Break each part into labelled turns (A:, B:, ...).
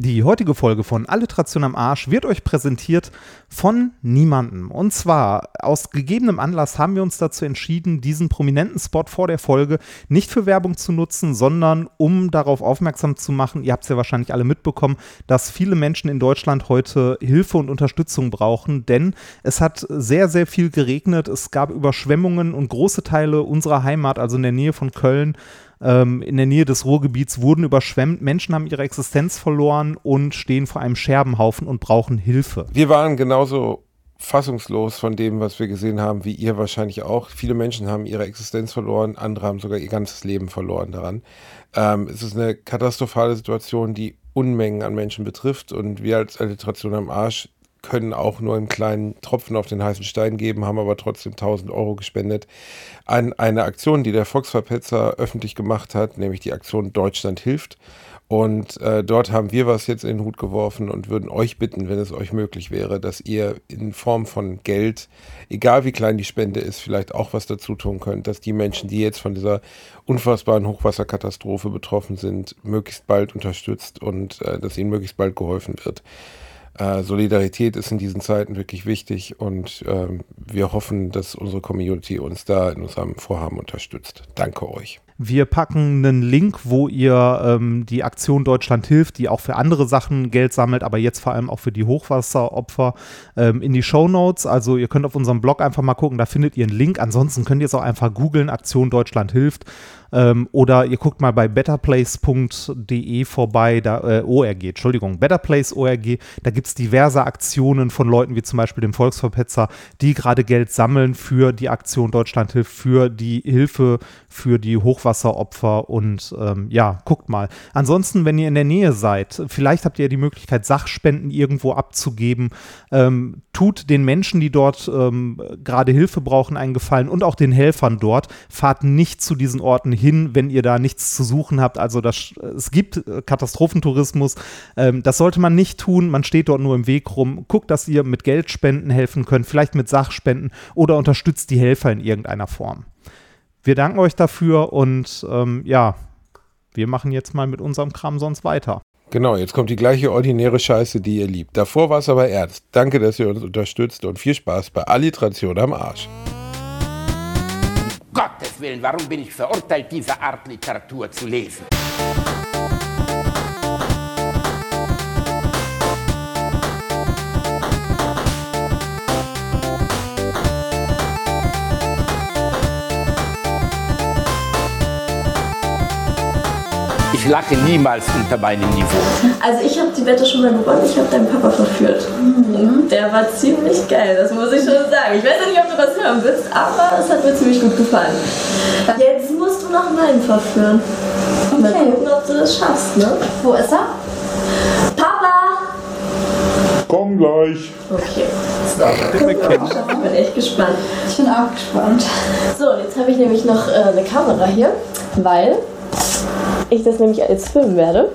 A: Die heutige Folge von Alliteration am Arsch wird euch präsentiert von niemandem. Und zwar aus gegebenem Anlass haben wir uns dazu entschieden, diesen prominenten Spot vor der Folge nicht für Werbung zu nutzen, sondern um darauf aufmerksam zu machen, ihr habt es ja wahrscheinlich alle mitbekommen, dass viele Menschen in Deutschland heute Hilfe und Unterstützung brauchen, denn es hat sehr, sehr viel geregnet, es gab Überschwemmungen und große Teile unserer Heimat, also in der Nähe von Köln, ähm, in der Nähe des Ruhrgebiets wurden überschwemmt. Menschen haben ihre Existenz verloren und stehen vor einem Scherbenhaufen und brauchen Hilfe.
B: Wir waren genauso fassungslos von dem, was wir gesehen haben, wie ihr wahrscheinlich auch. Viele Menschen haben ihre Existenz verloren, andere haben sogar ihr ganzes Leben verloren daran. Ähm, es ist eine katastrophale Situation, die Unmengen an Menschen betrifft und wir als Alliteration am Arsch können auch nur einen kleinen Tropfen auf den heißen Stein geben, haben aber trotzdem 1000 Euro gespendet an eine Aktion, die der Volksverpetzer öffentlich gemacht hat, nämlich die Aktion Deutschland hilft. Und äh, dort haben wir was jetzt in den Hut geworfen und würden euch bitten, wenn es euch möglich wäre, dass ihr in Form von Geld, egal wie klein die Spende ist, vielleicht auch was dazu tun könnt, dass die Menschen, die jetzt von dieser unfassbaren Hochwasserkatastrophe betroffen sind, möglichst bald unterstützt und äh, dass ihnen möglichst bald geholfen wird. Äh, Solidarität ist in diesen Zeiten wirklich wichtig und äh, wir hoffen, dass unsere Community uns da in unserem Vorhaben unterstützt. Danke euch.
A: Wir packen einen Link, wo ihr ähm, die Aktion Deutschland hilft, die auch für andere Sachen Geld sammelt, aber jetzt vor allem auch für die Hochwasseropfer ähm, in die Show Notes. Also ihr könnt auf unserem Blog einfach mal gucken, da findet ihr einen Link. Ansonsten könnt ihr es auch einfach googeln, Aktion Deutschland hilft. Ähm, oder ihr guckt mal bei betterplace.de vorbei, da, äh, ORG, Entschuldigung, betterplace.org, da gibt es diverse Aktionen von Leuten wie zum Beispiel dem Volksverpetzer, die gerade Geld sammeln für die Aktion Deutschland hilft, für die Hilfe für die Hochwasseropfer und ähm, ja, guckt mal. Ansonsten, wenn ihr in der Nähe seid, vielleicht habt ihr die Möglichkeit, Sachspenden irgendwo abzugeben, ähm, tut den Menschen, die dort ähm, gerade Hilfe brauchen, einen Gefallen und auch den Helfern dort. Fahrt nicht zu diesen Orten hin, wenn ihr da nichts zu suchen habt. Also das, es gibt äh, Katastrophentourismus. Ähm, das sollte man nicht tun. Man steht dort nur im Weg rum. Guckt, dass ihr mit Geldspenden helfen könnt, vielleicht mit Sachspenden oder unterstützt die Helfer in irgendeiner Form. Wir danken euch dafür und ähm, ja, wir machen jetzt mal mit unserem Kram sonst weiter.
B: Genau, jetzt kommt die gleiche ordinäre Scheiße, die ihr liebt. Davor war es aber ernst. Danke, dass ihr uns unterstützt und viel Spaß bei Alliteration am Arsch.
C: Gottes Willen, warum bin ich verurteilt, diese Art Literatur zu lesen? Ich lache niemals unter meinem Niveau.
D: Also ich habe die Wette schon mal gewonnen, ich habe deinen Papa verführt. Mhm. Der war ziemlich geil, das muss ich schon sagen. Ich weiß ja nicht, ob du das hören willst, aber es hat mir ziemlich gut gefallen. Jetzt musst du noch meinen verführen. Okay. Mal gucken, ob du das schaffst, ne?
E: Wo ist er?
D: Papa!
F: Komm gleich.
D: Okay. So, ich bin echt gespannt.
E: Ich bin auch gespannt.
D: So, und jetzt habe ich nämlich noch äh, eine Kamera hier, weil ich das nämlich als filmen werde.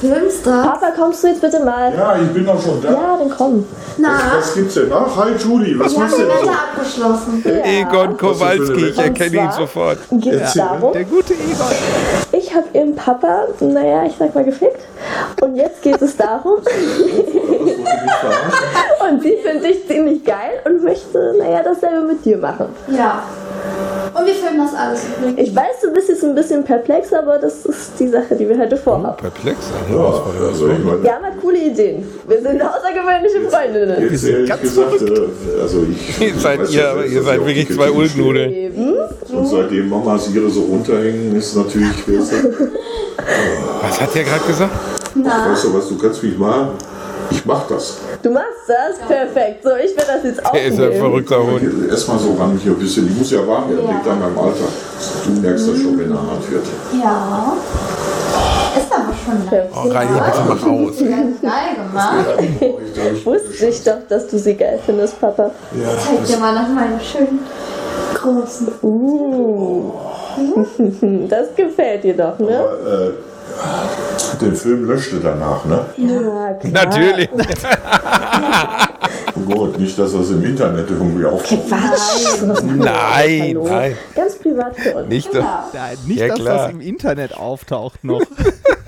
E: Filmst du?
D: Papa, kommst du jetzt bitte mal?
F: Ja, ich bin doch schon da.
D: Ja, dann komm.
E: Na?
F: Was, was gibt's denn? Ach, hi Judy, was
E: Ich habe
F: machst du denn
E: Wette
F: so?
E: abgeschlossen.
B: Egon Kowalski, ich erkenne ihn sofort.
D: Geht es
F: Erzähl.
D: darum,
A: Der gute Egon.
D: ich habe ihren Papa, naja, ich sag mal gefickt. Und jetzt geht es darum, und sie findet dich ziemlich geil und möchte, naja, dasselbe mit dir machen.
E: Ja. Und wir filmen das alles übrigens.
D: Ich weiß, du bist jetzt ein bisschen perplex, aber das ist die Sache, die wir heute vorhaben.
B: Perplex,
F: Ja, also ich meine,
D: Wir haben halt coole Ideen. Wir sind außergewöhnliche Freundinnen.
F: jetzt ehrlich gesagt, äh, also ich.
B: Ihr seid,
F: weiß ja,
B: ihr, ihr
F: das
B: seid
F: ja
B: wirklich zwei Ulknudeln.
F: Und seitdem Mamas ihre so runterhängen, ist natürlich, du,
B: Was hat der gerade gesagt?
F: weißt du was, du kannst mich mal, ich mach das.
D: Du machst das? Perfekt. So, ich will das jetzt
B: Er ist ein verrückter Hund.
F: Erstmal so ran hier ein bisschen, die muss ja warm werden, liegt an meinem Alter. Du merkst das schon, wenn er hart wird.
E: Ja. Ist aber schon geil.
B: Oh, Reini, bitte mach aus.
E: Ganz geil gemacht.
D: Wusste ich doch, dass du sie geil findest, Papa.
E: Zeig dir mal nach meinem schönen großen.
D: Uh. Das gefällt dir doch, ne?
F: Äh, den Film löschte danach, ne?
D: Ja, klar.
B: Natürlich.
F: Gut, nicht, dass das im Internet irgendwie aufkommt.
D: Quatsch.
B: Nein, nein.
D: Ganz privat für uns.
B: Nicht, dass,
A: Nein, nicht,
B: Ja,
A: dass
B: klar.
A: das im Internet auftaucht noch.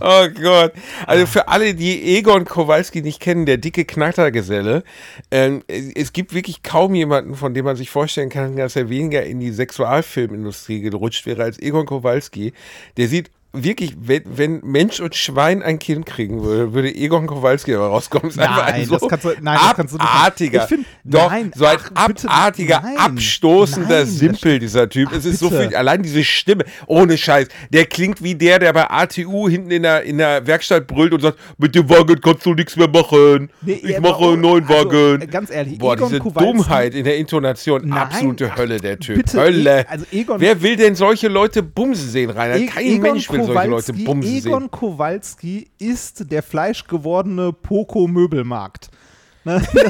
B: Oh Gott. Also für alle, die Egon Kowalski nicht kennen, der dicke Knattergeselle, ähm, es gibt wirklich kaum jemanden, von dem man sich vorstellen kann, dass er weniger in die Sexualfilmindustrie gerutscht wäre als Egon Kowalski. Der sieht wirklich, wenn, wenn Mensch und Schwein ein Kind kriegen würde, würde Egon Kowalski aber rauskommen.
A: Nein,
B: ein
A: das kannst du- nein, das kannst du nicht machen.
B: abartiger,
A: find-
B: doch,
A: nein,
B: so ein
A: ach, bitte,
B: abartiger,
A: nein,
B: abstoßender
A: nein,
B: Simpel, dieser Typ.
A: Ach,
B: es ist so
A: bitte.
B: viel, allein diese Stimme, ohne Scheiß, der klingt wie der, der bei ATU hinten in der, in der Werkstatt brüllt und sagt, mit dem Wagen kannst du nichts mehr machen.
A: Nee,
B: ich mache
A: auch-
B: einen neuen
A: also,
B: Wagen.
A: äh, ganz ehrlich,
B: Boah,
A: Egon
B: diese
A: Kowalski-
B: Dummheit in der Intonation,
A: Nein,
B: absolute
A: ach,
B: Hölle, der Typ.
A: bitte,
B: Hölle.
A: Also Egon-
B: Wer will denn solche Leute bumsen sehen, Rainer?
A: E-
B: Kein Mensch will solche Leute bumsen sehen.
A: Egon Kowalski ist der fleischgewordene Poco-Möbelmarkt. Ne?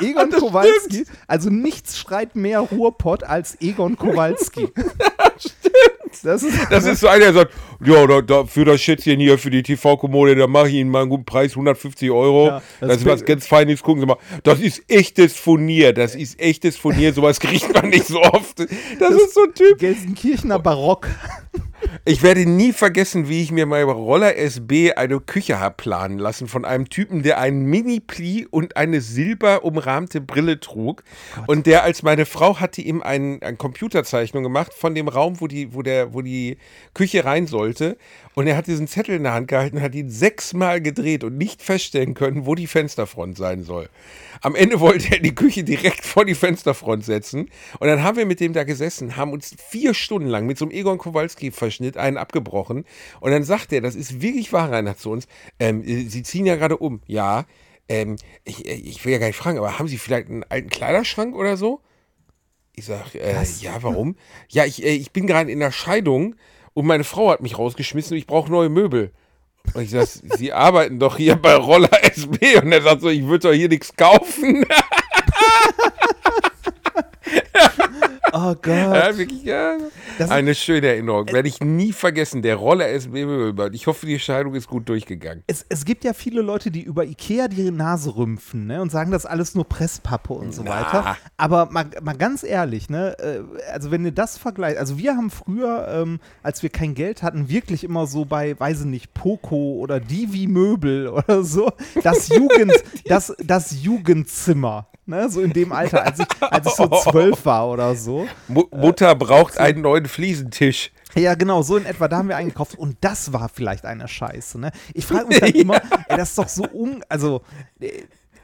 A: Egon Kowalski, also nichts schreit mehr Ruhrpott als Egon Kowalski. Das ist,
B: Das ist so einer, der sagt, ja, da, da, für das Schätzchen hier, für die TV-Kommode, da mache ich Ihnen mal einen guten Preis, 150 Euro.
A: Ja,
B: das,
A: das
B: ist was ganz Feines, gucken Sie mal. Das ist echtes Furnier, das ist echtes Furnier, sowas kriegt man nicht so oft. Das, ist so ein Typ.
A: Gelsenkirchener Barock.
B: Ich werde nie vergessen, wie ich mir mal bei Roller SB eine Küche habe planen lassen von einem Typen, der einen Mini-Pli und eine silberumrahmte Brille trug. Und der als meine Frau hatte ihm ein, eine Computerzeichnung gemacht von dem Raum, wo die, wo der, wo die Küche rein sollte. Und er hat diesen Zettel in der Hand gehalten und hat ihn sechsmal gedreht und nicht feststellen können, wo die Fensterfront sein soll. Am Ende wollte er die Küche direkt vor die Fensterfront setzen. Und dann haben wir mit dem da gesessen, haben uns vier Stunden lang mit so einem Egon Kowalski-Verschnitt einen abgebrochen. Und dann sagt er, das ist wirklich wahr, Reinhard, zu uns, ähm, äh, Sie ziehen ja gerade um. Ja, ähm, ich, ich will ja gar nicht fragen, aber haben Sie vielleicht einen alten Kleiderschrank oder so? Ich sag, äh, ja, warum? Ja, ich, äh, ich bin gerade in der Scheidung und meine Frau hat mich rausgeschmissen und ich brauche neue Möbel. Und ich sag, Sie arbeiten doch hier bei Roller SB und er sagt so, ich würde doch hier nichts kaufen.
A: Oh Gott.
B: Ja, wirklich, ja. Eine schöne Erinnerung. Werde ich nie vergessen. Der Roller SB Möbelbad. Ich hoffe, die Scheidung ist gut durchgegangen.
A: Es, es gibt ja viele Leute, die über Ikea die Nase rümpfen ne, und sagen, das ist alles nur Presspappe und so
B: Na.
A: weiter. Aber mal, mal ganz ehrlich, ne, äh, also wenn ihr das vergleicht, also wir haben früher, ähm, als wir kein Geld hatten, wirklich immer so bei, weiß ich nicht, Poco oder Divi Möbel oder so, das Jugend, das, das Jugendzimmer. Ne, so in dem Alter, als ich, als ich so zwölf war oder so.
B: Mu Mutter braucht einen neuen Fliesentisch.
A: Ja, genau, so in etwa, da haben wir eingekauft und das war vielleicht eine Scheiße, ne? Ich frage mich dann immer, ey, das ist doch so un... Also, äh,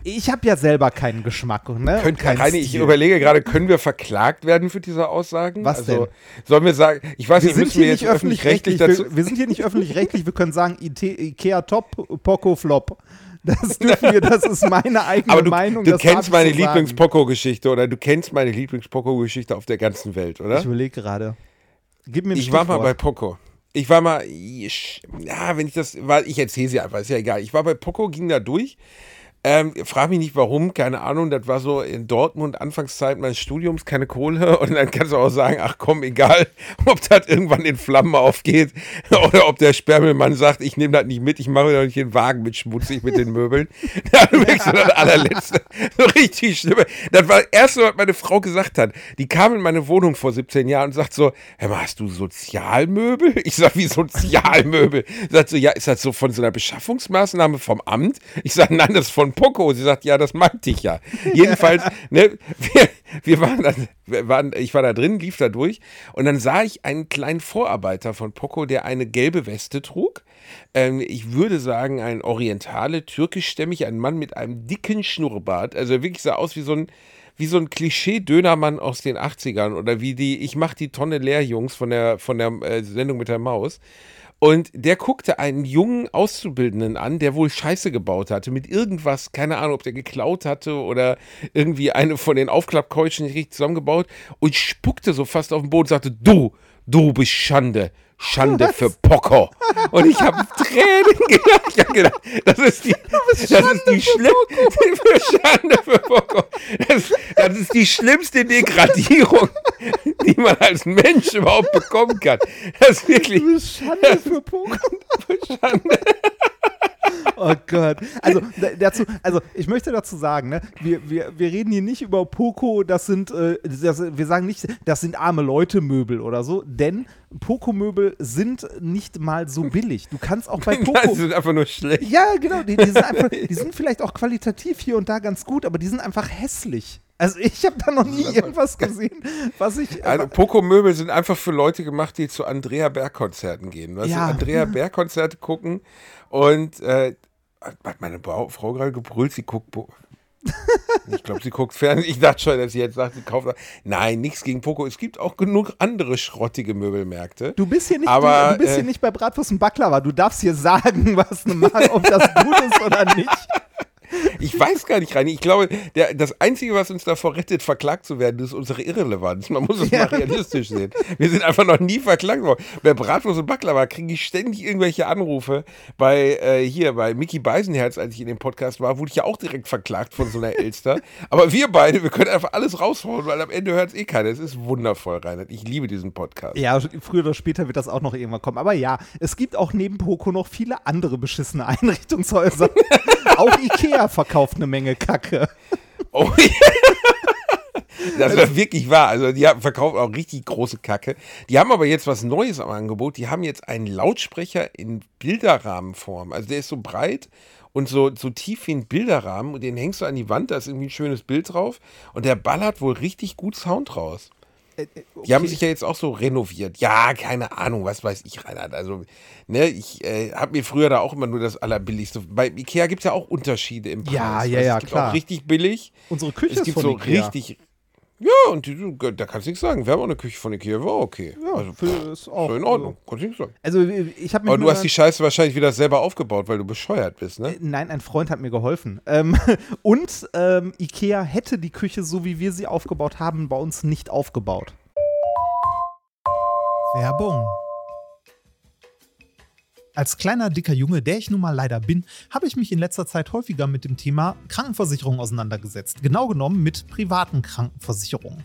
A: ich habe ja selber keinen Geschmack, ne?
B: Könnt,
A: keinen
B: Reini, ich überlege gerade, können wir verklagt werden für diese Aussagen?
A: Was
B: also,
A: denn?
B: Sollen wir sagen, ich weiß
A: Wir
B: nicht,
A: sind
B: müssen
A: hier
B: wir
A: nicht
B: jetzt öffentlich-rechtlich
A: öffentlich-rechtlich,
B: dazu.
A: wir, wir sind hier nicht öffentlich-rechtlich, wir können sagen, IT, Ikea top, Poco flop. Das dürfen wir, das ist meine eigene
B: Aber du,
A: Meinung.
B: du kennst meine. Lieblings-Poco-Geschichte oder du kennst meine Lieblings-Poco-Geschichte auf der ganzen Welt, oder?
A: Ich überlege gerade. Gib mir ein
B: Ich war mal bei Poco. Ich war mal, ja, wenn ich das, war, ich erzähle sie einfach, ist ja egal. Ich war bei Poco, ging da durch. Ähm, frag mich nicht warum, keine Ahnung, das war so in Dortmund Anfangszeit meines Studiums, keine Kohle und dann kannst du auch sagen, ach komm, egal, ob das irgendwann in Flammen aufgeht oder ob der Sperrmüllmann sagt, ich nehme das nicht mit, ich mache doch nicht den Wagen mit schmutzig mit den Möbeln. Dann wirklich so das allerletzte, so richtig schlimm. Das war das erste, was meine Frau gesagt hat. Die kam in meine Wohnung vor 17 Jahren und sagt so, hör mal, hast du Sozialmöbel? Ich sag, wie Sozialmöbel? Sagt so, ja, ist das so von so einer Beschaffungsmaßnahme vom Amt? Ich sag, nein, das ist von Poco. Sie sagt, ja, das meinte ich ja. Jedenfalls, ne, wir, wir waren dann, wir waren, ich war da drin, lief da durch und dann sah ich einen kleinen Vorarbeiter von Poco, der eine gelbe Weste trug. Ähm, ich würde sagen, ein Orientale, türkischstämmig, ein Mann mit einem dicken Schnurrbart. Also er wirklich sah aus wie so ein, wie so ein Klischee-Dönermann aus den 80ern oder wie die Ich mach die Tonne leer Jungs von der, von der äh, Sendung mit der Maus. Und der guckte einen jungen Auszubildenden an, der wohl Scheiße gebaut hatte mit irgendwas, keine Ahnung, ob der geklaut hatte oder irgendwie eine von den Aufklappkeutschen nicht richtig zusammengebaut und spuckte so fast auf den Boden und sagte, du, du bist Schande. Schande für Poco. Und ich habe Tränen gedacht. Ich hab gedacht, das ist die, das ist die schlimmste Schande für Poco. Das, das ist die schlimmste Degradierung, die man als Mensch überhaupt bekommen kann. Das ist wirklich
A: Schande für Poco.
B: Schande.
A: Oh Gott. Also da- dazu, also ich möchte dazu sagen, ne, wir, wir, wir reden hier nicht über Poco, das sind, äh, das, wir sagen nicht, das sind arme Leute Möbel oder so, denn Poco-Möbel sind nicht mal so billig. Du kannst auch bei Poco.
B: sie sind einfach nur schlecht.
A: Ja, genau. Die, die, sind einfach, die sind vielleicht auch qualitativ hier und da ganz gut, aber die sind einfach hässlich. Also ich habe da noch nie irgendwas gesehen, was ich.
B: Also Poco-Möbel sind einfach für Leute gemacht, die zu Andrea Berg-Konzerten gehen. Weißt
A: Ja.
B: Andrea Berg-Konzerte gucken und äh, hat meine Frau gerade gebrüllt, sie guckt. Ich glaube, sie guckt Fernsehen. Ich dachte schon, dass sie jetzt sagt, sie kauft. Nein, nichts gegen Poco. Es gibt auch genug andere schrottige Möbelmärkte.
A: Du bist hier nicht,
B: Aber,
A: du, bist hier
B: äh,
A: nicht bei Bratwurst und Baklava. Du darfst hier sagen, was eine Marke, ob das gut ist oder nicht.
B: Ich weiß gar nicht, Reini. Ich glaube, der, das Einzige, was uns davor rettet, verklagt zu werden, ist unsere Irrelevanz. Man muss es
A: Ja.
B: mal realistisch sehen. Wir sind einfach noch nie verklagt worden. Bei Bratwurst und Baklava kriege ich ständig irgendwelche Anrufe. Bei äh, hier, bei Mickey Beisenherz, als ich in dem Podcast war, wurde ich ja auch direkt verklagt von so einer Elster. Aber wir beide, wir können einfach alles raushauen, weil am Ende hört es eh keiner. Es ist wundervoll, Reinhard. Ich liebe diesen Podcast.
A: Ja, früher oder später wird das auch noch irgendwann kommen. Aber ja, es gibt auch neben Poco noch viele andere beschissene Einrichtungshäuser. auch Ikea verkauft eine Menge Kacke.
B: Oh, Das war wirklich wahr. Also die verkaufen auch richtig große Kacke. Die haben aber jetzt was Neues am Angebot. Die haben jetzt einen Lautsprecher in Bilderrahmenform. Also der ist so breit und so, so tief wie ein Bilderrahmen. Und den hängst du an die Wand, da ist irgendwie ein schönes Bild drauf. Und der ballert wohl richtig gut Sound raus. Die haben sich ja jetzt auch so renoviert. Ja, keine Ahnung, was weiß ich, Reinhard. Also, ne, ich äh, habe mir früher da auch immer nur das Allerbilligste. Bei Ikea gibt es ja auch Unterschiede im Preis.
A: Ja, ja,
B: Also,
A: ja,
B: es gibt
A: klar.
B: auch richtig billig.
A: Unsere Küche
B: Es
A: ist
B: gibt
A: von
B: so
A: Ikea.
B: richtig. Ja, und die, da kannst du nichts sagen. Wir haben auch eine Küche von Ikea, war okay.
A: Ja,
B: also,
A: für- ist auch
B: so in Ordnung, kannst du nichts sagen.
A: Also ich habe mich
B: Aber du hast die Scheiße wahrscheinlich wieder selber aufgebaut, weil du bescheuert bist, ne?
A: Nein, ein Freund hat mir geholfen. Ähm, und ähm, Ikea hätte die Küche, so wie wir sie aufgebaut haben, bei uns nicht aufgebaut.
G: Werbung. Als kleiner, dicker Junge, der ich nun mal leider bin, habe ich mich in letzter Zeit häufiger mit dem Thema Krankenversicherung auseinandergesetzt. Genau genommen mit privaten Krankenversicherungen.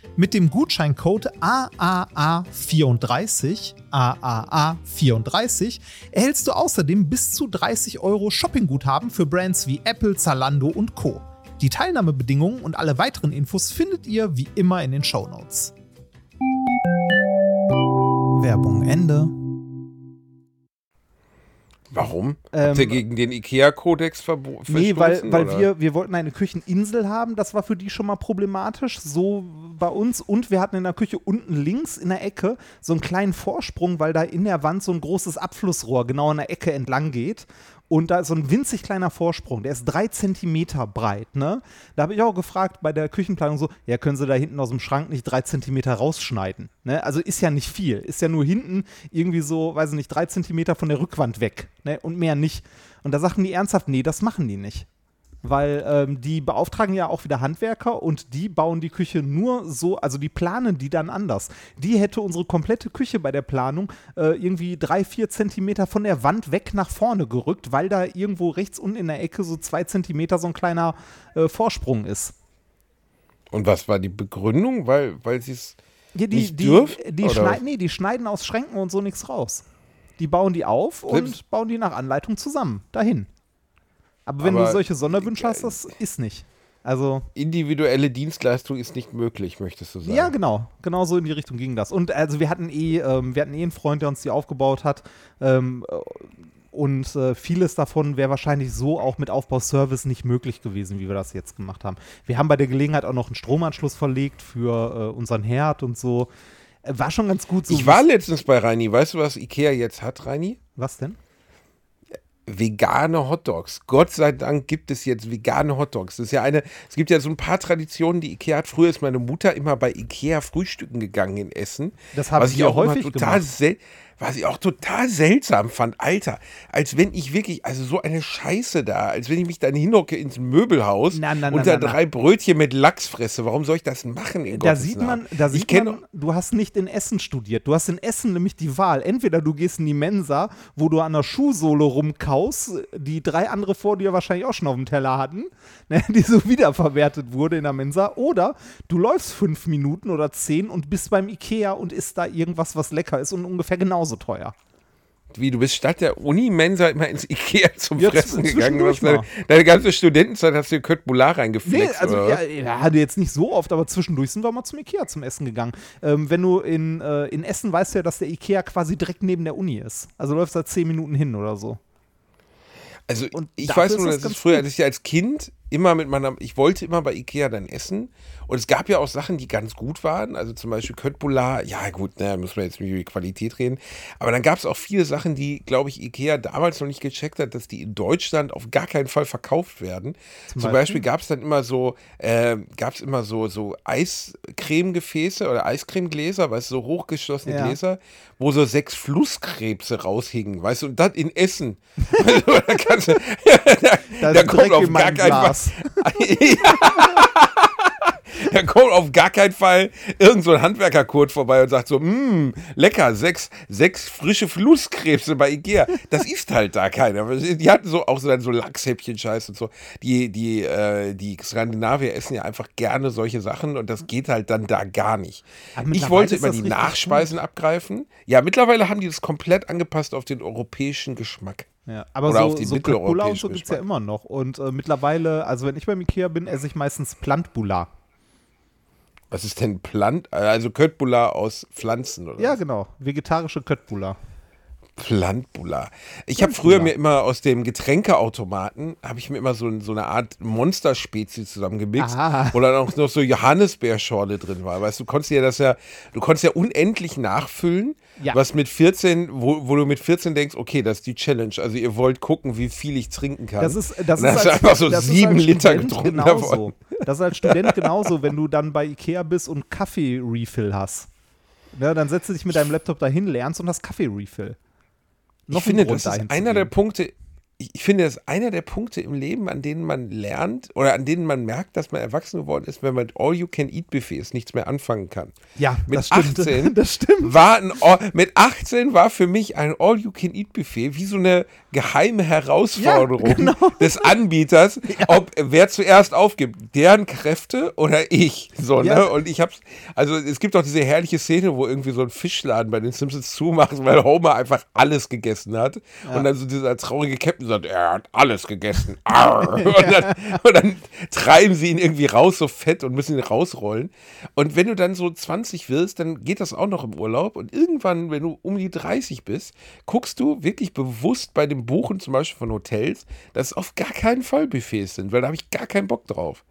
G: Mit dem Gutscheincode AAA34, AAA34 erhältst du außerdem bis zu 30 Euro Shoppingguthaben für Brands wie Apple, Zalando und Co. Die Teilnahmebedingungen und alle weiteren Infos findet ihr wie immer in den Shownotes. Werbung Ende.
B: Warum?
A: Ähm,
B: Habt ihr gegen den IKEA-Kodex verbo-
A: Nee, weil, weil
B: oder?
A: wir, wir wollten eine Kücheninsel haben, das war für die schon mal problematisch, so bei uns. Und wir hatten in der Küche unten links in der Ecke so einen kleinen Vorsprung, weil da in der Wand so ein großes Abflussrohr genau in der Ecke entlang geht. Und da ist so ein winzig kleiner Vorsprung, der ist drei Zentimeter breit, ne? Da habe ich auch gefragt bei der Küchenplanung so, ja, können Sie da hinten aus dem Schrank nicht drei Zentimeter rausschneiden? Ne? Also ist ja nicht viel, ist ja nur hinten irgendwie so, weiß ich nicht, drei Zentimeter von der Rückwand weg, ne? Und mehr nicht. Und da sagten die ernsthaft, nee, das machen die nicht. Weil ähm, die beauftragen ja auch wieder Handwerker und die bauen die Küche nur so, also die planen die dann anders. Die hätte unsere komplette Küche bei der Planung äh, irgendwie drei, vier Zentimeter von der Wand weg nach vorne gerückt, weil da irgendwo rechts unten in der Ecke so zwei Zentimeter so ein kleiner äh, Vorsprung ist.
B: Und was war die Begründung? Weil, weil sie es
A: Ja, die,
B: nicht
A: die,
B: dürfen?
A: die,
B: oder
A: schneiden, nee, die schneiden aus Schränken und so nichts raus. Die bauen die auf und
B: Selbst-
A: bauen die nach Anleitung zusammen. Dahin. Aber wenn du
B: Aber-
A: solche Sonderwünsche hast, das ist nicht. Also.
B: individuelle Dienstleistung ist nicht möglich, möchtest du sagen?
A: Ja, genau. Genau so in die Richtung ging das. Und also wir hatten eh, ähm, wir hatten eh einen Freund, der uns die aufgebaut hat. Ähm, äh, und äh, vieles davon wäre wahrscheinlich so auch mit Aufbauservice nicht möglich gewesen, wie wir das jetzt gemacht haben. Wir haben bei der Gelegenheit auch noch einen Stromanschluss verlegt für äh, unseren Herd und so. Äh, War schon ganz gut so.
B: Ich war letztens bei Reini. Weißt du, was Ikea jetzt hat, Reini?
A: Was denn?
B: Vegane Hotdogs. Gott sei Dank gibt es jetzt vegane Hotdogs. Das ist ja eine, es gibt ja so ein paar Traditionen, die Ikea hat. Früher ist meine Mutter immer bei Ikea frühstücken gegangen in Essen.
A: Das haben
B: was ich auch immer
A: häufig
B: total
A: gemacht.
B: Was ich auch total seltsam fand, Alter, als wenn ich wirklich, also so eine Scheiße da, als wenn ich mich dann hinhocke ins Möbelhaus
A: Na, na, na,
B: und da drei Brötchen mit Lachs fresse. Warum soll ich das machen? In
A: Da
B: Gottes
A: sieht
B: Namen?
A: man, da
B: ich
A: sieht
B: kenne
A: man, du hast nicht in Essen studiert. Du hast in Essen nämlich die Wahl. Entweder du gehst in die Mensa, wo du an der Schuhsohle rumkaust, die drei andere vor dir wahrscheinlich auch schon auf dem Teller hatten, ne, die so wiederverwertet wurde in der Mensa, oder du läufst fünf Minuten oder zehn und bist beim Ikea und isst da irgendwas, was lecker ist und ungefähr genauso teuer.
B: Wie, du bist statt der Uni-Mensa immer ins Ikea zum
A: Ja,
B: Fressen gegangen. Du hast deine, deine ganze Studentenzeit hast du in Köttbullar reingeflext.
A: Nee, also
B: oder
A: ja, ja, hatte jetzt nicht so oft, aber zwischendurch sind wir mal zum Ikea zum Essen gegangen. Ähm, wenn du in, äh, in Essen weißt du ja, dass der Ikea quasi direkt neben der Uni ist. Also läufst da zehn Minuten hin oder so.
B: Also
A: und
B: ich weiß nur,
A: das
B: dass ich früher, als ich als Kind immer mit meiner, ich wollte immer bei Ikea dann essen und es gab ja auch Sachen, die ganz gut waren, also zum Beispiel Köttbullar, ja gut, ne, müssen wir jetzt nicht über die Qualität reden, aber dann gab es auch viele Sachen, die, glaube ich, Ikea damals noch nicht gecheckt hat, dass die in Deutschland auf gar keinen Fall verkauft werden. Zum,
A: Beispiel?
B: Beispiel, gab es dann immer so, äh, gab es immer so, so Eiscremegefäße oder Eiscremegläser, weißt du, so hochgeschlossene
A: Ja.
B: Gläser, wo so sechs Flusskrebse raushingen, weißt du, und das in Essen. Also, da kannst da,
A: Da
B: kommt auf gar keinen Fall.
A: Glas.
B: Da kommt auf gar keinen Fall irgend so ein Handwerkerkurt vorbei und sagt so, mmm, lecker, sechs, sechs frische Flusskrebse bei Ikea. Das ist halt da keiner. Die hatten so auch so, dann so Lachshäppchen-Scheiß und so. Die, die, äh, die Skandinavier essen ja einfach gerne solche Sachen und das geht halt dann da gar nicht. Ich wollte immer die Nachspeisen abgreifen. Ja, mittlerweile haben die das komplett angepasst auf den europäischen Geschmack.
A: Ja, aber
B: Oder
A: so,
B: auf die
A: so Köttbullar und so gibt es ja immer noch. Und äh, mittlerweile, also wenn ich beim Ikea bin, esse ich meistens Plantbullar.
B: Was ist denn Plant? Also Köttbullar aus Pflanzen oder
A: Ja,
B: was?
A: genau. Vegetarische Köttbullar.
B: Plantbullar. Ich habe früher mir immer aus dem Getränkeautomaten, habe ich mir immer so, so eine Art Monsterspezies zusammengemixt,
A: Aha.
B: wo dann auch noch so Johannisbeerschorle drin war. Weißt du, du konntest ja das ja, du konntest ja unendlich nachfüllen,
A: Ja.
B: was mit 14, wo, wo du mit 14 denkst, okay, das ist die Challenge. Also ihr wollt gucken, wie viel ich trinken kann.
A: Das ist, das
B: dann
A: ist
B: du einfach so
A: das ist
B: sieben
A: als
B: Liter getrunken
A: genauso.
B: davon.
A: Das ist als Student genauso, wenn du dann bei Ikea bist und Kaffee-Refill hast. Ja, dann setzt du dich mit deinem Laptop dahin, lernst und hast Kaffee-Refill. Noch
B: ich finde, das ist einer der. Punkte, ich finde, das ist einer der Punkte im Leben, an denen man lernt oder an denen man merkt, dass man erwachsen geworden ist, wenn man mit All-You-Can-Eat-Buffets nichts mehr anfangen kann.
A: Ja,
B: mit
A: das stimmt.
B: 18
A: Das stimmt.
B: War ein All, mit 18 war für mich ein All-You-Can-Eat-Buffet wie so eine geheime Herausforderung
A: Ja, genau.
B: des Anbieters, ob wer zuerst aufgibt, deren Kräfte oder ich. So,
A: Ja.
B: ne? Und ich hab's, also es gibt auch diese herrliche Szene, wo irgendwie so ein Fischladen bei den Simpsons zumacht, weil Homer einfach alles gegessen hat. Und dann so dieser traurige Captain sagt, er hat alles gegessen. Und, dann, und dann treiben sie ihn irgendwie raus, so fett und müssen ihn rausrollen. Und wenn du dann so 20 wirst, dann geht das auch noch im Urlaub. Und irgendwann, wenn du um die 30 bist, guckst du wirklich bewusst bei dem Buchen zum Beispiel von Hotels, dass es auf gar keinen Fall Buffets sind, weil da habe ich gar keinen Bock drauf.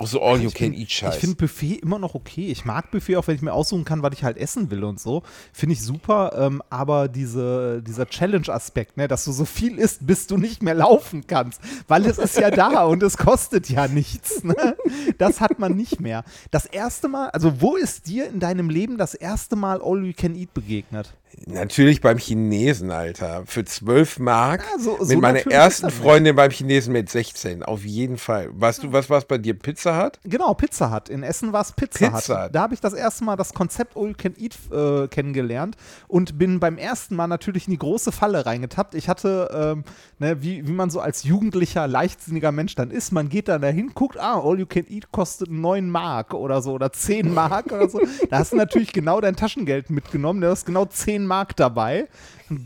B: Auch so All-You-Can-Eat-Scheiß.
A: Ich finde Buffet immer noch okay. Ich mag Buffet, auch wenn ich mir aussuchen kann, was ich halt essen will und so. Finde ich super. Ähm, aber diese, dieser Challenge-Aspekt, ne, dass du so viel isst, bis du nicht mehr laufen kannst. Weil es ist ja da und es kostet ja nichts. Ne? Das hat man nicht mehr. Das erste Mal, also wo ist dir in deinem Leben das erste Mal All You Can Eat begegnet?
B: Natürlich beim Chinesen, Alter. Für 12 Mark.
A: Ja, so- so
B: mit meiner ersten. Freundin beim Chinesen mit 16. Auf jeden Fall. Weißt du, was war es bei dir? Pizza hat?
A: Genau, Pizza Hut. In Essen war es Pizza,
B: Pizza
A: Hut.
B: Hut.
A: Da habe ich das erste Mal das Konzept All You Can Eat äh, kennengelernt und bin beim ersten Mal natürlich in die große Falle reingetappt. Ich hatte, ähm, ne, wie, wie man so als jugendlicher, leichtsinniger Mensch dann ist, man geht dann dahin, guckt, ah, All You Can Eat kostet 9 Mark oder so oder 10 Mark oder so. Da hast du natürlich genau dein Taschengeld mitgenommen, da hast genau 10 Mark dabei.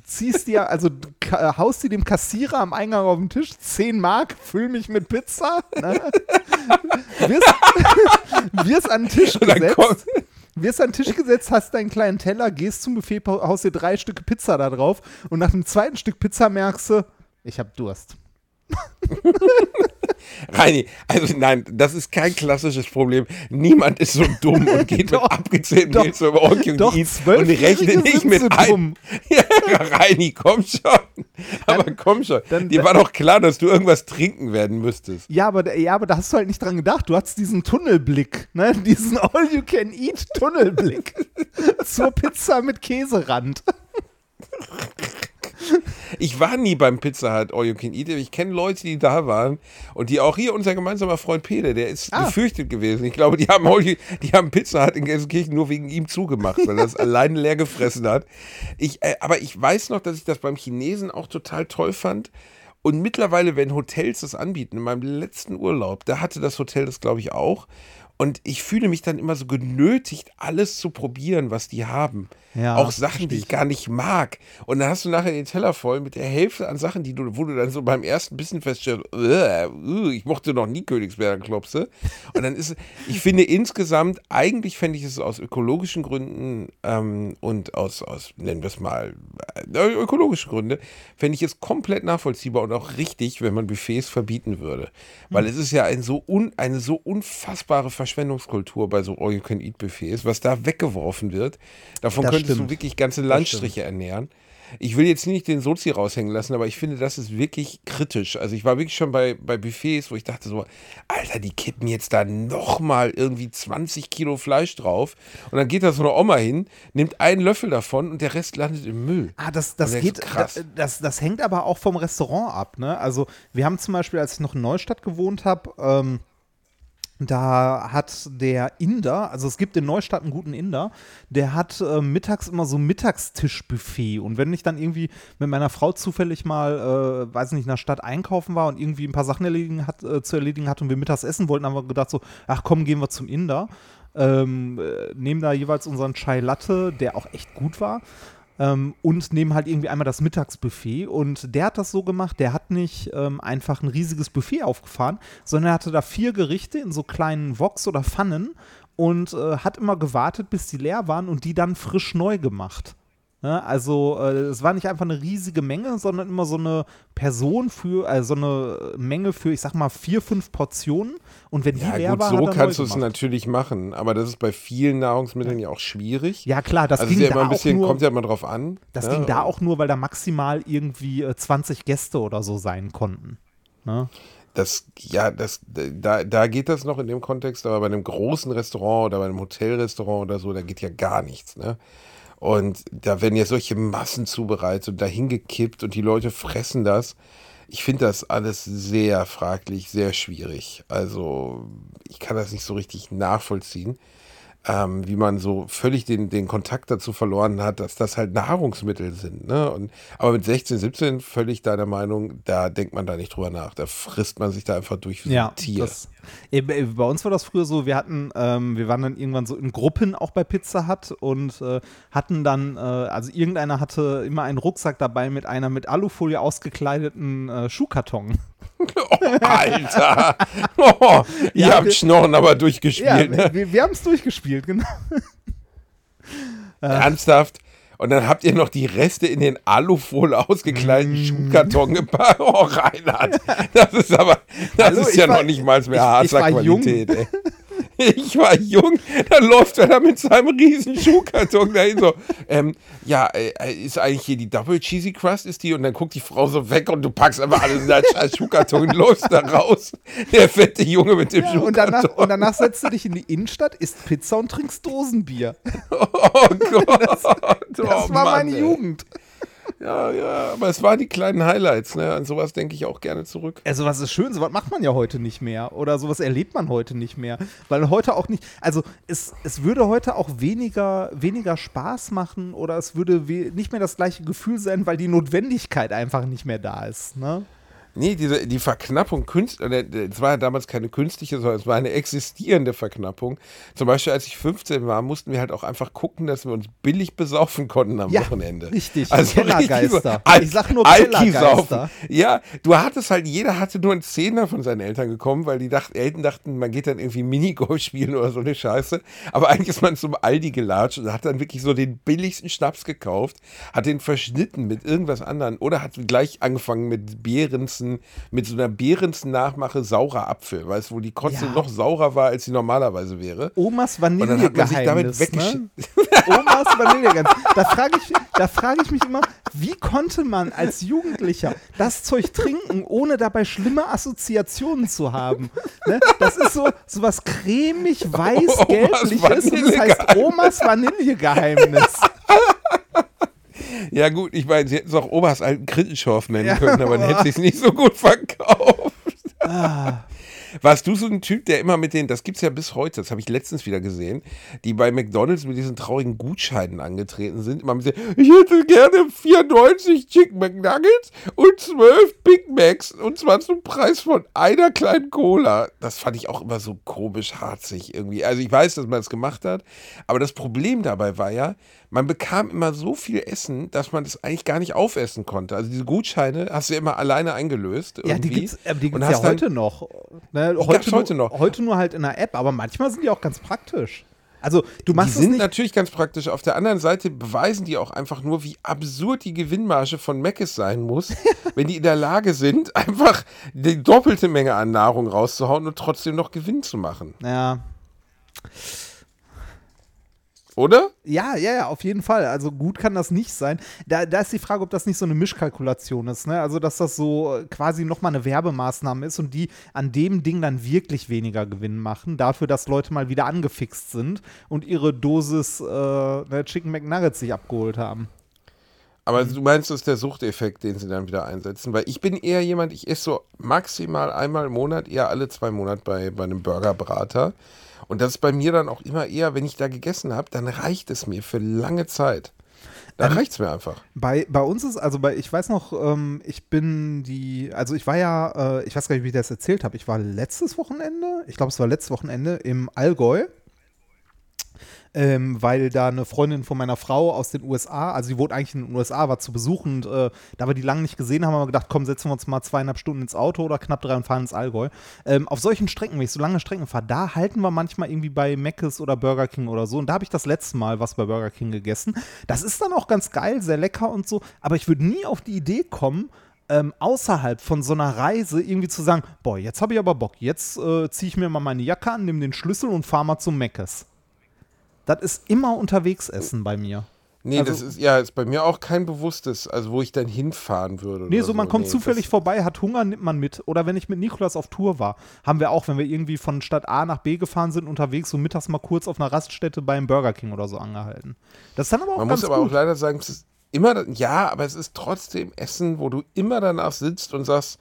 A: Ziehst dir, also du ka- haust dir dem Kassierer am Eingang auf den Tisch 10 Mark, füll mich mit Pizza. Ne? wirst, wirst an den Tisch gesetzt. wirst an den Tisch gesetzt, hast deinen kleinen Teller, gehst zum Buffet, haust dir drei Stücke Pizza da drauf und nach dem zweiten Stück Pizza merkst du, ich hab Durst.
B: Reini, also nein, das ist kein klassisches Problem. Niemand ist so dumm und geht
A: Doch,
B: mit abgezählten
A: doch,
B: Mails über All You
A: doch,
B: Need und rechnet nicht mit
A: so
B: ein. Ja, Reini, komm schon. Aber komm schon.
A: dann-
B: Dir war doch klar, dass du irgendwas trinken werden müsstest.
A: Ja aber, da- ja, aber da hast du halt nicht dran gedacht. Du hattest diesen Tunnelblick, ne? Diesen All-You-Can-Eat-Tunnelblick zur Pizza mit Käserand.
B: Ich war nie beim Pizza Hut All You Can Eat. Ich kenne Leute, die da waren und die auch hier unser gemeinsamer Freund Peter, der ist
A: Ah.
B: gefürchtet gewesen. Ich glaube, die haben, All You, die haben Pizza Hut in Gelsenkirchen nur wegen ihm zugemacht, weil er es alleine leer gefressen hat. Ich, äh, aber ich weiß noch, dass ich das beim Chinesen auch total toll fand. Und mittlerweile, wenn Hotels das anbieten, in meinem letzten Urlaub, da hatte das Hotel das, glaube ich, auch. Und ich fühle mich dann immer so genötigt, alles zu probieren, was die haben.
A: Ja,
B: auch Sachen, die ich gar nicht mag. Und dann hast du nachher den Teller voll mit der Hälfte an Sachen, die du, wo du dann so beim ersten bisschen feststellst, "Uah, uh, ich mochte noch nie Königsberger Klopse. Und dann ist, ich finde insgesamt, eigentlich fände ich es aus ökologischen Gründen ähm, und aus, aus, nennen wir es mal, äh, ökologischen Gründe, fände ich es komplett nachvollziehbar und auch richtig, wenn man Buffets verbieten würde. Weil es ist ja ein so un, eine so unfassbare Verschwendungskultur bei so All-You-Can-Eat-Buffets, was da weggeworfen wird. Davon
A: Das
B: könntest
A: stimmt.
B: du wirklich ganze Landstriche ernähren. Ich will jetzt nicht den Sozi raushängen lassen, aber ich finde, das ist wirklich kritisch. Also ich war wirklich schon bei, bei Buffets, wo ich dachte so, Alter, die kippen jetzt da nochmal irgendwie 20 Kilo Fleisch drauf. Und dann geht da so eine Oma hin, nimmt einen Löffel davon und der Rest landet im Müll.
A: Ah, das, das geht,
B: krass.
A: da- das, das hängt aber auch vom Restaurant ab, ne? Also wir haben zum Beispiel, als ich noch in Neustadt gewohnt habe, ähm, da hat der Inder, also es gibt in Neustadt einen guten Inder, der hat äh, mittags immer so Mittagstischbuffet. Und wenn ich dann irgendwie mit meiner Frau zufällig mal, äh, weiß nicht, in der Stadt einkaufen war und irgendwie ein paar Sachen erledigen hat, äh, zu erledigen hatte und wir mittags essen wollten, haben wir gedacht so, ach komm, gehen wir zum Inder. Ähm, äh, nehmen da jeweils unseren Chai Latte, der auch echt gut war. Ähm, und nehmen halt irgendwie einmal das Mittagsbuffet. Und der hat das so gemacht, der hat nicht ähm, einfach ein riesiges Buffet aufgefahren, sondern er hatte da vier Gerichte in so kleinen Woks oder Pfannen und äh, hat immer gewartet, bis die leer waren und die dann frisch neu gemacht. Ne? Also äh, es war nicht einfach eine riesige Menge, sondern immer so eine Person für, also so eine Menge für, ich sag mal, vier, fünf Portionen. Und wenn die
B: Ja
A: leer
B: gut,
A: war,
B: so kannst du es natürlich machen, aber das ist bei vielen Nahrungsmitteln ja auch schwierig.
A: Ja klar, das
B: also
A: ging
B: ja
A: da
B: immer ein
A: auch
B: bisschen,
A: nur,
B: kommt ja immer drauf an.
A: Das
B: ne?
A: ging da auch nur, weil da maximal irgendwie äh, 20 Gäste oder so sein konnten. Ne?
B: Das, ja, das, da, da geht das noch in dem Kontext, aber bei einem großen Restaurant oder bei einem Hotelrestaurant oder so, da geht ja gar nichts, ne? Und da werden ja solche Massen zubereitet und dahin gekippt und die Leute fressen das. Ich finde das alles sehr fraglich, sehr schwierig. Also ich kann das nicht so richtig nachvollziehen, ähm, wie man so völlig den, den Kontakt dazu verloren hat, dass das halt Nahrungsmittel sind. Ne? Und, aber mit 16, 17 völlig deiner Meinung, da denkt man da nicht drüber nach. Da frisst man sich da einfach durch wie
A: Ja,
B: ein Tier.
A: das, bei bei uns war das früher so, wir hatten, ähm, wir waren dann irgendwann so in Gruppen auch bei Pizza Hut und äh, hatten dann, äh, also irgendeiner hatte immer einen Rucksack dabei mit einer mit Alufolie ausgekleideten äh, Schuhkarton.
B: Oh, Alter! Oh, ihr
A: Ja,
B: habt
A: wir-
B: Schnorren aber durchgespielt.
A: Ja,
B: ne?
A: wir, wir haben es durchgespielt, genau.
B: Ernsthaft? Und dann habt ihr noch die Reste in den Alufolie ausgekleideten
A: Mm.
B: Schuhkarton gepackt. Oh, Reinhard. Das ist aber, das
A: Hallo,
B: ist ja
A: war-
B: noch nicht mal mehr
A: war
B: Qualität, ey. Ich war jung, dann läuft er da mit seinem riesen Schuhkarton dahin so, ähm, ja, äh, ist eigentlich hier die Double Cheesy Crust, ist die? Und dann guckt die Frau so weg und du packst einfach alles in deinen Schuhkarton und läufst da raus. Der fette Junge mit dem
A: Ja,
B: Schuhkarton.
A: und, danach, und danach setzt du dich in die Innenstadt, isst Pizza und trinkst Dosenbier.
B: Oh Gott.
A: Das
B: oh,
A: war
B: Mann,
A: meine
B: ey.
A: Jugend.
B: Ja, ja, aber es waren die kleinen Highlights, ne? An sowas denke ich auch gerne zurück.
A: Also was ist schön, sowas macht man ja heute nicht mehr oder sowas erlebt man heute nicht mehr, weil heute auch nicht, also es, es würde heute auch weniger, weniger Spaß machen oder es würde nicht mehr das gleiche Gefühl sein, weil die Notwendigkeit einfach nicht mehr da ist, ne?
B: Nee, diese, die Verknappung, oder, es war ja damals keine künstliche, sondern es war eine existierende Verknappung. Zum Beispiel, als ich 15 war, mussten wir halt auch einfach gucken, dass wir uns billig besaufen konnten am
A: Ja,
B: Wochenende.
A: richtig,
B: Also
A: Kellergeister.
B: richtig so,
A: Ich sag nur Kellergeister.
B: Ja, du hattest halt, jeder hatte nur einen Zehner von seinen Eltern gekommen, weil die dachten, Eltern dachten, man geht dann irgendwie Minigolf spielen oder so eine Scheiße. Aber eigentlich ist man zum Aldi gelatscht und hat dann wirklich so den billigsten Schnaps gekauft, hat den verschnitten mit irgendwas anderem oder hat gleich angefangen mit Behrensen, mit so einer Behrensen-Nachmache saurer Apfel, weißt du, wo die Kotze
A: Ja.
B: noch saurer war, als sie normalerweise wäre.
A: Omas Vanillegeheimnis. Ne? Omas Vanillegeheimnis. Da frage ich, da frage ich mich immer, wie konnte man als Jugendlicher das Zeug trinken, ohne dabei schlimme Assoziationen zu haben? Ne? Das ist so, so was cremig weiß-gelbliches und es heißt Omas Vanillegeheimnis.
B: Ja gut, ich meine, sie hätten es auch Omas alten Krittenschorf nennen können, aber dann hätte es nicht so gut verkauft. Warst du so ein Typ, der immer mit den, das gibt es ja bis heute, das habe ich letztens wieder gesehen, die bei McDonalds mit diesen traurigen Gutscheinen angetreten sind, immer mit den, ich hätte gerne 94 Chicken McNuggets und 12 Big Macs und zwar zum Preis von einer kleinen Cola. Das fand ich auch immer so komisch harzig irgendwie. Also ich weiß, dass man es gemacht hat, aber das Problem dabei war ja, man bekam immer so viel Essen, dass man das eigentlich gar nicht aufessen konnte. Also diese Gutscheine hast du ja immer alleine eingelöst.
A: Ja, die
B: irgendwie.
A: gibt's, äh, die
B: Und
A: gibt's ja
B: hast dann-
A: heute noch. Ne,
B: gab's
A: nur,
B: heute noch.
A: Heute nur halt in der App, aber manchmal sind die auch ganz praktisch. Also du
B: Die
A: machst es
B: sind natürlich ganz praktisch. Auf der anderen Seite beweisen die auch einfach nur, wie absurd die Gewinnmarge von Mc's sein muss, wenn die in der Lage sind, einfach die doppelte Menge an Nahrung rauszuhauen und trotzdem noch Gewinn zu machen.
A: Ja.
B: Oder?
A: Ja, ja, ja, auf jeden Fall. Also gut kann das nicht sein. Da, da ist die Frage, ob das nicht so eine Mischkalkulation ist. Ne? Also, dass das so äh, quasi nochmal eine Werbemaßnahme ist und die an dem Ding dann wirklich weniger Gewinn machen, dafür, dass Leute mal wieder angefixt sind und ihre Dosis äh, ne, Chicken McNuggets sich abgeholt haben.
B: Aber du meinst, das ist der Suchteffekt, den sie dann wieder einsetzen? Weil ich bin eher jemand, ich esse so maximal einmal im Monat, eher alle zwei Monate bei, bei einem Burgerbrater. Und das ist bei mir dann auch immer eher, wenn ich da gegessen habe, dann reicht es mir für lange Zeit. Dann reicht es mir einfach.
A: Bei, bei uns ist, also bei, ich weiß noch, ähm, ich bin die, also ich war ja, äh, ich weiß gar nicht, wie ich das erzählt habe, ich war letztes Wochenende, ich glaube, es war letztes Wochenende im Allgäu. Ähm, weil da eine Freundin von meiner Frau aus den USA, also sie wohnt eigentlich in den USA, war zu besuchen und äh, da wir die lange nicht gesehen haben, haben wir gedacht, komm, setzen wir uns mal zweieinhalb Stunden ins Auto oder knapp drei und fahren ins Allgäu. Ähm, auf solchen Strecken, wenn ich so lange Strecken fahre, da halten wir manchmal irgendwie bei Mc's oder Burger King oder so und da habe ich das letzte Mal was bei Burger King gegessen. Das ist dann auch ganz geil, sehr lecker und so, aber ich würde nie auf die Idee kommen, ähm, außerhalb von so einer Reise irgendwie zu sagen, boah, jetzt habe ich aber Bock, jetzt äh, ziehe ich mir mal meine Jacke an, nehme den Schlüssel und fahre mal zum Meckes. Das ist immer unterwegs essen bei mir.
B: Nee,
A: Also-
B: das ist ja ist bei mir auch kein bewusstes, also wo ich dann hinfahren würde.
A: Nee, so man kommt
B: Nee,
A: zufällig vorbei, hat Hunger, nimmt man mit. Oder wenn ich mit Nikolas auf Tour war, haben wir auch, wenn wir irgendwie von Stadt A nach B gefahren sind, unterwegs so mittags mal kurz auf einer Raststätte beim Burger King oder so angehalten. Das ist dann aber auch
B: Man
A: ganz
B: muss aber
A: gut.
B: auch leider sagen, es ist immer, ja, aber es ist trotzdem Essen, wo du immer danach sitzt und sagst,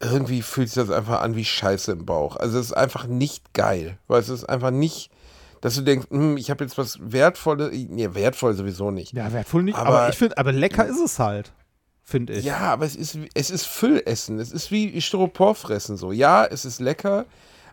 B: irgendwie fühlt sich das einfach an wie Scheiße im Bauch. Also es ist einfach nicht geil, weil es ist einfach nicht, dass du denkst, hm, ich habe jetzt was Wertvolles, nee, wertvoll sowieso nicht.
A: ja, wertvoll nicht, aber,
B: aber-
A: ich finde, aber lecker ist es halt, finde ich.
B: Ja, aber es ist, es ist Füllessen. Es ist wie Styropor fressen so. Ja, es ist lecker,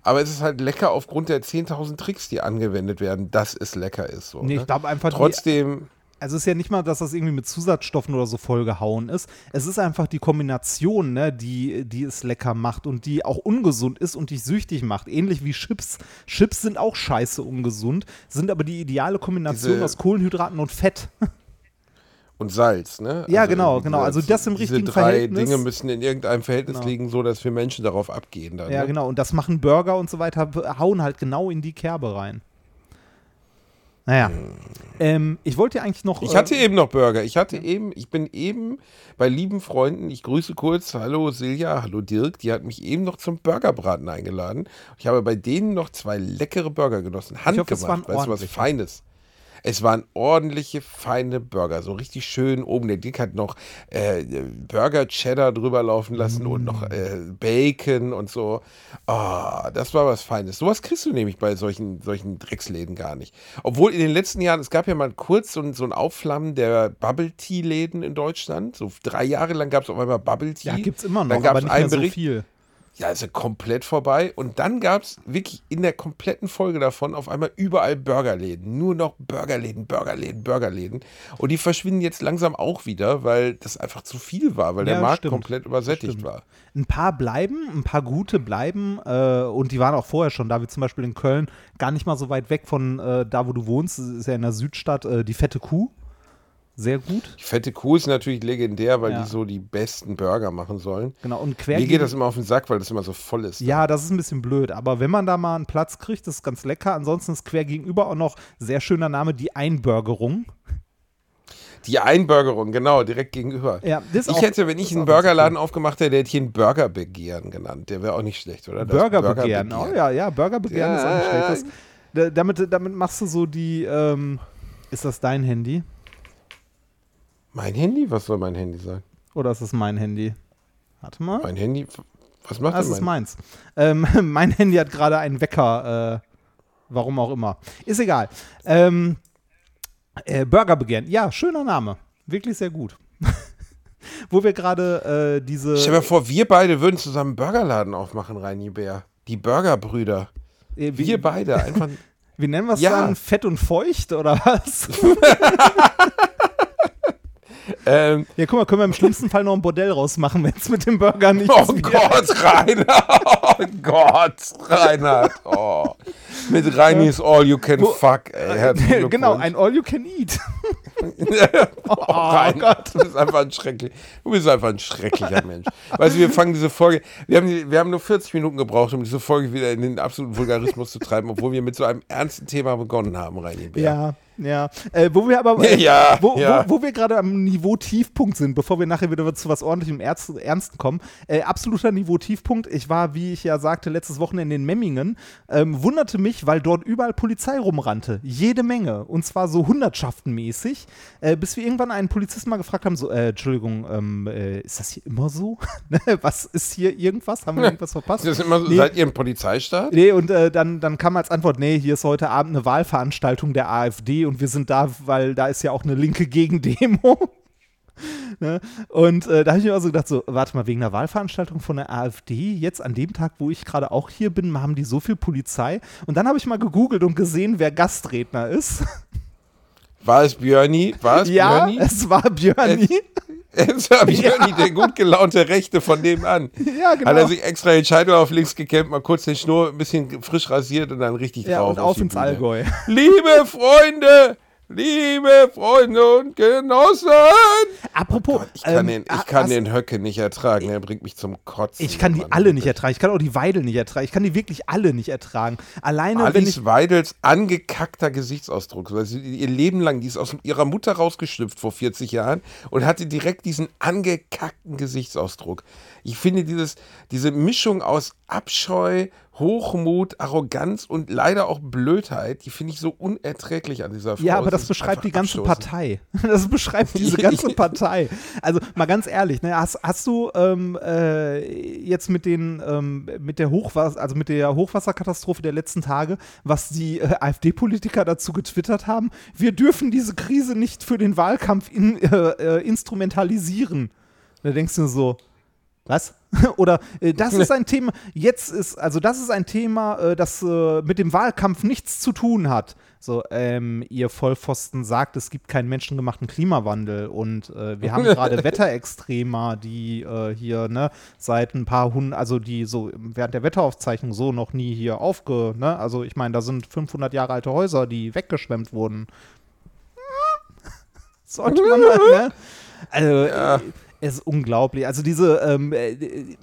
B: aber es ist halt lecker aufgrund der 10.000 Tricks, die angewendet werden, dass es lecker ist. So,
A: Nee,
B: ne?
A: ich glaube einfach, die,
B: Trotzdem,
A: also es ist ja nicht mal, dass das irgendwie mit Zusatzstoffen oder so vollgehauen ist. Es ist einfach die Kombination, ne, die, die es lecker macht und die auch ungesund ist und dich süchtig macht. Ähnlich wie Chips. Chips sind auch scheiße ungesund, sind aber die ideale Kombination
B: Diese-
A: aus Kohlenhydraten und Fett.
B: und Salz, ne?
A: Ja, genau,
B: irgendwie
A: genau. Also das im
B: diese
A: richtigen
B: drei
A: Verhältnis.
B: Dinge müssen in irgendeinem Verhältnis
A: Genau.
B: liegen, so dass wir Menschen darauf abgehen dann.
A: Ja,
B: ne?
A: genau. Und das machen Burger und so weiter, hauen halt genau in die Kerbe rein. Naja. Ähm, ich wollte ja eigentlich noch.
B: Ich hatte
A: äh,
B: eben noch Burger. Ich hatte eben, ich bin eben bei lieben Freunden, ich grüße kurz, hallo Silja, hallo Dirk, die hat mich eben noch zum Burgerbraten eingeladen. Ich habe bei denen noch zwei leckere Burger genossen.
A: hoffe, es
B: Handgemacht,
A: waren
B: weißt du, was
A: ordentliche.
B: Feines. Es waren ordentliche, feine Burger, so richtig schön oben. Der Dick hat noch äh, Burger Cheddar drüber laufen lassen und noch äh, Bacon und so. Ah, das war was Feines. Sowas kriegst du nämlich bei solchen, solchen Drecksläden gar nicht. Obwohl in den letzten Jahren, es gab ja mal kurz so, ein- so ein Aufflammen der Bubble Tea-Läden in Deutschland. So drei Jahre lang gab es auf einmal Bubble Tea.
A: Ja, gibt's immer noch,
B: Dann
A: aber nicht
B: einen
A: mehr so
B: Bericht,
A: viel.
B: Ja, ist ja komplett vorbei. Und dann gab es wirklich in der kompletten Folge davon auf einmal überall Burgerläden. Nur noch Burgerläden, Burgerläden, Burgerläden. Und die verschwinden jetzt langsam auch wieder, weil das einfach zu viel war, weil
A: Ja,
B: der Markt
A: stimmt.
B: komplett übersättigt
A: Stimmt.
B: war.
A: Ein paar bleiben, ein paar gute bleiben äh, und die waren auch vorher schon da, wie zum Beispiel in Köln, gar nicht mal so weit weg von äh, da, wo du wohnst, Das ist ja in der Südstadt, äh, die Fette Kuh. Sehr gut.
B: Die fette Kuh ist natürlich legendär, weil
A: Ja.
B: die so die besten Burger machen sollen.
A: Genau. Und quer
B: Mir geht das immer auf den Sack, weil das immer so voll ist.
A: Ja, das ist ein bisschen blöd, aber wenn man da mal einen Platz kriegt, das ist ganz lecker. Ansonsten ist quer gegenüber auch noch sehr schöner Name, die Einbürgerung.
B: Die Einburgerung, genau, direkt gegenüber.
A: Ja,
B: ich
A: auch-
B: hätte, wenn ich einen Burgerladen aufgemacht hätte, hätte ich ihn Burgerbegehren genannt. Der wäre auch nicht schlecht, oder?
A: Burgerbegehren. Oh
B: Burgerbegehren.
A: ja, ja, Burgerbegehren ist auch nicht
B: Ja.
A: schlecht. Das, da- damit, damit machst du so die, ähm, ist das dein Handy?
B: Mein Handy? Was soll mein Handy sein?
A: Oder ist das mein Handy? Warte mal.
B: Mein Handy? Was macht
A: Ah, Das
B: denn
A: ist
B: mein
A: meins. Ähm, mein Handy hat gerade einen Wecker, äh, warum auch immer. Ist egal. Ähm, äh, Burgerbegehren. Ja, schöner Name. Wirklich sehr gut. Wo wir gerade äh, diese.
B: Stell dir mal vor, wir beide würden zusammen einen Burgerladen aufmachen, Reini Bär. Die Burgerbrüder.
A: äh, wie,
B: Wir beide. Einfach.
A: wie nennen wir es
B: Ja.
A: dann? Fett und feucht oder was?
B: Ähm,
A: ja, guck mal, können wir im schlimmsten Fall noch ein Bordell rausmachen, wenn es mit dem Burger nicht
B: oh
A: wird.
B: Gott, Reinhard. Oh Gott, Reinhard. Oh. Mit Reinis All You Can Fuck. Ey, herzlichen
A: genau, ein All You Can Eat.
B: Oh, Reinhard, du bist einfach ein schrecklich, du bist einfach ein schrecklicher Mensch. Weißt du, wir fangen diese Folge, wir haben, die, wir haben nur 40 Minuten gebraucht, um diese Folge wieder in den absoluten Vulgarismus zu treiben, obwohl wir mit so einem ernsten Thema begonnen haben, Reini Bär.
A: Ja, ja. Äh, wo wir aber, äh,
B: Ja,
A: wo,
B: ja.
A: Wo, wo wir gerade am Niveau Tiefpunkt sind, bevor wir nachher wieder zu was ordentlichem Ernst, Ernsten kommen. Äh, absoluter Niveau Tiefpunkt. Ich war, wie ich ja sagte, letztes Wochenende in Memmingen. Ähm, wunderte mich, weil dort überall Polizei rumrannte. Jede Menge. Und zwar so hundertschaftenmäßig. Äh, bis wir irgendwann einen Polizisten mal gefragt haben: so, äh, Entschuldigung, ähm, äh, ist das hier immer so? was ist hier irgendwas? Haben wir irgendwas verpasst?
B: Das ist immer so,
A: Nee.
B: Seid ihr ein Polizeistaat?
A: Nee, und äh, dann, dann kam als Antwort, nee, hier ist heute Abend eine Wahlveranstaltung der AfD und wir sind da, weil da ist ja auch eine linke Gegendemo. ne? Und äh, da habe ich mir also gedacht, so, warte mal, wegen einer Wahlveranstaltung von der AfD, jetzt an dem Tag, wo ich gerade auch hier bin, haben die so viel Polizei. Und dann habe ich mal gegoogelt und gesehen, wer Gastredner ist.
B: War es Björni? War es
A: ja,
B: Björni?
A: es war Björni.
B: Es war Björni, der gut gelaunte Rechte von nebenan.
A: Ja, genau.
B: Hat er sich extra den Scheitel auf links gekämmt, mal kurz den Schnur ein bisschen frisch rasiert und dann richtig
A: ja,
B: drauf.
A: und auf
B: die
A: ins. Allgäu.
B: Liebe Freunde, liebe Freunde und Genossen.
A: Apropos,
B: Ich kann,
A: ähm,
B: den, ich
A: ha-
B: kann
A: hast-
B: den Höcke nicht ertragen, er bringt mich zum Kotzen.
A: Ich kann die
B: Mann.
A: alle nicht ertragen. Ich kann auch die Weidel nicht ertragen. Ich kann die wirklich alle nicht ertragen. Alleine, wenn ich.
B: Alice Weidels angekackter Gesichtsausdruck. Weil sie ihr Leben lang, die ist aus ihrer Mutter rausgeschlüpft vor 40 Jahren und hatte direkt diesen angekackten Gesichtsausdruck. Ich finde dieses, diese Mischung aus Abscheu, Hochmut, Arroganz und leider auch Blödheit, die finde ich so unerträglich an dieser Frau.
A: Ja, aber das beschreibt die ganze. Partei. Das beschreibt diese ganze Partei. Also mal ganz ehrlich, ne, hast, hast du ähm, äh, jetzt mit den ähm, mit der Hochwasser, also mit der Hochwasserkatastrophe der letzten Tage, was die äh, AfD-Politiker dazu getwittert haben? Wir dürfen diese Krise nicht für den Wahlkampf in, äh, äh, instrumentalisieren. Da denkst du so, was? Oder äh, das ist ein Thema, jetzt ist, also das ist ein Thema, äh, das äh, mit dem Wahlkampf nichts zu tun hat. So, ähm, ihr Vollpfosten sagt, es gibt keinen menschengemachten Klimawandel und äh, wir haben gerade Wetterextremer, die äh, hier, ne, seit ein paar hundert, also die so während der Wetteraufzeichnung so noch nie hier aufge, ne, also ich meine, da sind 500 Jahre alte Häuser, die weggeschwemmt wurden. Sollte man mal, ne? Also,
B: Ja.
A: Es ist unglaublich. Also diese, ähm, äh, äh,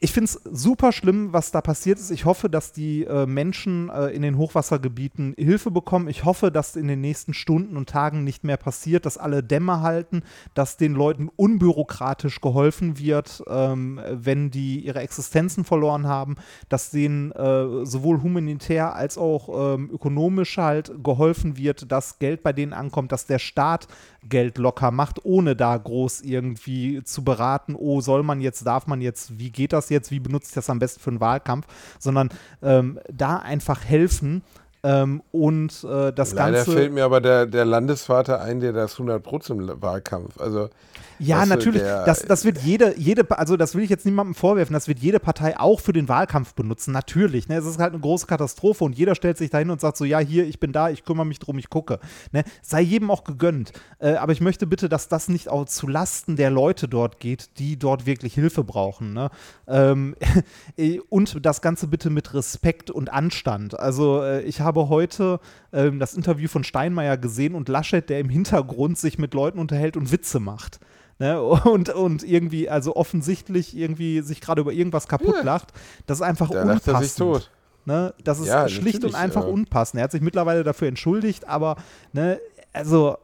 A: ich finde es super schlimm, was da passiert ist. Ich hoffe, dass die äh, Menschen äh, in den Hochwassergebieten Hilfe bekommen. Ich hoffe, dass in den nächsten Stunden und Tagen nicht mehr passiert, dass alle Dämme halten, dass den Leuten unbürokratisch geholfen wird, ähm, wenn die ihre Existenzen verloren haben, dass denen äh, sowohl humanitär als auch ähm, ökonomisch halt geholfen wird, dass Geld bei denen ankommt, dass der Staat Geld locker macht, ohne da groß irgendwie zu beraten, oh, soll man jetzt, darf man jetzt, wie geht das jetzt, wie benutze ich das am besten für einen Wahlkampf, sondern ähm, da einfach helfen. Ähm, und äh, das
B: Leider
A: Ganze.
B: fällt mir aber der, der Landesvater ein, der das 100 Pro zum Wahlkampf. Also
A: Ja,
B: weißt du,
A: natürlich.
B: der-
A: das, das wird jede, jede, also das will ich jetzt niemandem vorwerfen, das wird jede Partei auch für den Wahlkampf benutzen, natürlich. Ne? Es ist halt eine große Katastrophe und jeder stellt sich dahin und sagt so, ja, hier, ich bin da, ich kümmere mich drum, ich gucke. Ne? Sei jedem auch gegönnt. Äh, aber ich möchte bitte, dass das nicht auch zu Lasten der Leute dort geht, die dort wirklich Hilfe brauchen. Ne? Ähm, äh, und das Ganze bitte mit Respekt und Anstand. Also äh, ich habe heute ähm, das Interview von Steinmeier gesehen und Laschet, der im Hintergrund sich mit Leuten unterhält und Witze macht. Ne? Und, und irgendwie, also offensichtlich irgendwie sich gerade über irgendwas kaputt
B: Ja.
A: lacht. Das ist einfach
B: Da lacht er
A: unpassend.
B: sich tot.
A: Ne? Das ist
B: Ja,
A: schlicht und einfach
B: aber-
A: unpassend. Er hat sich mittlerweile dafür entschuldigt, aber ne, also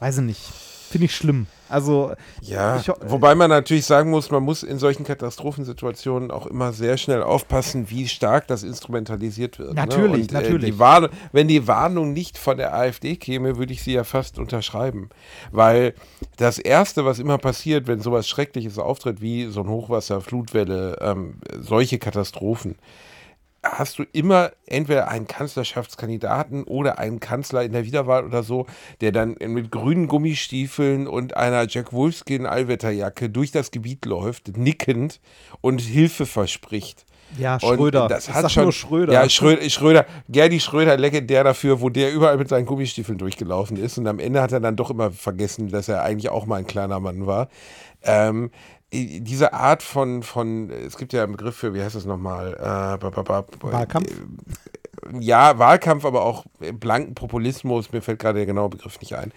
A: weiß ich nicht. Finde ich schlimm. Also
B: Ja,
A: ich
B: wobei man natürlich sagen muss, man muss in solchen Katastrophensituationen auch immer sehr schnell aufpassen, wie stark das instrumentalisiert wird.
A: Natürlich,
B: ne? Und,
A: natürlich.
B: Äh, die wenn die Warnung nicht von der AfD käme, würde ich sie ja fast unterschreiben. Weil das Erste, was immer passiert, wenn sowas Schreckliches auftritt, wie so ein Hochwasser, Flutwelle, ähm, solche Katastrophen, hast du immer entweder einen Kanzlerschaftskandidaten oder einen Kanzler in der Wiederwahl oder so, der dann mit grünen Gummistiefeln und einer Jack Wolfskin Allwetterjacke durch das Gebiet läuft, nickend und Hilfe verspricht.
A: ja,
B: Und
A: Schröder.
B: Das hat schon,
A: nur Schröder.
B: Ja, Schröder, Schröder, Gerdi Schröder legendär dafür, wo der überall mit seinen Gummistiefeln durchgelaufen ist. Und am Ende hat er dann doch immer vergessen, dass er eigentlich auch mal ein kleiner Mann war. Ähm, diese Art von, von, es gibt ja einen Begriff für, wie heißt das nochmal? Äh,
A: Wahlkampf?
B: ja, Wahlkampf, aber auch blanken Populismus, mir fällt gerade der genaue Begriff nicht ein.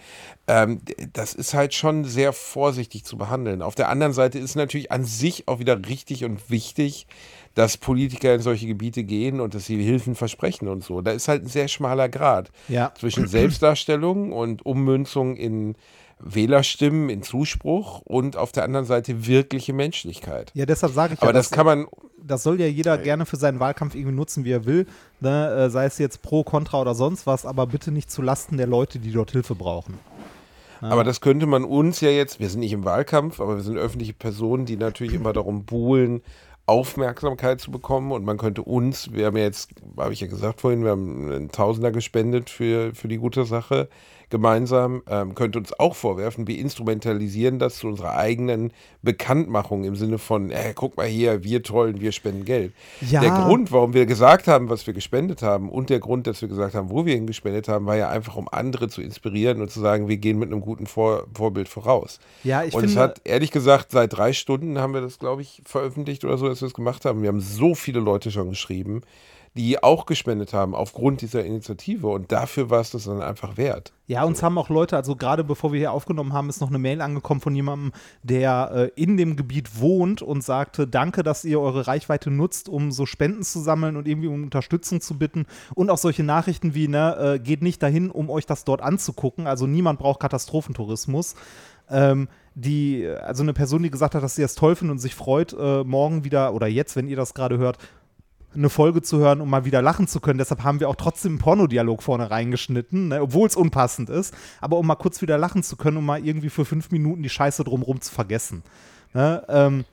B: Ähm, das ist halt schon sehr vorsichtig zu behandeln. Auf der anderen Seite ist natürlich an sich auch wieder richtig und wichtig, dass Politiker in solche Gebiete gehen und dass sie Hilfen versprechen und so. Da ist halt ein sehr schmaler Grad
A: Ja.
B: zwischen Selbstdarstellung und Ummünzung in Wählerstimmen, in Zuspruch und auf der anderen Seite wirkliche Menschlichkeit.
A: Ja, deshalb sage ich
B: Aber
A: ja,
B: das kann man
A: das soll ja jeder gerne für seinen Wahlkampf irgendwie nutzen, wie er will. Ne? Äh, sei es jetzt pro, contra oder sonst was, aber bitte nicht zu Lasten der Leute, die dort Hilfe brauchen.
B: Aber das könnte man uns ja jetzt, wir sind nicht im Wahlkampf, aber wir sind öffentliche Personen, die natürlich immer darum buhlen, Aufmerksamkeit zu bekommen. Und man könnte uns, wir haben ja jetzt, habe ich ja gesagt vorhin, wir haben einen Tausender gespendet für, für die gute Sache gemeinsam, ähm, könnte uns auch vorwerfen, wir instrumentalisieren das zu unserer eigenen Bekanntmachung im Sinne von, äh, guck mal hier, wir tollen, wir spenden Geld.
A: Ja.
B: Der Grund, warum wir gesagt haben, was wir gespendet haben und der Grund, dass wir gesagt haben, wo wir ihn gespendet haben, war ja einfach, um andere zu inspirieren und zu sagen, wir gehen mit einem guten Vor Vorbild voraus.
A: Ja, ich
B: und es
A: finde-
B: hat, ehrlich gesagt, seit drei Stunden haben wir das, glaube ich, veröffentlicht oder so, dass wir es gemacht haben. Wir haben so viele Leute schon geschrieben, die auch gespendet haben aufgrund dieser Initiative und dafür war es das dann einfach wert.
A: Ja, uns haben auch Leute, also gerade bevor wir hier aufgenommen haben, ist noch eine Mail angekommen von jemandem, der äh, in dem Gebiet wohnt und sagte, danke, dass ihr eure Reichweite nutzt, um so Spenden zu sammeln und irgendwie um Unterstützung zu bitten. Und auch solche Nachrichten wie, ne, äh, geht nicht dahin, um euch das dort anzugucken. Also niemand braucht Katastrophentourismus. Ähm, die, also eine Person, die gesagt hat, dass sie das toll findet und sich freut, äh, morgen wieder oder jetzt, wenn ihr das gerade hört, eine Folge zu hören, um mal wieder lachen zu können. Deshalb haben wir auch trotzdem einen Pornodialog vorne reingeschnitten, ne, obwohl es unpassend ist. Aber um mal kurz wieder lachen zu können, um mal irgendwie für fünf Minuten die Scheiße drumherum zu vergessen. Ne, ähm,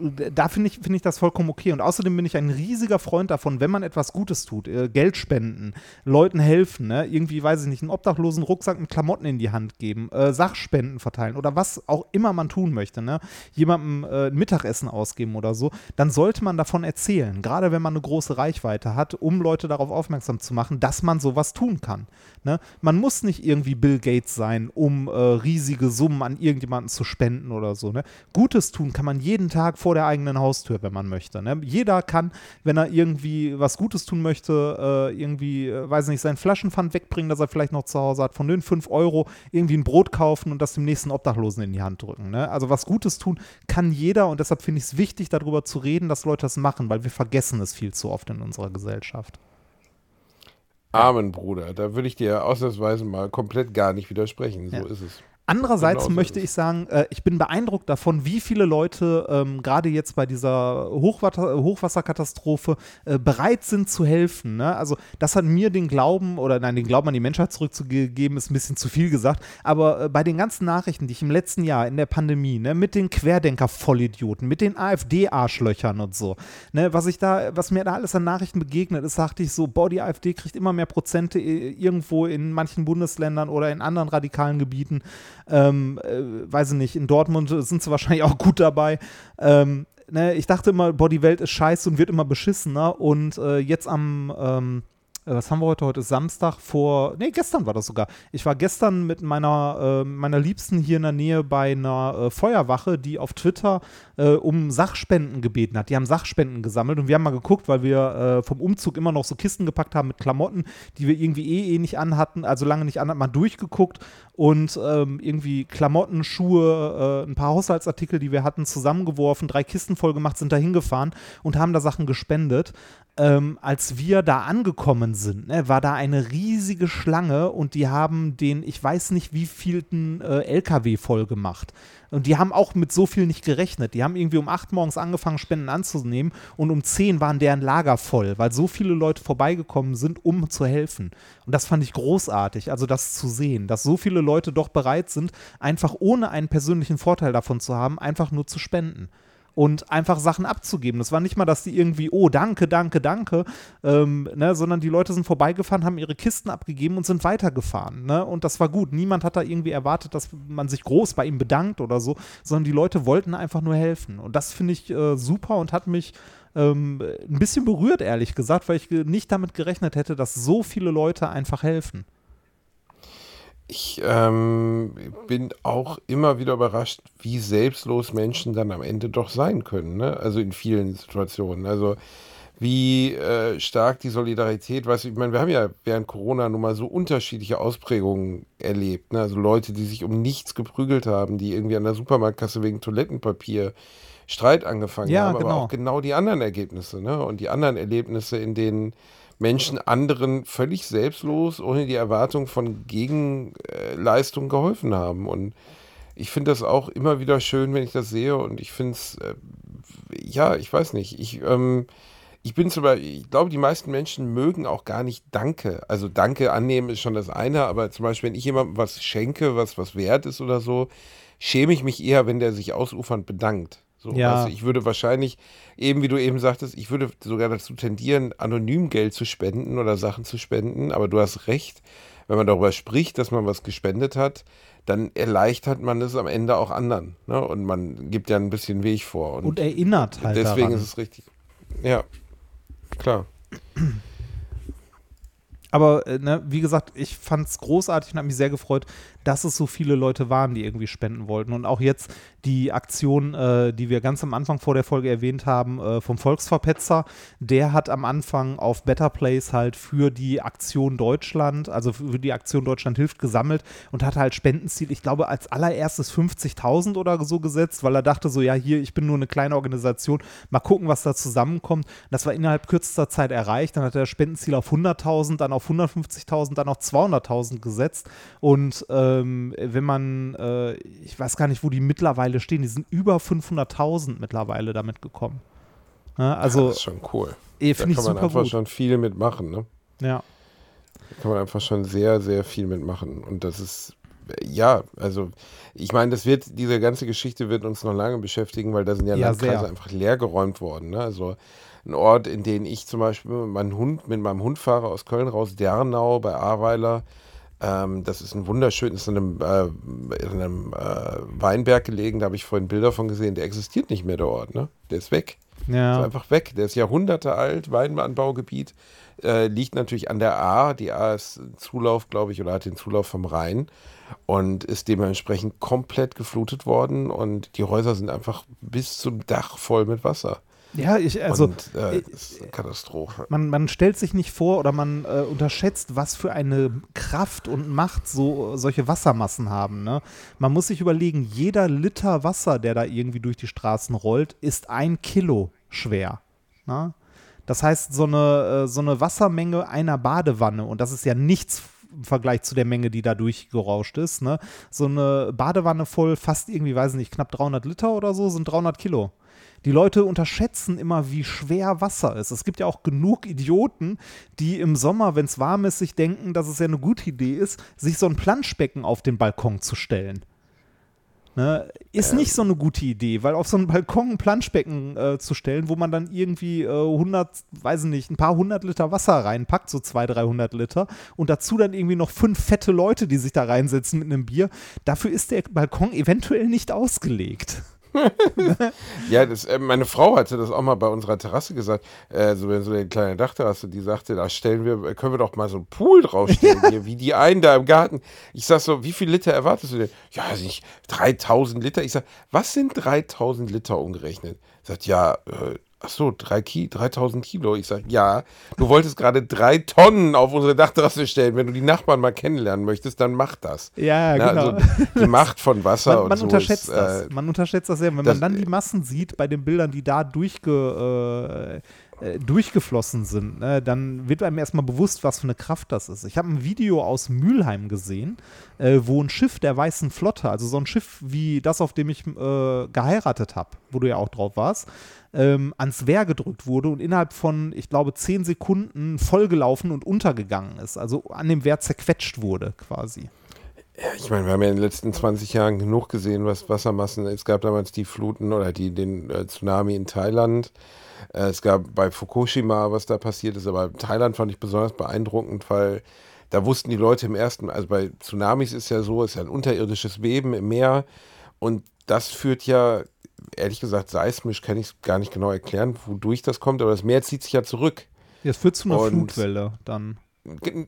A: da finde ich, find ich das vollkommen okay. Und außerdem bin ich ein riesiger Freund davon, wenn man etwas Gutes tut, äh, Geld spenden, Leuten helfen, ne? irgendwie, weiß ich nicht, einen obdachlosen Rucksack mit Klamotten in die Hand geben, äh, Sachspenden verteilen oder was auch immer man tun möchte, ne? jemandem äh, Mittagessen ausgeben oder so, dann sollte man davon erzählen, gerade wenn man eine große Reichweite hat, um Leute darauf aufmerksam zu machen, dass man sowas tun kann. Ne? Man muss nicht irgendwie Bill Gates sein, um äh, riesige Summen an irgendjemanden zu spenden oder so. Ne? Gutes tun kann man jeden Tag vor vor der eigenen Haustür, wenn man möchte. Ne? Jeder kann, wenn er irgendwie was Gutes tun möchte, äh, irgendwie, äh, weiß nicht, sein Flaschenpfand wegbringen, das er vielleicht noch zu Hause hat, von den 5 Euro irgendwie ein Brot kaufen und das dem nächsten Obdachlosen in die Hand drücken. Ne? Also was Gutes tun kann jeder und deshalb finde ich es wichtig, darüber zu reden, dass Leute das machen, weil wir vergessen es viel zu oft in unserer Gesellschaft.
B: Amen, Bruder. Da würde ich dir ausnahmsweise mal komplett gar nicht widersprechen. So
A: Ja.
B: ist es.
A: Andererseits
B: Genau
A: möchte ich sagen, äh, ich bin beeindruckt davon, wie viele Leute ähm, gerade jetzt bei dieser Hochwater Hochwasserkatastrophe äh, bereit sind zu helfen. Ne? Also das hat mir den Glauben oder nein, den Glauben an die Menschheit zurückzugeben, ist ein bisschen zu viel gesagt. Aber äh, bei den ganzen Nachrichten, die ich im letzten Jahr in der Pandemie, ne, mit den Querdenker-Vollidioten, mit den AfD-Arschlöchern und so, ne, was ich da, was mir da alles an Nachrichten begegnet ist, sagte ich so, boah, die AfD kriegt immer mehr Prozente äh, irgendwo in manchen Bundesländern oder in anderen radikalen Gebieten. Ähm, äh, weiß ich nicht, in Dortmund sind sie wahrscheinlich auch gut dabei. Ähm, ne, ich dachte immer, boah, die Welt ist scheiße und wird immer beschissener. Und äh, jetzt am, ähm, äh, was haben wir heute? Heute ist Samstag vor, nee, gestern war das sogar. Ich war gestern mit meiner, äh, meiner Liebsten hier in der Nähe bei einer äh, Feuerwache, die auf Twitter äh, um Sachspenden gebeten hat. Die haben Sachspenden gesammelt und wir haben mal geguckt, weil wir äh, vom Umzug immer noch so Kisten gepackt haben mit Klamotten, die wir irgendwie eh, eh nicht anhatten, also lange nicht anhatten, mal durchgeguckt und ähm, irgendwie Klamotten, Schuhe, äh, ein paar Haushaltsartikel, die wir hatten, zusammengeworfen, drei Kisten voll gemacht, sind da hingefahren und haben da Sachen gespendet. Ähm, als wir da angekommen sind, ne, war da eine riesige Schlange und die haben den, ich weiß nicht wievielten äh, LKW voll gemacht. Und die haben auch mit so viel nicht gerechnet. Die haben irgendwie um 8 morgens angefangen, Spenden anzunehmen und um 10 waren deren Lager voll, weil so viele Leute vorbeigekommen sind, um zu helfen. Und das fand ich großartig, also das zu sehen, dass so viele Leute doch bereit sind, einfach ohne einen persönlichen Vorteil davon zu haben, einfach nur zu spenden und einfach Sachen abzugeben. Das war nicht mal, dass die irgendwie, oh, danke, danke, danke, ähm, ne, sondern die Leute sind vorbeigefahren, haben ihre Kisten abgegeben und sind weitergefahren. Ne? Und das war gut. Niemand hat da irgendwie erwartet, dass man sich groß bei ihm bedankt oder so, sondern die Leute wollten einfach nur helfen. Und das finde ich äh, super und hat mich ähm, ein bisschen berührt, ehrlich gesagt, weil ich nicht damit gerechnet hätte, dass so viele Leute einfach helfen.
B: Ich ähm, bin auch immer wieder überrascht, wie selbstlos Menschen dann am Ende doch sein können. Ne? Also in vielen Situationen. Also wie äh, stark die Solidarität, weißt du, ich meine, wir haben ja während Corona nun mal so unterschiedliche Ausprägungen erlebt. Ne? Also Leute, die sich um nichts geprügelt haben, die irgendwie an der Supermarktkasse wegen Toilettenpapier Streit angefangen
A: Ja,
B: haben, aber
A: genau.
B: auch genau die anderen Ergebnisse ne? und die anderen Erlebnisse, in denen Menschen anderen völlig selbstlos, ohne die Erwartung von Gegenleistung geholfen haben. Und ich finde das auch immer wieder schön, wenn ich das sehe. Und ich finde es, äh, ja, ich weiß nicht. Ich, ähm, ich bin zum Beispiel, ich glaube, die meisten Menschen mögen auch gar nicht Danke. Also Danke annehmen ist schon das eine, aber zum Beispiel, wenn ich jemandem was schenke, was was wert ist oder so, schäme ich mich eher, wenn der sich ausufernd bedankt. So,
A: Ja.
B: du, ich würde wahrscheinlich, eben wie du eben sagtest, ich würde sogar dazu tendieren, anonym Geld zu spenden oder Sachen zu spenden, aber du hast recht, wenn man darüber spricht, dass man was gespendet hat, dann erleichtert man es am Ende auch anderen. Ne? Und man gibt ja ein bisschen Weg vor. Und,
A: Und erinnert halt
B: deswegen
A: daran.
B: ist es richtig. Ja, klar.
A: Aber äh, ne, wie gesagt, ich fand es großartig und habe mich sehr gefreut, dass es so viele Leute waren, die irgendwie spenden wollten. Und auch jetzt die Aktion, äh, die wir ganz am Anfang vor der Folge erwähnt haben, äh, vom Volksverpetzer, der hat am Anfang auf Better Place halt für die Aktion Deutschland, also für die Aktion Deutschland hilft, gesammelt und hat halt Spendenziel, ich glaube, als allererstes 50.000 oder so gesetzt, weil er dachte so, ja, hier, ich bin nur eine kleine Organisation, mal gucken, was da zusammenkommt. Das war innerhalb kürzester Zeit erreicht. Dann hat er Spendenziel auf 100.000, dann auf 150.000, dann auf 200.000 gesetzt. Und ähm, wenn man, äh, ich weiß gar nicht, wo die mittlerweile stehen, die sind über 500.000 mittlerweile damit gekommen. Ja, also,
B: das ist schon cool.
A: eh,
B: Da kann man einfach
A: gut.
B: schon viel mitmachen. Ne?
A: Ja.
B: Da kann man einfach schon sehr, sehr viel mitmachen. Und das ist, äh, ja, also ich meine, das wird, diese ganze Geschichte wird uns noch lange beschäftigen, weil da sind ja,
A: Ja,
B: Landkreise
A: sehr.
B: einfach leergeräumt worden. Ne? Also ein Ort, in den ich zum Beispiel mit meinem Hund, mit meinem Hund fahre aus Köln raus, Dernau bei Ahrweiler. Ähm, das ist ein wunderschön, ist in einem, äh, in einem äh, Weinberg gelegen, da habe ich vorhin Bilder von gesehen, der existiert nicht mehr, der Ort, ne? Der ist weg.
A: Ja.
B: Ist einfach weg. Der ist Jahrhunderte alt, Weinanbaugebiet. Äh, liegt natürlich an der A. Die A ist Zulauf, glaube ich, oder hat den Zulauf vom Rhein und ist dementsprechend komplett geflutet worden und die Häuser sind einfach bis zum Dach voll mit Wasser.
A: Ja, ich, also
B: und, äh,
A: äh,
B: das ist eine Katastrophe.
A: man, man stellt sich nicht vor oder man äh, unterschätzt, was für eine Kraft und Macht so solche Wassermassen haben. Ne? Man muss sich überlegen, jeder Liter Wasser, der da irgendwie durch die Straßen rollt, ist ein Kilo schwer. Ne? Das heißt, so eine, äh, so eine Wassermenge einer Badewanne, und das ist ja nichts im Vergleich zu der Menge, die da durchgerauscht ist, ne? so eine Badewanne voll, fast irgendwie, weiß ich nicht, knapp 300 Liter oder so, sind 300 Kilo. Die Leute unterschätzen immer, wie schwer Wasser ist. Es gibt ja auch genug Idioten, die im Sommer, wenn es warm ist, sich denken, dass es ja eine gute Idee ist, sich so ein Planschbecken auf den Balkon zu stellen. Ne? Ist nicht so eine gute Idee, weil auf so einen Balkon ein Planschbecken äh, zu stellen, wo man dann irgendwie äh, 100, weiß ich nicht, ein paar hundert Liter Wasser reinpackt, so 200, 300 Liter, und dazu dann irgendwie noch fünf fette Leute, die sich da reinsetzen mit einem Bier, dafür ist der Balkon eventuell nicht ausgelegt.
B: Ja, das, äh, meine Frau hatte das auch mal bei unserer Terrasse gesagt, äh, so, so eine kleine Dachterrasse, die sagte, da stellen wir, können wir doch mal so einen Pool draufstellen, hier, wie die einen da im Garten. Ich sag so, wie viel Liter erwartest du denn? Ja, weiß nicht, 3000 Liter. Ich sag, was sind 3000 Liter umgerechnet? Sagt, ja, äh, ach so, drei Ki 3000 Kilo. Ich sag, ja, du wolltest gerade drei Tonnen auf unsere Dachterrasse stellen. Wenn du die Nachbarn mal kennenlernen möchtest, dann mach das.
A: Ja,
B: Na,
A: genau.
B: also die Macht von Wasser
A: man,
B: und
A: man
B: so
A: unterschätzt
B: ist,
A: das.
B: äh,
A: Man unterschätzt das sehr. Wenn
B: das-
A: man dann die Massen sieht bei den Bildern, die da durchge, äh, äh, durchgeflossen sind, ne, dann wird einem erstmal bewusst, was für eine Kraft das ist. Ich habe ein Video aus Mülheim gesehen, äh, wo ein Schiff der Weißen Flotte, also so ein Schiff wie das, auf dem ich äh, geheiratet habe, wo du ja auch drauf warst, ähm, ans Wehr gedrückt wurde und innerhalb von, ich glaube, zehn Sekunden vollgelaufen und untergegangen ist. Also an dem Wehr zerquetscht wurde quasi.
B: Ich meine, wir haben ja in den letzten 20 Jahren genug gesehen, was Wassermassen. Es gab damals die Fluten oder die, den äh, Tsunami in Thailand. Äh, es gab bei Fukushima, was da passiert ist, aber Thailand fand ich besonders beeindruckend, weil da wussten die Leute im ersten, also bei Tsunamis ist ja so, es ist ja ein unterirdisches Beben im Meer und das führt ja, ehrlich gesagt, seismisch kann ich es gar nicht genau erklären, wodurch das kommt, aber das Meer zieht sich ja zurück.
A: Ja, es führt zu einer
B: Und-
A: Flutwelle dann.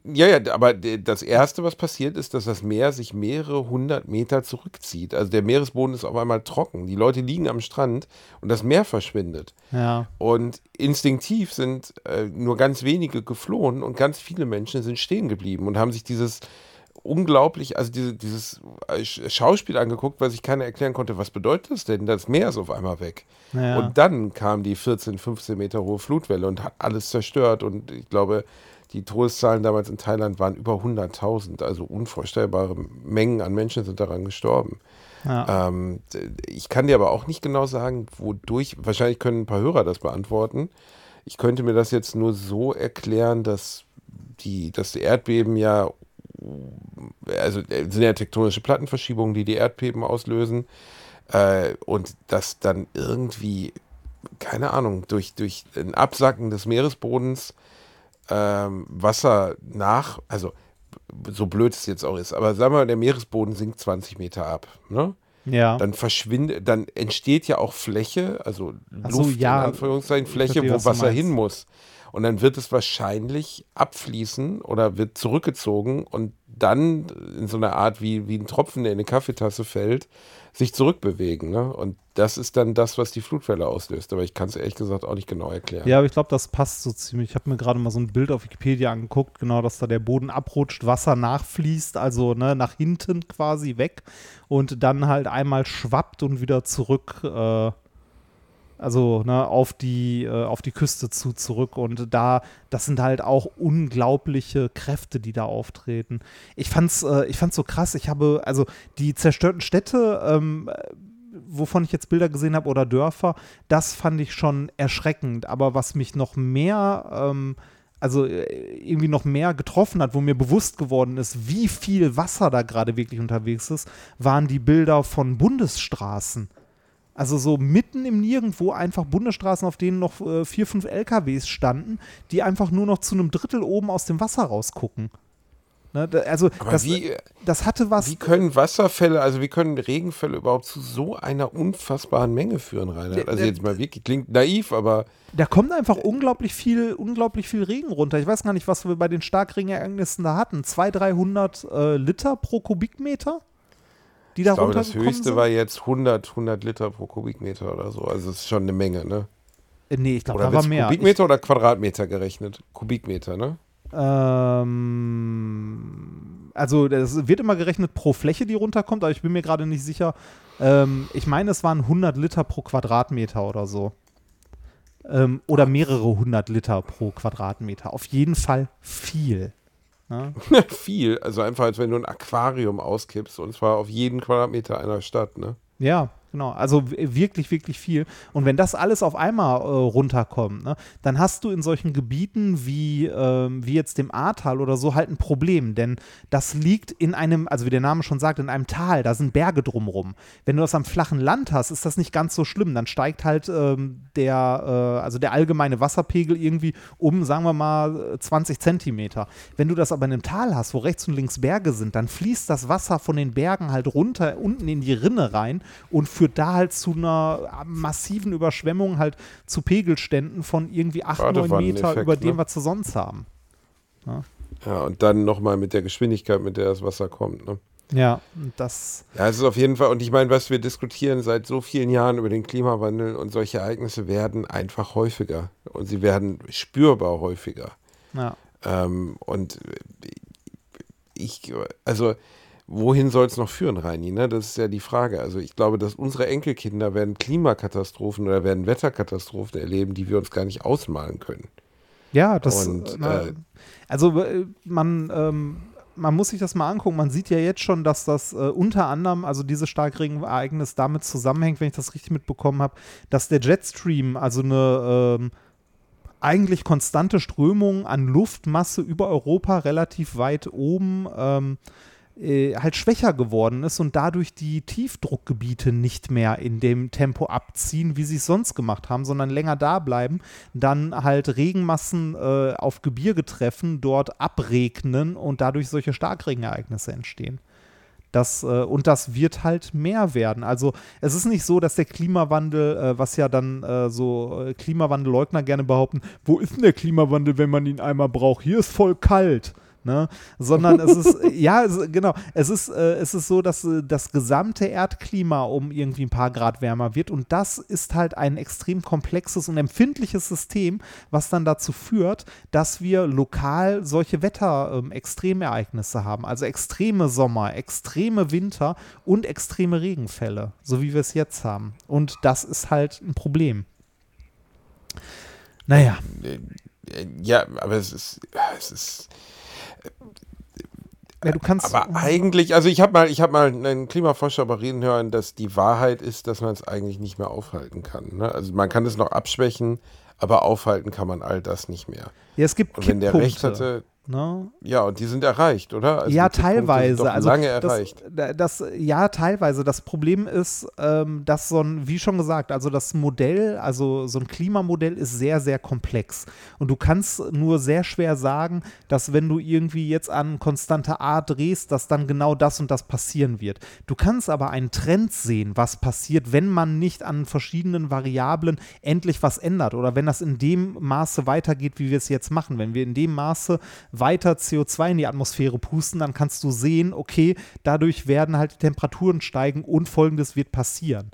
B: Ja, ja, aber das Erste, was passiert, ist, dass das Meer sich mehrere hundert Meter zurückzieht. Also der Meeresboden ist auf einmal trocken. Die Leute liegen am Strand und das Meer verschwindet.
A: Ja.
B: Und instinktiv sind äh, nur ganz wenige geflohen und ganz viele Menschen sind stehen geblieben und haben sich dieses unglaublich, also diese, dieses äh, Sch- Schauspiel angeguckt, weil sich keiner erklären konnte, was bedeutet das denn? Das Meer ist auf einmal weg.
A: Ja.
B: Und dann kam die 14, 15 Meter hohe Flutwelle und hat alles zerstört. Und ich glaube, die Todeszahlen damals in Thailand waren über 100.000. Also unvorstellbare Mengen an Menschen sind daran gestorben.
A: Ja.
B: Ähm, ich kann dir aber auch nicht genau sagen, wodurch, wahrscheinlich können ein paar Hörer das beantworten. Ich könnte mir das jetzt nur so erklären, dass die, dass die Erdbeben ja, also äh, sind ja tektonische Plattenverschiebungen, die die Erdbeben auslösen. Äh, und dass dann irgendwie, keine Ahnung, durch, durch ein Absacken des Meeresbodens ähm, Wasser nach, also so blöd es jetzt auch ist, aber sagen wir mal, der Meeresboden sinkt 20 Meter ab, ne?
A: Ja.
B: Dann verschwindet, dann entsteht ja auch Fläche, also
A: Ach so,
B: Luft,
A: ja.
B: in Anführungszeichen,
A: Ich
B: Fläche,
A: verstehe,
B: wo
A: was
B: Wasser hin muss. Und dann wird es wahrscheinlich abfließen oder wird zurückgezogen und dann in so einer Art wie, wie ein Tropfen, der in eine Kaffeetasse fällt, sich zurückbewegen. Ne? Und das ist dann das, was die Flutwelle auslöst. Aber ich kann es ehrlich gesagt auch nicht genau erklären.
A: Ja, aber ich glaube, das passt so ziemlich. Ich habe mir gerade mal so ein Bild auf Wikipedia angeguckt, genau, dass da der Boden abrutscht, Wasser nachfließt, also ne, nach hinten quasi weg und dann halt einmal schwappt und wieder zurück, äh, also ne, auf die äh, auf die Küste zu zurück und da das sind halt auch unglaubliche Kräfte, die da auftreten. Ich fand's äh, ich fand's so krass. Ich habe also die zerstörten Städte ähm, wovon ich jetzt Bilder gesehen habe oder Dörfer, das fand ich schon erschreckend. Aber was mich noch mehr, ähm, also äh, irgendwie noch mehr getroffen hat, wo mir bewusst geworden ist, wie viel Wasser da gerade wirklich unterwegs ist, waren die Bilder von Bundesstraßen. Also so mitten im Nirgendwo einfach Bundesstraßen, auf denen noch äh, vier, fünf LKWs standen, die einfach nur noch zu einem Drittel oben aus dem Wasser rausgucken. Ne, da, also das,
B: wie-
A: das hatte was.
B: Wie können Wasserfälle, also wie können Regenfälle überhaupt zu so einer unfassbaren Menge führen, Reinhard? Also jetzt mal wirklich, klingt naiv, aber
A: Da kommt einfach unglaublich viel, unglaublich viel Regen runter. Ich weiß gar nicht, was wir bei den Starkregenereignissen da hatten. 200, 300 äh, Liter pro Kubikmeter, die da
B: ich glaube, das höchste
A: sind.
B: war jetzt 100, 100 Liter pro Kubikmeter oder so. Also das ist schon eine Menge, ne?
A: Äh, nee, ich glaube, da war mehr.
B: Kubikmeter oder Quadratmeter gerechnet? Kubikmeter, ne?
A: Ich, ähm, also das wird immer gerechnet pro Fläche, die runterkommt, aber ich bin mir gerade nicht sicher. Ähm, ich meine, es waren 100 Liter pro Quadratmeter oder so. Ähm, oder mehrere hundert Liter pro Quadratmeter. Auf jeden Fall viel. Ne?
B: Viel. Also einfach, als wenn du ein Aquarium auskippst und zwar auf jeden Quadratmeter einer Stadt, ne?
A: Ja, genau. Also wirklich, wirklich viel. Und wenn das alles auf einmal äh, runterkommt, ne, dann hast du in solchen Gebieten wie, ähm, wie jetzt dem Ahrtal oder so halt ein Problem. Denn das liegt in einem, also wie der Name schon sagt, in einem Tal. Da sind Berge drumrum. Wenn du das am flachen Land hast, ist das nicht ganz so schlimm. Dann steigt halt ähm, der, äh, also der allgemeine Wasserpegel irgendwie um, sagen wir mal, äh, 20 Zentimeter. Wenn du das aber in einem Tal hast, wo rechts und links Berge sind, dann fließt das Wasser von den Bergen halt runter unten in die Rinne rein und führt da halt zu einer massiven Überschwemmung halt zu Pegelständen von irgendwie 8, 9 Meter
B: Badewanneneffekt,
A: über dem,
B: ne?
A: was wir sonst haben.
B: Ja, und dann nochmal mit der Geschwindigkeit, mit der das Wasser kommt, ne?
A: Ja, das,
B: Ja, es ist auf jeden Fall, und ich meine, was wir diskutieren seit so vielen Jahren über den Klimawandel und solche Ereignisse werden einfach häufiger. Und sie werden spürbar häufiger.
A: ja.
B: Ähm, und ich, also, wohin soll es noch führen, Reini? Ne? Das ist ja die Frage. Also, ich glaube, dass unsere Enkelkinder werden Klimakatastrophen oder werden Wetterkatastrophen erleben, die wir uns gar nicht ausmalen können.
A: Ja, das.
B: Und,
A: na,
B: äh,
A: also äh, man, ähm, man muss sich das mal angucken. Man sieht ja jetzt schon, dass das äh, unter anderem, also dieses Starkregenereignis damit zusammenhängt, wenn ich das richtig mitbekommen habe, dass der Jetstream, also eine ähm, eigentlich konstante Strömung an Luftmasse über Europa relativ weit oben ähm, äh, halt schwächer geworden ist und dadurch die Tiefdruckgebiete nicht mehr in dem Tempo abziehen, wie sie es sonst gemacht haben, sondern länger da bleiben, dann halt Regenmassen äh, auf Gebirge treffen, dort abregnen und dadurch solche Starkregenereignisse entstehen. Das, äh, und das wird halt mehr werden. Also es ist nicht so, dass der Klimawandel, äh, was ja dann äh, so äh, Klimawandelleugner gerne behaupten, wo ist denn der Klimawandel, wenn man ihn einmal braucht? Hier ist voll kalt. Ne? Sondern es ist, ja, es, genau, es ist, äh, es ist so, dass äh, das gesamte Erdklima um irgendwie ein paar Grad wärmer wird und das ist halt ein extrem komplexes und empfindliches System, was dann dazu führt, dass wir lokal solche Wetter-Extremereignisse haben, also extreme Sommer, extreme Winter und extreme Regenfälle, so wie wir es jetzt haben. Und das ist halt ein Problem. Naja.
B: Äh, Ja, aber es ist, es ist
A: Ja, du kannst.
B: Aber eigentlich, also ich habe mal, ich habe mal einen Klimaforscher bereden hören, dass die Wahrheit ist, dass man es eigentlich nicht mehr aufhalten kann. Ne? Also man kann es noch abschwächen, aber aufhalten kann man all das nicht mehr.
A: ja, es gibt
B: Und wenn der recht hatte,
A: Ne?
B: ja, und die sind erreicht, oder? Also
A: ja, teilweise. Also
B: lange
A: das,
B: erreicht.
A: da- Das, ja, teilweise. Das Problem ist, ähm, dass so ein, wie schon gesagt, also das Modell, also so ein Klimamodell ist sehr, sehr komplex. Und du kannst nur sehr schwer sagen, dass wenn du irgendwie jetzt an konstante A drehst, dass dann genau das und das passieren wird. Du kannst aber einen Trend sehen, was passiert, wenn man nicht an verschiedenen Variablen endlich was ändert oder wenn das in dem Maße weitergeht, wie wir es jetzt machen. Wenn wir in dem Maße weiter CO2 in die Atmosphäre pusten, dann kannst du sehen, okay, dadurch werden halt die Temperaturen steigen und folgendes wird passieren.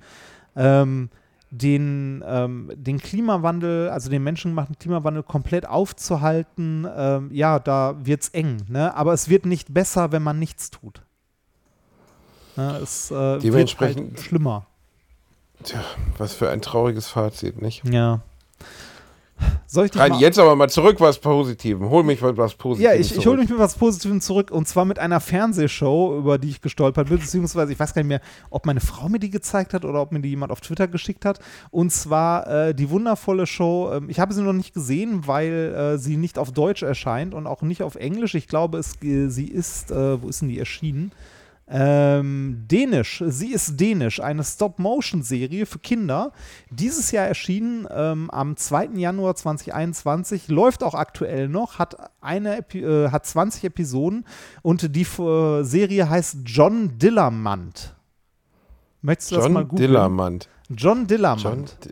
A: Ähm, den, ähm, den Klimawandel, also den menschengemachten Klimawandel komplett aufzuhalten, ähm, ja, da wird es eng. Ne? Aber es wird nicht besser, wenn man nichts tut. Ne? Es äh, wird halt schlimmer.
B: Tja, was für ein trauriges Fazit, nicht?
A: Ja. Soll ich dich
B: Rein, jetzt aber mal zurück was Positivem. Hol mich mit was
A: Ja,
B: Positivem
A: ich, ich hole mich mit was Positivem zurück und zwar mit einer Fernsehshow, über die ich gestolpert bin, beziehungsweise ich weiß gar nicht mehr, ob meine Frau mir die gezeigt hat oder ob mir die jemand auf Twitter geschickt hat. Und zwar äh, die wundervolle Show, ähm, ich habe sie noch nicht gesehen, weil äh, sie nicht auf Deutsch erscheint und auch nicht auf Englisch. Ich glaube, es, äh, sie ist, äh, wo ist denn die erschienen? Ähm, Dänisch, sie ist Dänisch, eine Stop-Motion-Serie für Kinder. Dieses Jahr erschienen ähm, am 2. Januar 2021, läuft auch aktuell noch, hat, eine, Epi äh, hat 20 Episoden und die äh, Serie heißt John Dillermand. Möchtest du das mal
B: John
A: googeln?
B: Dillermand.
A: John
B: John,
A: Dillermand.
B: Di-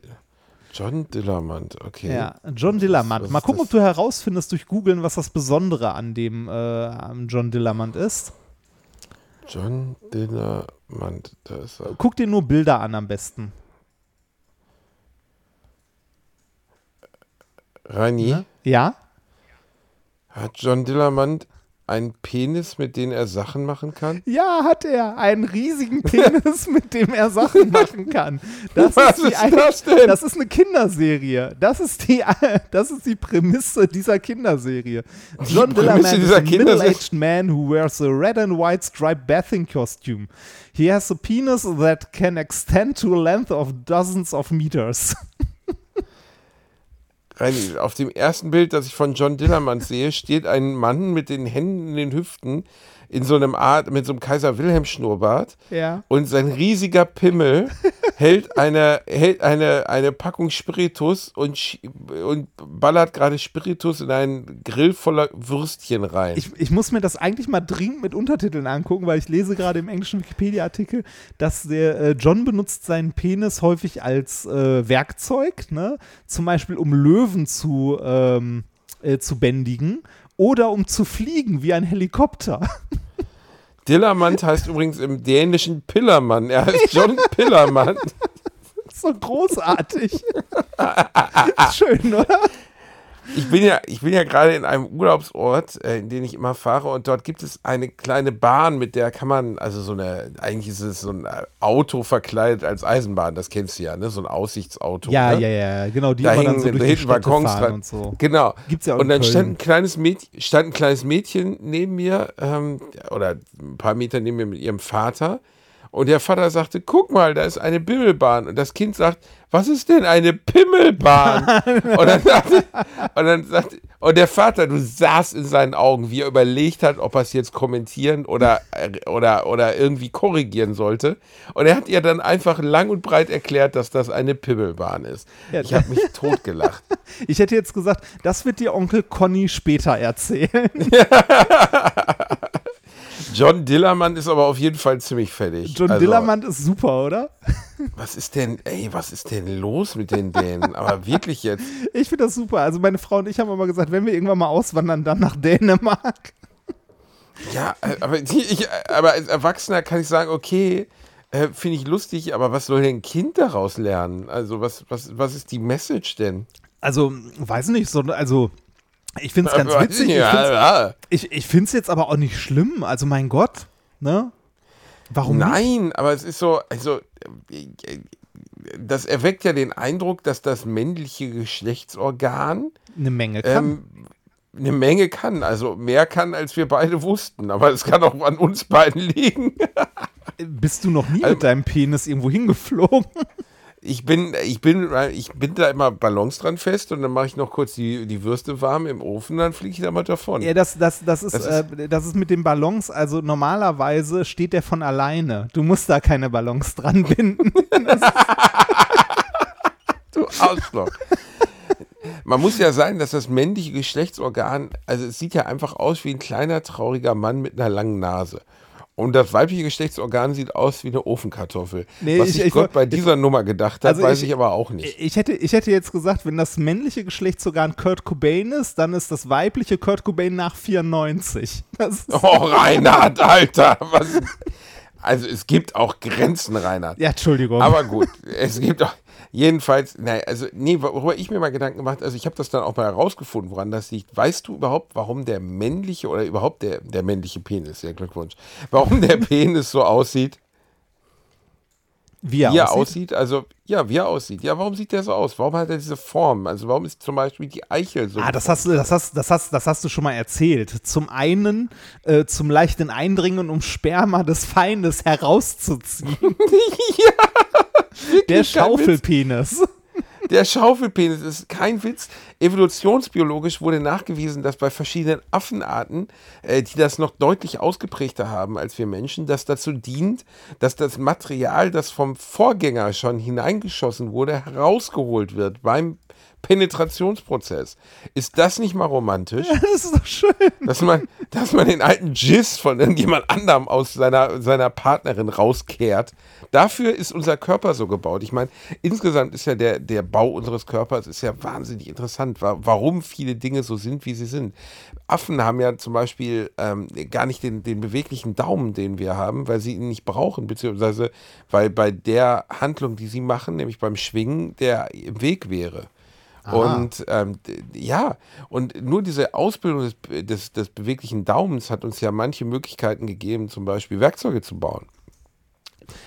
B: John Dillermand, okay.
A: Ja, John Dillermand.
B: was
A: Mal gucken, ob du herausfindest durch Googeln, was das Besondere an dem äh, John Dillermand ist.
B: John Dillermand, da ist er.
A: Guck dir nur Bilder an am besten.
B: Rani?
A: Ja?
B: hat John Dillermand einen Penis, mit dem er Sachen machen kann?
A: Ja, hat er. Einen riesigen Penis, mit dem er Sachen machen kann. Das
B: Was
A: die
B: ist
A: eine-
B: das denn?
A: Das ist eine Kinderserie. Das ist die, das ist die Prämisse dieser Kinderserie. John
B: Prämisse
A: Dillermand is a middle-aged man who wears a red and white striped bathing costume. He has a penis that can extend to a length of dozens of meters.
B: Reini, auf dem ersten Bild, das ich von John Dillermand sehe, steht ein Mann mit den Händen in den Hüften in so einem Art, mit so einem Kaiser Wilhelm Schnurrbart
A: Ja.
B: und sein riesiger Pimmel hält eine, hält eine, eine Packung Spiritus und, und ballert gerade Spiritus in einen Grill voller Würstchen rein.
A: Ich, ich muss mir das eigentlich mal dringend mit Untertiteln angucken, weil ich lese gerade im englischen Wikipedia-Artikel, dass der äh, John benutzt seinen Penis häufig als äh, Werkzeug, ne? zum Beispiel um Löwen zu, ähm, äh, zu bändigen oder um zu fliegen wie ein Helikopter.
B: Dillermand heißt übrigens im Dänischen Pillermann. Er heißt John Pillermann.
A: so großartig. Schön, oder?
B: Ich bin ja, ich bin ja gerade in einem Urlaubsort, äh, in den ich immer fahre, und dort gibt es eine kleine Bahn, mit der kann man, also so eine, eigentlich ist es so ein äh, Auto verkleidet als Eisenbahn, das kennst du ja, ne? So ein Aussichtsauto.
A: Ja,
B: ne?
A: ja, ja, genau, die
B: Da
A: immer dann
B: hängen
A: so durch die
B: hinten Waggons dran.
A: und so.
B: Genau.
A: Gibt's ja auch
B: und dann stand ein kleines Mädchen, stand ein kleines Mädchen neben mir, ähm, oder ein paar Meter neben mir mit ihrem Vater. Und der Vater sagte, guck mal, da ist eine Bimmelbahn. Und das Kind sagt, was ist denn eine Pimmelbahn? und, dann sagte, und dann sagte, und der Vater, du sahst in seinen Augen, wie er überlegt hat, ob er es jetzt kommentieren oder, oder, oder irgendwie korrigieren sollte. Und er hat ihr dann einfach lang und breit erklärt, dass das eine Pimmelbahn ist.
A: Ja.
B: Ich habe mich totgelacht.
A: Ich hätte jetzt gesagt, das wird dir Onkel Conny später erzählen.
B: John Dillermann ist aber auf jeden Fall ziemlich fertig.
A: John
B: Also,
A: Dillermand ist super, oder?
B: Was ist denn, ey, was ist denn los mit den Dänen? Aber wirklich jetzt.
A: Ich finde das super. Also meine Frau und ich haben immer gesagt, wenn wir irgendwann mal auswandern, dann nach Dänemark.
B: Ja, äh, aber, die- ich, aber als Erwachsener kann ich sagen, okay, äh, finde ich lustig, aber was soll denn ein Kind daraus lernen? Also, was, was, was ist die Message denn?
A: Also, weiß nicht, so, also ich finde es ganz witzig.
B: nicht,
A: Ich finde es find's jetzt aber auch nicht schlimm. Also mein Gott, ne? Warum nicht?
B: Nein, aber es ist so, also, das erweckt ja den Eindruck, dass das männliche Geschlechtsorgan
A: Eine Menge kann.
B: ähm, eine Menge kann. Also mehr kann, als wir beide wussten. Aber es kann auch an uns beiden liegen.
A: Bist du noch nie
B: also-
A: mit deinem Penis irgendwo hingeflogen?
B: Ich bin, ich bin, ich bin da immer Ballons dran fest und dann mache ich noch kurz die, die Würste warm im Ofen, dann fliege ich da mal davon.
A: Ja, das, das, das, ist,
B: Das ist-
A: äh, das ist mit den Ballons, also normalerweise steht der von alleine. Du musst da keine Ballons dran binden.
B: Du Arschloch. Man muss ja sagen, dass das männliche Geschlechtsorgan, also es sieht ja einfach aus wie ein kleiner, trauriger Mann mit einer langen Nase. Und das weibliche Geschlechtsorgan sieht aus wie eine Ofenkartoffel.
A: Nee,
B: Was
A: ich-
B: sich
A: ich
B: Gott
A: woll-
B: bei dieser Nummer gedacht hat,
A: Also
B: weiß
A: ich-
B: ich, aber auch nicht.
A: Ich hätte, ich hätte jetzt gesagt, wenn das männliche Geschlechtsorgan Kurt Cobain ist, dann ist das weibliche Kurt Cobain nach 94. Das ist,
B: Oh, Reinhard, Alter. Was? Also es gibt auch Grenzen, Reinhard.
A: ja, Entschuldigung.
B: Aber gut, es gibt auch. Jedenfalls, nein, also, nee, worüber ich mir mal Gedanken gemacht also ich habe das dann auch mal herausgefunden, woran das liegt. Weißt du überhaupt, warum der männliche oder überhaupt der, der männliche Penis, ja Glückwunsch, warum der Penis so aussieht,
A: wie er
B: wie er
A: aussieht.
B: aussieht? Also, ja, wie er aussieht. Ja, warum sieht der so aus? Warum hat er diese Form? Also, warum ist zum Beispiel die Eichel so?
A: Ah, das hast, du, das, hast, das, hast, das hast du schon mal erzählt. Zum einen äh, zum leichten Eindringen, um Sperma des Feindes herauszuziehen. Der
B: Witz.
A: Schaufelpenis.
B: der Schaufelpenis ist kein Witz. Evolutionsbiologisch wurde nachgewiesen, dass bei verschiedenen Affenarten, äh, die das noch deutlich ausgeprägter haben als wir Menschen, das dazu dient, dass das Material, das vom Vorgänger schon hineingeschossen wurde, herausgeholt wird beim Penetrationsprozess. Ist das nicht mal romantisch?
A: Ja, das ist doch schön.
B: Dass man, dass man den alten Giss von irgendjemand anderem aus seiner, seiner Partnerin rauskehrt. Dafür ist unser Körper so gebaut. Ich meine, insgesamt ist ja der, der Bau unseres Körpers ist ja wahnsinnig interessant, warum viele Dinge so sind, wie sie sind. Affen haben ja zum Beispiel ähm, gar nicht den, den beweglichen Daumen, den wir haben, weil sie ihn nicht brauchen, beziehungsweise weil bei der Handlung, die sie machen, nämlich beim Schwingen, der im Weg wäre. Und ähm, ja, und nur diese Ausbildung des, des, des beweglichen Daumens hat uns ja manche Möglichkeiten gegeben, zum Beispiel Werkzeuge zu bauen.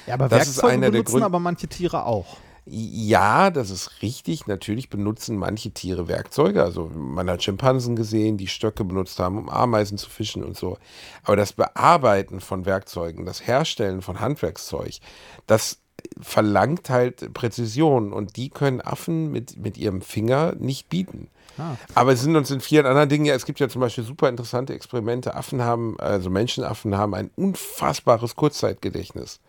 A: Ja, aber das Werkzeuge ist benutzen Grund aber manche Tiere auch.
B: Ja, das ist richtig. Natürlich benutzen manche Tiere Werkzeuge. Also man hat Schimpansen gesehen, die Stöcke benutzt haben, um Ameisen zu fischen und so. Aber das Bearbeiten von Werkzeugen, das Herstellen von Handwerkszeug, das verlangt halt Präzision und die können Affen mit, mit ihrem Finger nicht bieten. Ah. Aber es sind uns in vielen anderen Dingen ja, es gibt ja zum Beispiel super interessante Experimente. Affen haben, also Menschenaffen haben ein unfassbares Kurzzeitgedächtnis.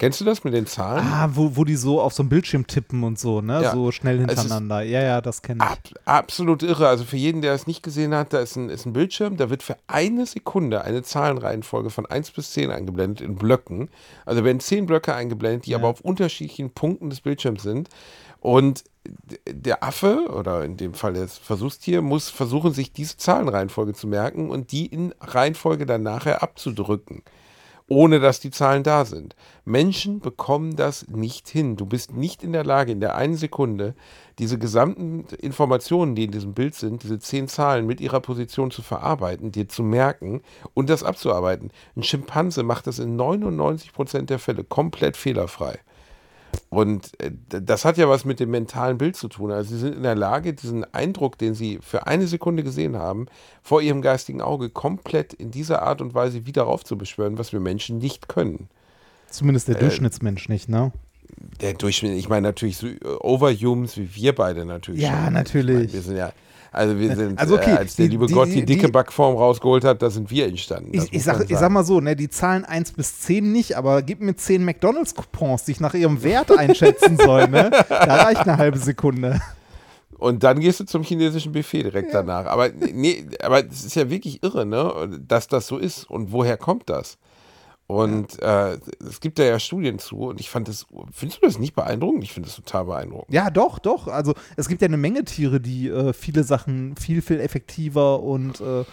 B: Kennst du das mit den Zahlen?
A: Ah, wo, wo die so auf so einem Bildschirm tippen und so, ne? Ja. So schnell hintereinander. Ja, ja, das kenne ich. Ab,
B: absolut irre. Also für jeden, der es nicht gesehen hat, da ist ein, ist ein Bildschirm, da wird für eine Sekunde eine Zahlenreihenfolge von 1 bis 10 eingeblendet in Blöcken. Also werden 10 Blöcke eingeblendet, die ja. aber auf unterschiedlichen Punkten des Bildschirms sind. Und der Affe, oder in dem Fall das Versuchstier, muss versuchen, sich diese Zahlenreihenfolge zu merken und die in Reihenfolge dann nachher abzudrücken ohne dass die Zahlen da sind. Menschen bekommen das nicht hin. Du bist nicht in der Lage, in der einen Sekunde diese gesamten Informationen, die in diesem Bild sind, diese zehn Zahlen mit ihrer Position zu verarbeiten, dir zu merken und das abzuarbeiten. Ein Schimpanse macht das in 99 Prozent der Fälle komplett fehlerfrei. Und äh, das hat ja was mit dem mentalen Bild zu tun. Also sie sind in der Lage, diesen Eindruck, den sie für eine Sekunde gesehen haben, vor ihrem geistigen Auge komplett in dieser Art und Weise wieder aufzubeschwören, was wir Menschen nicht können.
A: Zumindest der äh, Durchschnittsmensch nicht, ne?
B: Der Durchschnitt, ich meine natürlich so Overhumans wie wir beide natürlich.
A: Ja, schon. natürlich. Meine,
B: wir sind ja also wir sind, also okay, äh, als der die, liebe die, Gott die, die dicke Backform rausgeholt hat, da sind wir entstanden.
A: Ich, ich, sag, ich sag mal so, ne, die Zahlen 1 bis 10 nicht, aber gib mir 10 McDonalds-Coupons, die ich nach ihrem Wert einschätzen soll, ne? Da reicht eine halbe Sekunde.
B: Und dann gehst du zum chinesischen Buffet direkt ja. danach. Aber nee, aber es ist ja wirklich irre, ne, dass das so ist. Und woher kommt das? Und äh, es gibt da ja Studien zu und ich fand das, findest du das nicht beeindruckend? Ich finde das total beeindruckend.
A: Ja, doch, doch. Also es gibt ja eine Menge Tiere, die äh, viele Sachen viel, viel effektiver und äh, äh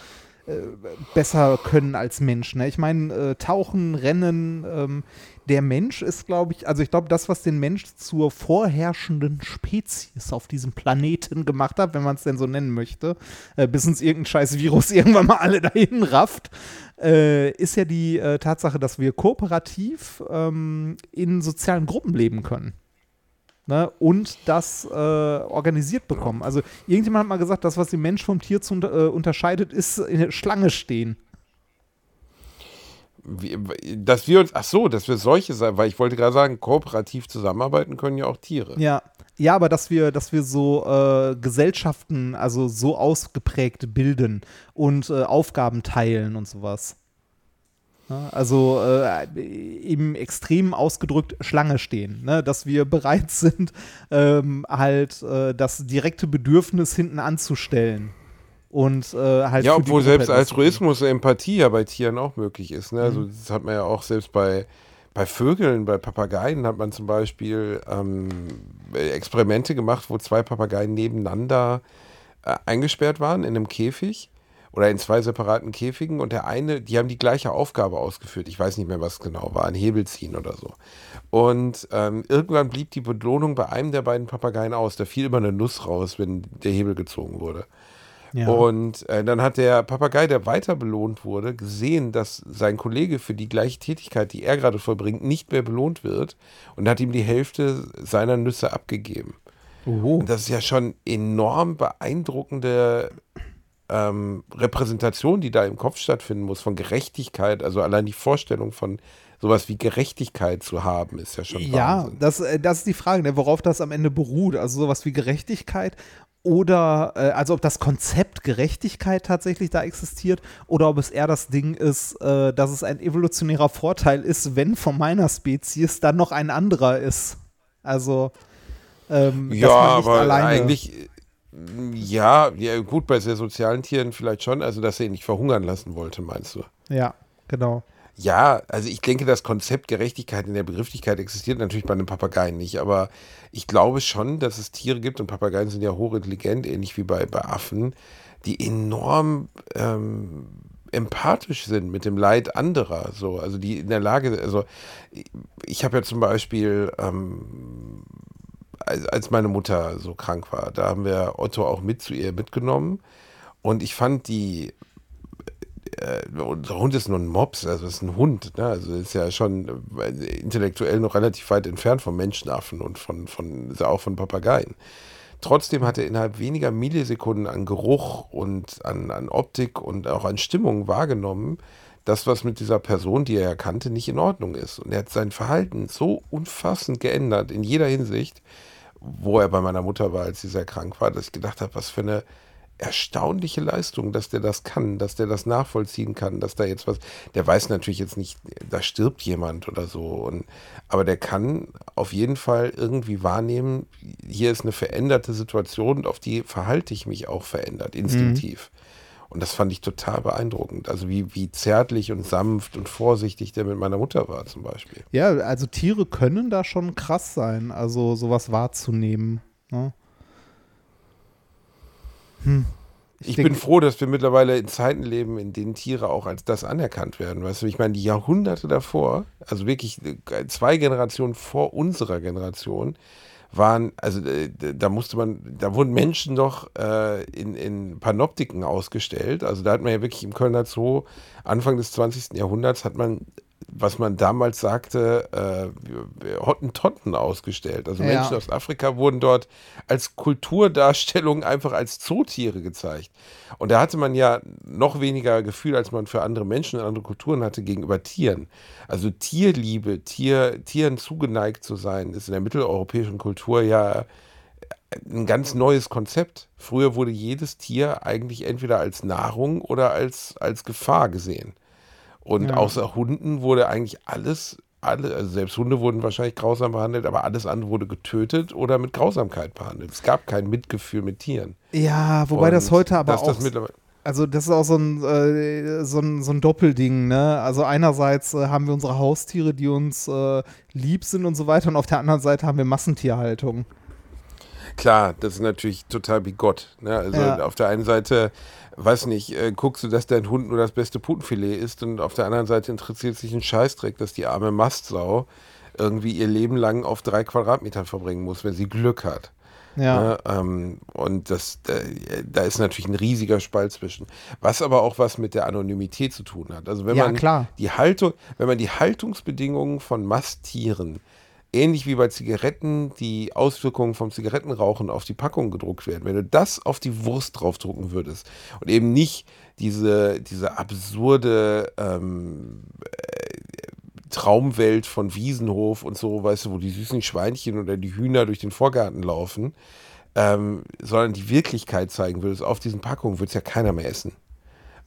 A: besser können als Menschen. Ne? Ich meine, äh, Tauchen, Rennen, ähm, der Mensch ist, glaube ich, also ich glaube, das, was den Mensch zur vorherrschenden Spezies auf diesem Planeten gemacht hat, wenn man es denn so nennen möchte, äh, bis uns irgendein scheiß Virus irgendwann mal alle dahin rafft, äh, ist ja die äh, Tatsache, dass wir kooperativ ähm, in sozialen Gruppen leben können. Ne, und das äh, organisiert bekommen. Also irgendjemand hat mal gesagt, das, was den Mensch vom Tier zu, äh, unterscheidet, ist in der Schlange stehen.
B: Wie, dass wir uns, ach so, dass wir solche sein, weil ich wollte gerade sagen, kooperativ zusammenarbeiten können ja auch Tiere.
A: Ja, ja, aber dass wir, dass wir so äh, Gesellschaften, also so ausgeprägt bilden und äh, Aufgaben teilen und sowas. Ja, also äh, im Extrem ausgedrückt Schlange stehen, ne? dass wir bereit sind, ähm, halt äh, das direkte Bedürfnis hinten anzustellen. Und äh, halt.
B: Ja, obwohl selbst Altruismus, Empathie ja bei Tieren auch möglich ist. Ne? Also, mhm. das hat man ja auch selbst bei bei Vögeln, bei Papageien hat man zum Beispiel ähm, Experimente gemacht, wo zwei Papageien nebeneinander äh, eingesperrt waren in einem Käfig oder in zwei separaten Käfigen und der eine, die haben die gleiche Aufgabe ausgeführt. Ich weiß nicht mehr, was genau war, ein Hebel ziehen oder so. Und ähm, irgendwann blieb die Belohnung bei einem der beiden Papageien aus. Da fiel immer eine Nuss raus, wenn der Hebel gezogen wurde. Ja. Und äh, dann hat der Papagei, der weiter belohnt wurde, gesehen, dass sein Kollege für die gleiche Tätigkeit, die er gerade vollbringt, nicht mehr belohnt wird und hat ihm die Hälfte seiner Nüsse abgegeben. Und das ist ja schon enorm beeindruckende ähm, Repräsentation, die da im Kopf stattfinden muss, von Gerechtigkeit, also allein die Vorstellung von sowas wie Gerechtigkeit zu haben, ist ja schon
A: Ja,
B: Wahnsinn.
A: das, äh, das ist die Frage, ne, worauf das am Ende beruht. Also sowas wie Gerechtigkeit oder, äh, also ob das Konzept Gerechtigkeit tatsächlich da existiert oder ob es eher das Ding ist, äh, dass es ein evolutionärer Vorteil ist, wenn von meiner Spezies dann noch ein anderer ist. Also, ähm, dass
B: Ja,
A: man nicht
B: aber eigentlich, äh, ja, ja, gut, bei sehr sozialen Tieren vielleicht schon, also dass er ihn nicht verhungern lassen wollte, meinst du?
A: Ja, genau.
B: Ja, also ich denke, das Konzept Gerechtigkeit in der Begrifflichkeit existiert natürlich bei einem Papageien nicht, aber ich glaube schon, dass es Tiere gibt und Papageien sind ja hochintelligent, ähnlich wie bei, bei Affen, die enorm ähm, empathisch sind mit dem Leid anderer. So, also die in der Lage, also ich, habe ja zum Beispiel ähm, als meine Mutter so krank war, da haben wir Otto auch mit zu ihr mitgenommen und ich fand die äh, unser Hund ist nur ein Mops, also ist ein Hund, ne? also ist ja schon äh, intellektuell noch relativ weit entfernt vom Menschenaffen und von, von auch von Papageien. Trotzdem hat er innerhalb weniger Millisekunden an Geruch und an, an Optik und auch an Stimmung wahrgenommen, das, was mit dieser Person, die er ja kannte, nicht in Ordnung ist. Und er hat sein Verhalten so unfassend geändert in jeder Hinsicht, wo er bei meiner Mutter war, als sie sehr krank war, dass ich gedacht habe, was für eine erstaunliche Leistung, dass der das kann, dass der das nachvollziehen kann, dass da jetzt was, der weiß natürlich jetzt nicht, da stirbt jemand oder so, und, aber der kann auf jeden Fall irgendwie wahrnehmen, hier ist eine veränderte Situation und auf die verhalte ich mich auch verändert, instinktiv. Und das fand ich total beeindruckend. Also wie, wie zärtlich und sanft und vorsichtig der mit meiner Mutter war zum Beispiel.
A: Ja, also Tiere können da schon krass sein, also sowas wahrzunehmen. Ne? Hm.
B: Ich,
A: denk-
B: bin froh, dass wir mittlerweile in Zeiten leben, in denen Tiere auch als das anerkannt werden. Weißt du, ich meine, die Jahrhunderte davor, also wirklich äh, zwei Generationen vor unserer Generation, waren, also äh, da musste man, da wurden Menschen noch äh, in, in Panoptiken ausgestellt. Also da hat man ja wirklich im Kölner Zoo Anfang des 20. Jahrhunderts hat man, was man damals sagte, äh, Hottentotten ausgestellt. Also
A: Ja.
B: Menschen aus Afrika wurden dort als Kulturdarstellung einfach als Zootiere gezeigt. Und da hatte man ja noch weniger Gefühl, als man für andere Menschen und andere Kulturen hatte gegenüber Tieren. Also Tierliebe, Tier, Tieren zugeneigt zu sein, ist in der mitteleuropäischen Kultur ja ein ganz neues Konzept. Früher wurde jedes Tier eigentlich entweder als Nahrung oder als, als Gefahr gesehen. Und
A: Ja.
B: außer Hunden wurde eigentlich alles, alle, also selbst Hunde wurden wahrscheinlich grausam behandelt, aber alles andere wurde getötet oder mit Grausamkeit behandelt. Es gab kein Mitgefühl mit Tieren.
A: Ja, wobei
B: Und
A: das heute aber auch
B: das
A: Also das ist auch so ein, äh, so ein, so ein Doppelding, ne? Also einerseits äh, haben wir unsere Haustiere, die uns äh, lieb sind und so weiter und auf der anderen Seite haben wir Massentierhaltung.
B: Klar, das ist natürlich total bigott. Ne? Also
A: Ja.
B: auf der einen Seite, weiß nicht, äh, guckst du, dass dein Hund nur das beste Putenfilet ist und auf der anderen Seite interessiert sich ein Scheißdreck, dass die arme Mastsau irgendwie ihr Leben lang auf drei Quadratmetern verbringen muss, wenn sie Glück hat.
A: Ja.
B: Ne? Ähm, und das, äh, da ist natürlich ein riesiger Spalt zwischen. Was aber auch was mit der Anonymität zu tun hat. Also wenn
A: Ja,
B: man
A: klar.
B: die Haltung, wenn man die Haltungsbedingungen von Masttieren ähnlich wie bei Zigaretten die Auswirkungen vom Zigarettenrauchen auf die Packung gedruckt werden. Wenn du das auf die Wurst draufdrucken würdest und eben nicht diese, diese absurde ähm, äh, Traumwelt von Wiesenhof und so, weißt du, wo die süßen Schweinchen oder die Hühner durch den Vorgarten laufen, ähm, sondern die Wirklichkeit zeigen würdest auf diesen Packungen, würde es ja keiner mehr essen.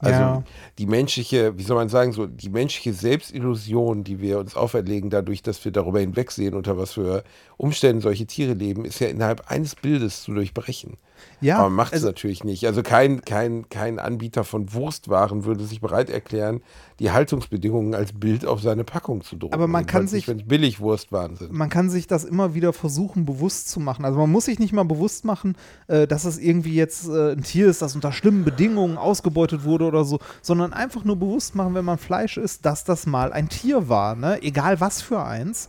B: Also
A: Ja.
B: die menschliche, wie soll man sagen, so die menschliche Selbstillusion, die wir uns auferlegen, dadurch, dass wir darüber hinwegsehen, unter was für Umständen solche Tiere leben, ist ja innerhalb eines Bildes zu durchbrechen.
A: Ja,
B: Aber man macht es
A: also-
B: natürlich nicht. Also kein, kein, kein Anbieter von Wurstwaren würde sich bereit erklären, die Haltungsbedingungen als Bild auf seine Packung zu drucken.
A: Aber man kann sich-
B: wenn es Billigwurstwaren sind.
A: man kann sich das immer wieder versuchen, bewusst zu machen. Also man muss sich nicht mal bewusst machen, äh, dass es irgendwie jetzt äh, ein Tier ist, das unter schlimmen Bedingungen ausgebeutet wurde oder so, sondern einfach nur bewusst machen, wenn man Fleisch isst, dass das mal ein Tier war, ne? Egal was für eins.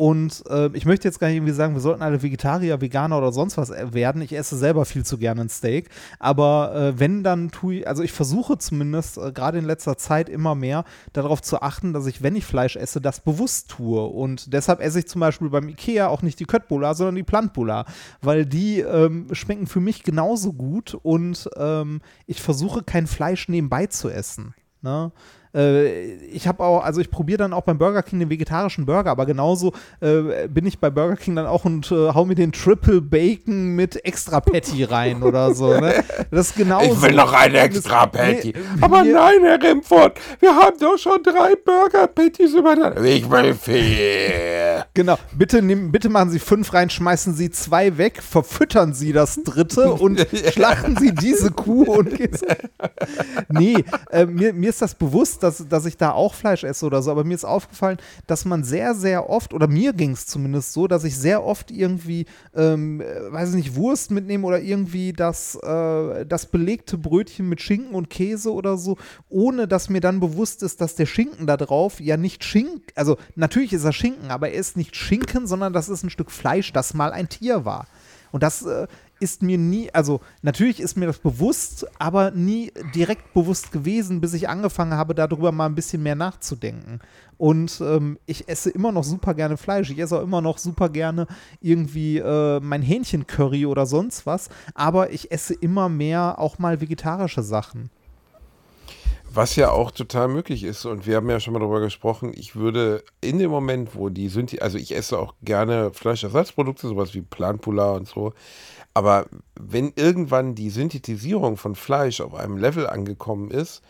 A: Und äh, ich möchte jetzt gar nicht irgendwie sagen, wir sollten alle Vegetarier, Veganer oder sonst was äh, werden. Ich esse selber viel zu gerne ein Steak. Aber äh, wenn, dann tue ich, also ich versuche zumindest äh, gerade in letzter Zeit immer mehr darauf zu achten, dass ich, wenn ich Fleisch esse, das bewusst tue. Und deshalb esse ich zum Beispiel beim Ikea auch nicht die Köttbullar, sondern die Plantbullar. Weil die ähm, schmecken für mich genauso gut und ähm, ich versuche kein Fleisch nebenbei zu essen. Ne? Äh, ich habe auch, also ich probiere dann auch beim Burger King den vegetarischen Burger, aber genauso äh, bin ich bei Burger King dann auch und äh, hau mir den Triple Bacon mit extra Patty rein oder so. Ne? Das ist genauso.
B: Ich will noch ein extra Patty.
A: nee,
B: Aber nein, Herr Remford, wir haben doch schon drei Burger Patties übereinander. Ich will vier.
A: Genau, bitte, nehmen, bitte machen Sie fünf rein, schmeißen Sie zwei weg, verfüttern Sie das dritte und schlachten Sie diese Kuh und gehen Sie- Nee, äh, mir, mir ist das bewusst, dass, dass ich da auch Fleisch esse oder so, aber mir ist aufgefallen, dass man sehr, sehr oft, oder mir ging es zumindest so, dass ich sehr oft irgendwie, ähm, äh, weiß ich nicht, Wurst mitnehme oder irgendwie das, äh, das belegte Brötchen mit Schinken und Käse oder so, ohne dass mir dann bewusst ist, dass der Schinken da drauf ja nicht Schinken, also natürlich ist er Schinken, aber er ist nicht Schinken, sondern das ist ein Stück Fleisch, das mal ein Tier war. Und das äh, ist mir nie, also natürlich ist mir das bewusst, aber nie direkt bewusst gewesen, bis ich angefangen habe, darüber mal ein bisschen mehr nachzudenken. Und ähm, ich esse immer noch super gerne Fleisch. Ich esse auch immer noch super gerne irgendwie äh, mein Hähnchencurry oder sonst was. Aber ich esse immer mehr auch mal vegetarische Sachen.
B: Was ja auch total möglich ist, und wir haben ja schon mal darüber gesprochen, ich würde in dem Moment, wo die Synthi, also ich esse auch gerne Fleischersatzprodukte, sowas wie Planpula und so, aber wenn irgendwann die Synthetisierung von Fleisch auf einem Level angekommen ist,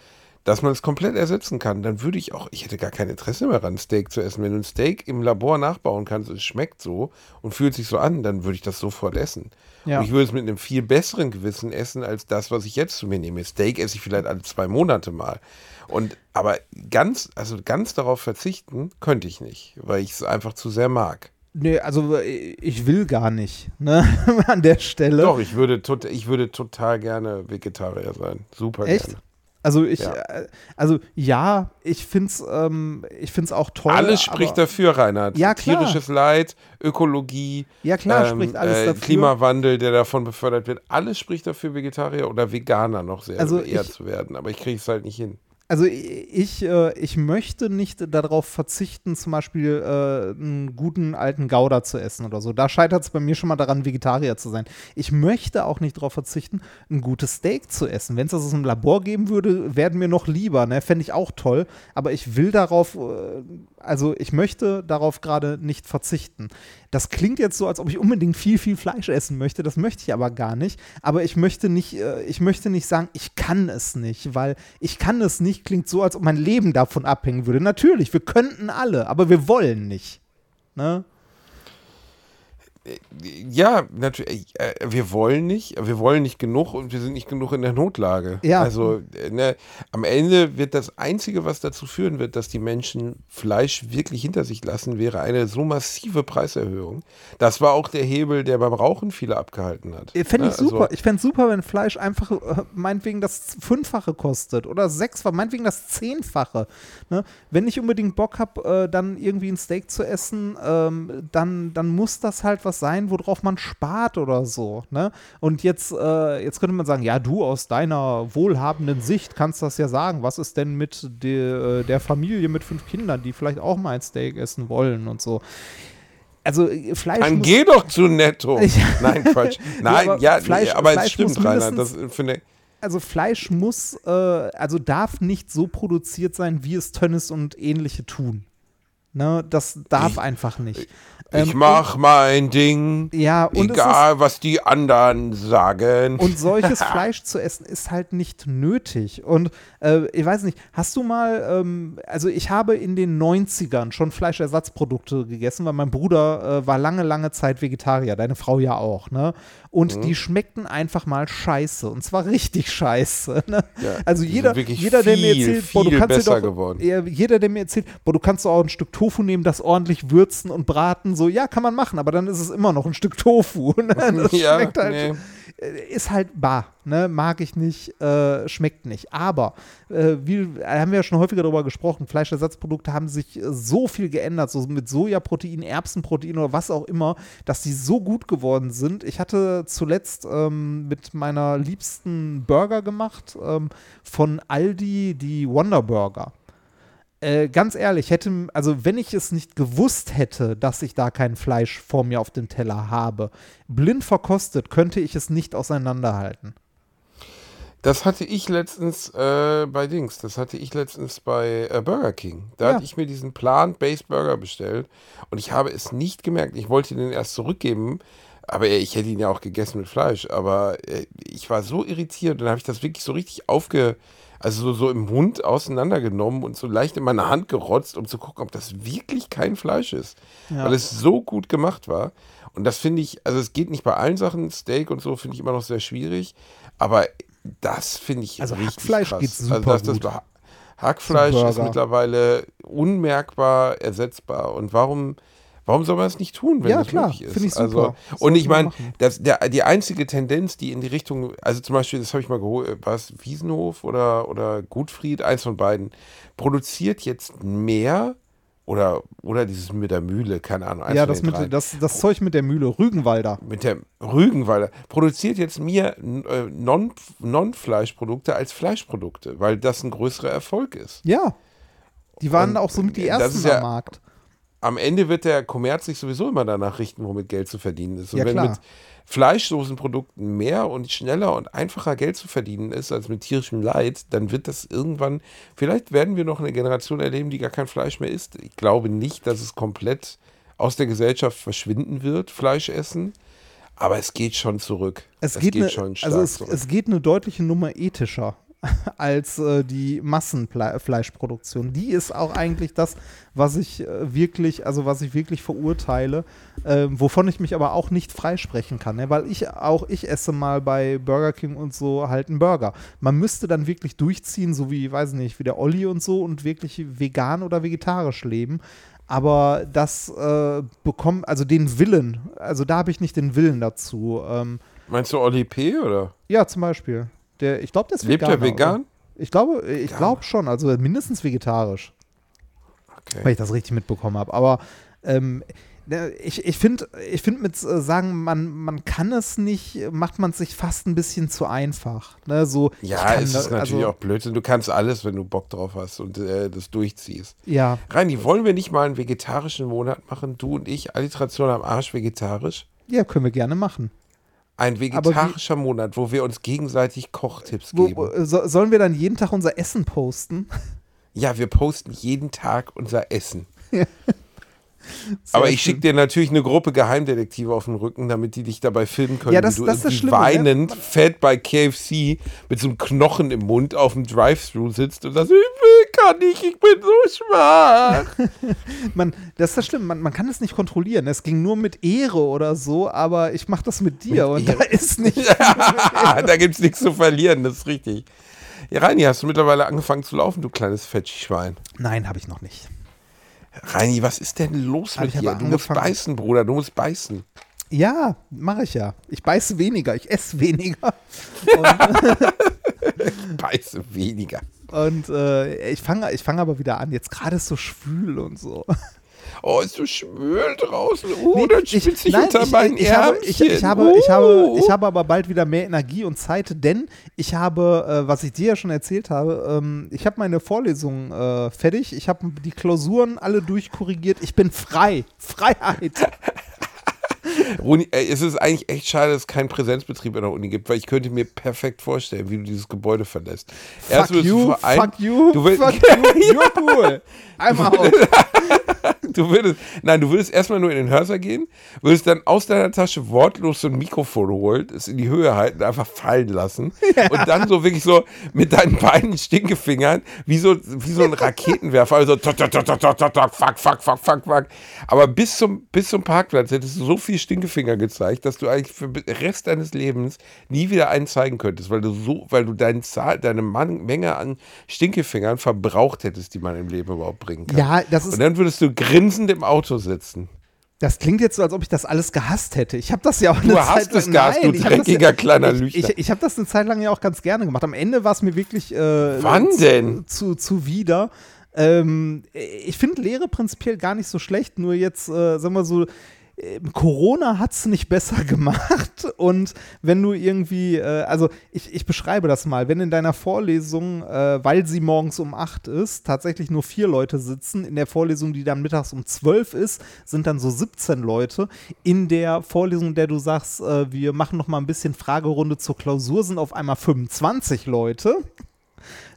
B: dass man es komplett ersetzen kann, dann würde ich auch, ich hätte gar kein Interesse mehr daran, Steak zu essen. Wenn du ein Steak im Labor nachbauen kannst, es schmeckt so und fühlt sich so an, dann würde ich das sofort essen.
A: Ja.
B: Und ich würde es mit einem viel besseren Gewissen essen, als das, was ich jetzt zu mir nehme. Steak esse ich vielleicht alle zwei Monate mal. Und aber ganz, also ganz darauf verzichten könnte ich nicht, weil ich es einfach zu sehr mag.
A: Nee, also äh, ich will gar nicht, ne, an der Stelle.
B: Doch, ich würde, tot, ich würde total gerne Vegetarier sein. Super
A: Echt?
B: gerne.
A: Also ich,
B: Ja.
A: äh, also ja, ich find's, ähm, ich find's auch toll.
B: Alles spricht dafür, Reinhard.
A: Ja, klar.
B: Tierisches Leid, Ökologie,
A: Ja, klar,
B: ähm,
A: spricht alles
B: äh,
A: dafür.
B: Klimawandel, der davon befördert wird. Alles spricht dafür, Vegetarier oder Veganer noch sehr
A: Also
B: eher
A: ich-
B: zu werden. Aber ich kriege es halt nicht hin.
A: Also ich, äh, ich möchte nicht darauf verzichten, zum Beispiel äh, einen guten alten Gouda zu essen oder so. Da scheitert es bei mir schon mal daran, Vegetarier zu sein. Ich möchte auch nicht darauf verzichten, ein gutes Steak zu essen. Wenn es das aus dem Labor geben würde, werden mir noch lieber, ne? Fände ich auch toll. Aber ich will darauf, äh, also ich möchte darauf gerade nicht verzichten. Das klingt jetzt so, als ob ich unbedingt viel, viel Fleisch essen möchte. Das möchte ich aber gar nicht. Aber ich möchte nicht, äh, ich möchte nicht sagen, ich kann es nicht, weil ich kann es nicht, klingt so, als ob mein Leben davon abhängen würde. Natürlich, wir könnten alle, aber wir wollen nicht. Ne?
B: Ja, natürlich. Äh, wir wollen nicht, wir wollen nicht genug und wir sind nicht genug in der Notlage.
A: Ja.
B: Also äh, ne, am Ende wird das Einzige, was dazu führen wird, dass die Menschen Fleisch wirklich hinter sich lassen, wäre eine so massive Preiserhöhung. Das war auch der Hebel, der beim Rauchen viele abgehalten hat.
A: Fände
B: Ne,
A: ich super.
B: Also,
A: ich fände super, wenn Fleisch einfach äh, meinetwegen das Fünffache kostet oder Sechsfache, meinetwegen das Zehnfache. Ne? Wenn ich unbedingt Bock habe, äh, dann irgendwie ein Steak zu essen, ähm, dann, dann muss das halt was sein, worauf man spart oder so. Ne? Und jetzt, äh, jetzt könnte man sagen, ja, du aus deiner wohlhabenden Sicht kannst das ja sagen. Was ist denn mit der, äh, der Familie mit fünf Kindern, die vielleicht auch mal ein Steak essen wollen und so? Also äh, Fleisch
B: dann geh doch zu Netto. Nein, Quatsch. Nein,
A: aber
B: ja,
A: Fleisch-
B: nee, aber
A: Fleisch
B: es stimmt, Reinhard. Das finde
A: also Fleisch muss, äh, also darf nicht so produziert sein, wie es Tönnies und ähnliche tun. Ne, das darf
B: Ich-
A: einfach nicht.
B: Ich
A: Ähm,
B: mach mein Ding.
A: Ja, und
B: egal, was die anderen sagen.
A: Und solches Fleisch zu essen ist halt nicht nötig. Und äh, ich weiß nicht, hast du mal, ähm, also ich habe in den 90ern schon Fleischersatzprodukte gegessen, weil mein Bruder äh, war lange, lange Zeit Vegetarier, deine Frau ja auch, ne? Und
B: Mhm.
A: die schmeckten einfach mal scheiße. Und zwar richtig scheiße. Ne?
B: Ja,
A: also jeder, jeder, der mir
B: viel,
A: erzählt, boah, du
B: viel
A: kannst dir doch, jeder, der mir erzählt, boah, du kannst auch ein Stück Tofu nehmen, das ordentlich würzen und braten, so, ja, kann man machen, aber dann ist es immer noch ein Stück Tofu. Ne? Das
B: Ja,
A: schmeckt halt,
B: nee.
A: Äh, ist halt bar, ne? mag ich nicht, äh, schmeckt nicht. Aber, äh, wie haben wir ja schon häufiger darüber gesprochen, Fleischersatzprodukte haben sich äh, so viel geändert, so mit Sojaprotein, Erbsenprotein oder was auch immer, dass sie so gut geworden sind. Ich hatte zuletzt ähm, mit meiner liebsten Burger gemacht, ähm, von Aldi, die Wonder Burger. Äh, ganz ehrlich, hätte, also wenn ich es nicht gewusst hätte, dass ich da kein Fleisch vor mir auf dem Teller habe, blind verkostet, könnte ich es nicht auseinanderhalten.
B: Das hatte ich letztens äh, bei Dings, das hatte ich letztens bei äh, Burger King. Da
A: Ja.
B: hatte ich mir diesen Plant-Based Burger bestellt und ich habe es nicht gemerkt. Ich wollte den erst zurückgeben, aber äh, ich hätte ihn ja auch gegessen mit Fleisch. Aber äh, ich war so irritiert und dann habe ich das wirklich so richtig aufge... Also so, so im Mund auseinandergenommen und so leicht in meine Hand gerotzt, um zu gucken, ob das wirklich kein Fleisch ist.
A: Ja.
B: Weil es so gut gemacht war. Und das finde ich, also es geht nicht bei allen Sachen, Steak und so finde ich immer noch sehr schwierig, aber das finde ich
A: Also
B: richtig
A: Hackfleisch
B: krass.
A: geht super
B: also das, das
A: gut.
B: Ha- Hackfleisch ist mittlerweile unmerkbar ersetzbar. Und warum, warum soll man es nicht tun, wenn
A: Ja,
B: es
A: klar.
B: möglich ist?
A: Finde ich super.
B: Also,
A: Das
B: und ich meine, das- die einzige Tendenz, die in die Richtung, also zum Beispiel, das habe ich mal geholt, war es Wiesenhof oder, oder Gutfried, eins von beiden, produziert jetzt mehr oder, oder dieses mit der Mühle, keine Ahnung. eins
A: Ja, das, mit, das, das Zeug mit der Mühle, Rügenwalder.
B: mit der Rügenwalder, produziert jetzt mehr äh, Non- Non-Fleischprodukte als Fleischprodukte, weil das ein größerer Erfolg ist.
A: Ja. Die waren
B: Und
A: auch somit die
B: das
A: ersten
B: ja-
A: am Markt.
B: Am Ende wird der Kommerz sich sowieso immer danach richten, womit Geld zu verdienen ist. Und
A: Ja,
B: wenn
A: klar.
B: mit Fleischsoßenprodukten mehr und schneller und einfacher Geld zu verdienen ist als mit tierischem Leid, dann wird das irgendwann, vielleicht werden wir noch eine Generation erleben, die gar kein Fleisch mehr isst. Ich glaube nicht, dass es komplett aus der Gesellschaft verschwinden wird, Fleisch essen. Aber es geht schon zurück.
A: Es, geht, eine,
B: schon stark
A: also es,
B: zurück.
A: es geht eine deutliche Nummer ethischer als äh, die Massenfleischproduktion. Die ist auch eigentlich das, was ich äh, wirklich, also was ich wirklich verurteile, äh, wovon ich mich aber auch nicht freisprechen kann, ne? weil ich auch ich esse mal bei Burger King und so halt einen Burger. Man müsste dann wirklich durchziehen, so wie, weiß nicht, wie der Olli und so und wirklich vegan oder vegetarisch leben. Aber das äh, bekommt, also den Willen, also da habe ich nicht den Willen dazu. Ähm,
B: Meinst du Oli P. oder?
A: ja, zum Beispiel. Der, ich glaube, der ist
B: Lebt
A: Veganer,
B: er vegan?
A: Oder? Ich glaube, ich glaube schon, also mindestens vegetarisch, wenn
B: Okay.
A: ich das richtig mitbekommen habe. Aber ähm, ne, ich, ich finde, ich find mit äh, sagen, man, man kann es nicht, macht man es sich fast ein bisschen zu einfach. Ne? So,
B: Ja,
A: kann
B: es ist natürlich
A: also,
B: auch Blödsinn. Du kannst alles, wenn du Bock drauf hast und äh, das durchziehst.
A: Ja,
B: Reini, wollen wir nicht mal einen vegetarischen Monat machen? Du und ich, Alliteration am Arsch vegetarisch?
A: ja, können wir gerne machen.
B: Ein
A: Aber wie-
B: vegetarischer Monat, wo wir uns gegenseitig Kochtipps
A: Wo,
B: geben.
A: wo, so, sollen wir dann jeden Tag unser Essen posten?
B: Ja, wir posten jeden Tag unser Essen.
A: Sehr
B: Aber ich schicke dir natürlich eine Gruppe Geheimdetektive auf den Rücken, damit die dich dabei filmen können,
A: Ja, das-
B: wie du
A: das ist das Schlimme, ne?
B: weinend, fett bei KFC mit so einem Knochen im Mund auf dem Drive-Thru sitzt und sagst, ich will, kann nicht, ich bin so schwach.
A: Man, das ist das Schlimme, man, man kann es nicht kontrollieren. Es ging nur mit Ehre oder so, aber ich mache das mit dir und da ist nicht.
B: da gibt es nichts zu verlieren, das ist richtig. Ja, Reini, hast du mittlerweile angefangen zu laufen, du kleines Fettschwein?
A: Nein, habe ich noch nicht.
B: Reini, was ist denn los mit
A: ich
B: dir? Du musst beißen, Bruder, du musst beißen.
A: Ja, mache ich ja. Ich beiße weniger, ich esse weniger.
B: Beiße weniger.
A: Und äh, ich fange ich fang aber wieder an. Jetzt gerade ist so schwül und so.
B: Oh, ist so schwül draußen. Oh,
A: Nee,
B: dann spitzt sich
A: nein,
B: unter
A: ich,
B: meinen
A: ich, habe, ich, ich, habe, ich, habe, ich habe aber bald wieder mehr Energie und Zeit, denn ich habe, äh, was ich dir ja schon erzählt habe, ähm, ich habe meine Vorlesung äh, fertig. Ich habe die Klausuren alle durchkorrigiert. Ich bin frei. Freiheit.
B: Ey, es ist eigentlich echt schade, dass es keinen Präsenzbetrieb in der Uni gibt, weil ich könnte mir perfekt vorstellen, wie du dieses Gebäude verlässt.
A: Fuck
B: du
A: you,
B: allem-
A: fuck you,
B: du willst,
A: fuck you, you're cool. I'm out.
B: Du würdest, nein, du würdest erstmal nur in den Hörsaal gehen, würdest dann aus deiner Tasche wortlos so ein Mikrofon holen, es in die Höhe halten, einfach fallen lassen und dann so wirklich so mit deinen beiden Stinkefingern wie so, wie so ein Raketenwerfer, also fuck, fuck, fuck, fuck, fuck. Aber bis zum, bis zum Parkplatz hättest du so viel Stinkefinger gezeigt, dass du eigentlich für den Rest deines Lebens nie wieder einen zeigen könntest, weil du so, weil du deine Zahl, deine Menge an Stinkefingern verbraucht hättest, die man im Leben überhaupt bringen kann.
A: Ja, das
B: Und
A: ist,
B: dann würdest du grinsend im Auto sitzen.
A: das klingt jetzt so, als ob ich das alles gehasst hätte. Ich habe das ja auch eine
B: Du
A: Zeit
B: hast
A: lang.
B: es gehasst, du
A: Nein, ich das
B: dreckiger
A: ja,
B: kleiner
A: ich,
B: Lügner.
A: Ich, ich habe das eine Zeit lang ja auch ganz gerne gemacht. Am Ende war es mir wirklich. Äh,
B: Wann
A: zu,
B: denn?
A: Zu, zuwider. Ähm, ich finde Lehre prinzipiell gar nicht so schlecht, nur jetzt, äh, sagen wir so, Corona hat es nicht besser gemacht. Und wenn du irgendwie, äh, also ich, ich beschreibe das mal, wenn in deiner Vorlesung, äh, weil sie morgens um 8 ist, tatsächlich nur vier Leute sitzen, in der Vorlesung, die dann mittags um 12 ist, sind dann so 17 Leute. In der Vorlesung, in der du sagst, äh, wir machen noch mal ein bisschen Fragerunde zur Klausur, sind auf einmal 25 Leute.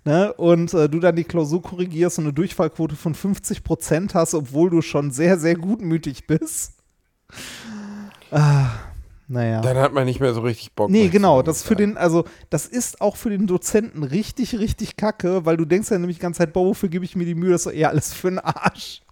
A: Ne, und äh, du dann die Klausur korrigierst und eine Durchfallquote von 50 Prozent hast, obwohl du schon sehr, sehr gutmütig bist. Ah, naja.
B: Dann hat man nicht mehr so richtig Bock.
A: Nee, genau. Das für den, also das ist auch für den Dozenten richtig, richtig kacke, weil du denkst ja nämlich die ganze Zeit, boah, wofür gebe ich mir die Mühe, das ist doch eher alles für den Arsch.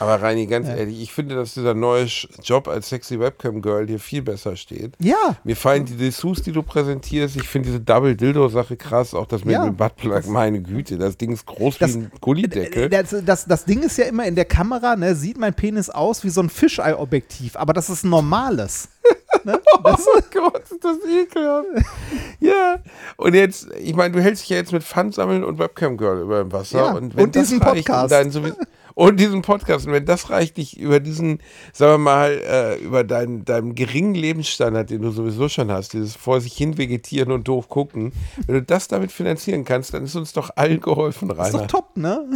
B: Aber Reini, ganz
A: Ja.
B: ehrlich, ich finde, dass dieser neue Job als sexy Webcam-Girl dir viel besser steht.
A: Ja.
B: Mir fallen die Dessous, die du präsentierst, ich finde diese Double-Dildo-Sache krass, auch das mit
A: Ja.
B: dem Buttplug, meine Güte, das Ding ist groß
A: Das-
B: wie ein Gullideckel.
A: Das, das, das Ding ist ja immer in der Kamera, ne, sieht mein Penis aus wie so ein Fischei-Objektiv, aber das ist normales. ne? das,
B: Oh Gott, ist das ekelhaft. ja. Und jetzt, ich meine, du hältst dich ja jetzt mit Pfandsammeln und Webcam Girl über dem Wasser.
A: Ja,
B: Und, wenn
A: und
B: das
A: diesen
B: reicht, um
A: Podcast.
B: sowieso- und diesen Podcast. Und wenn das reicht, dich über diesen, sagen wir mal, äh, über deinen, deinen geringen Lebensstandard, den du sowieso schon hast, dieses vor sich hin vegetieren und doof gucken, wenn du das damit finanzieren kannst, dann ist uns doch allen geholfen,
A: ist
B: Rainer.
A: doch top, ne?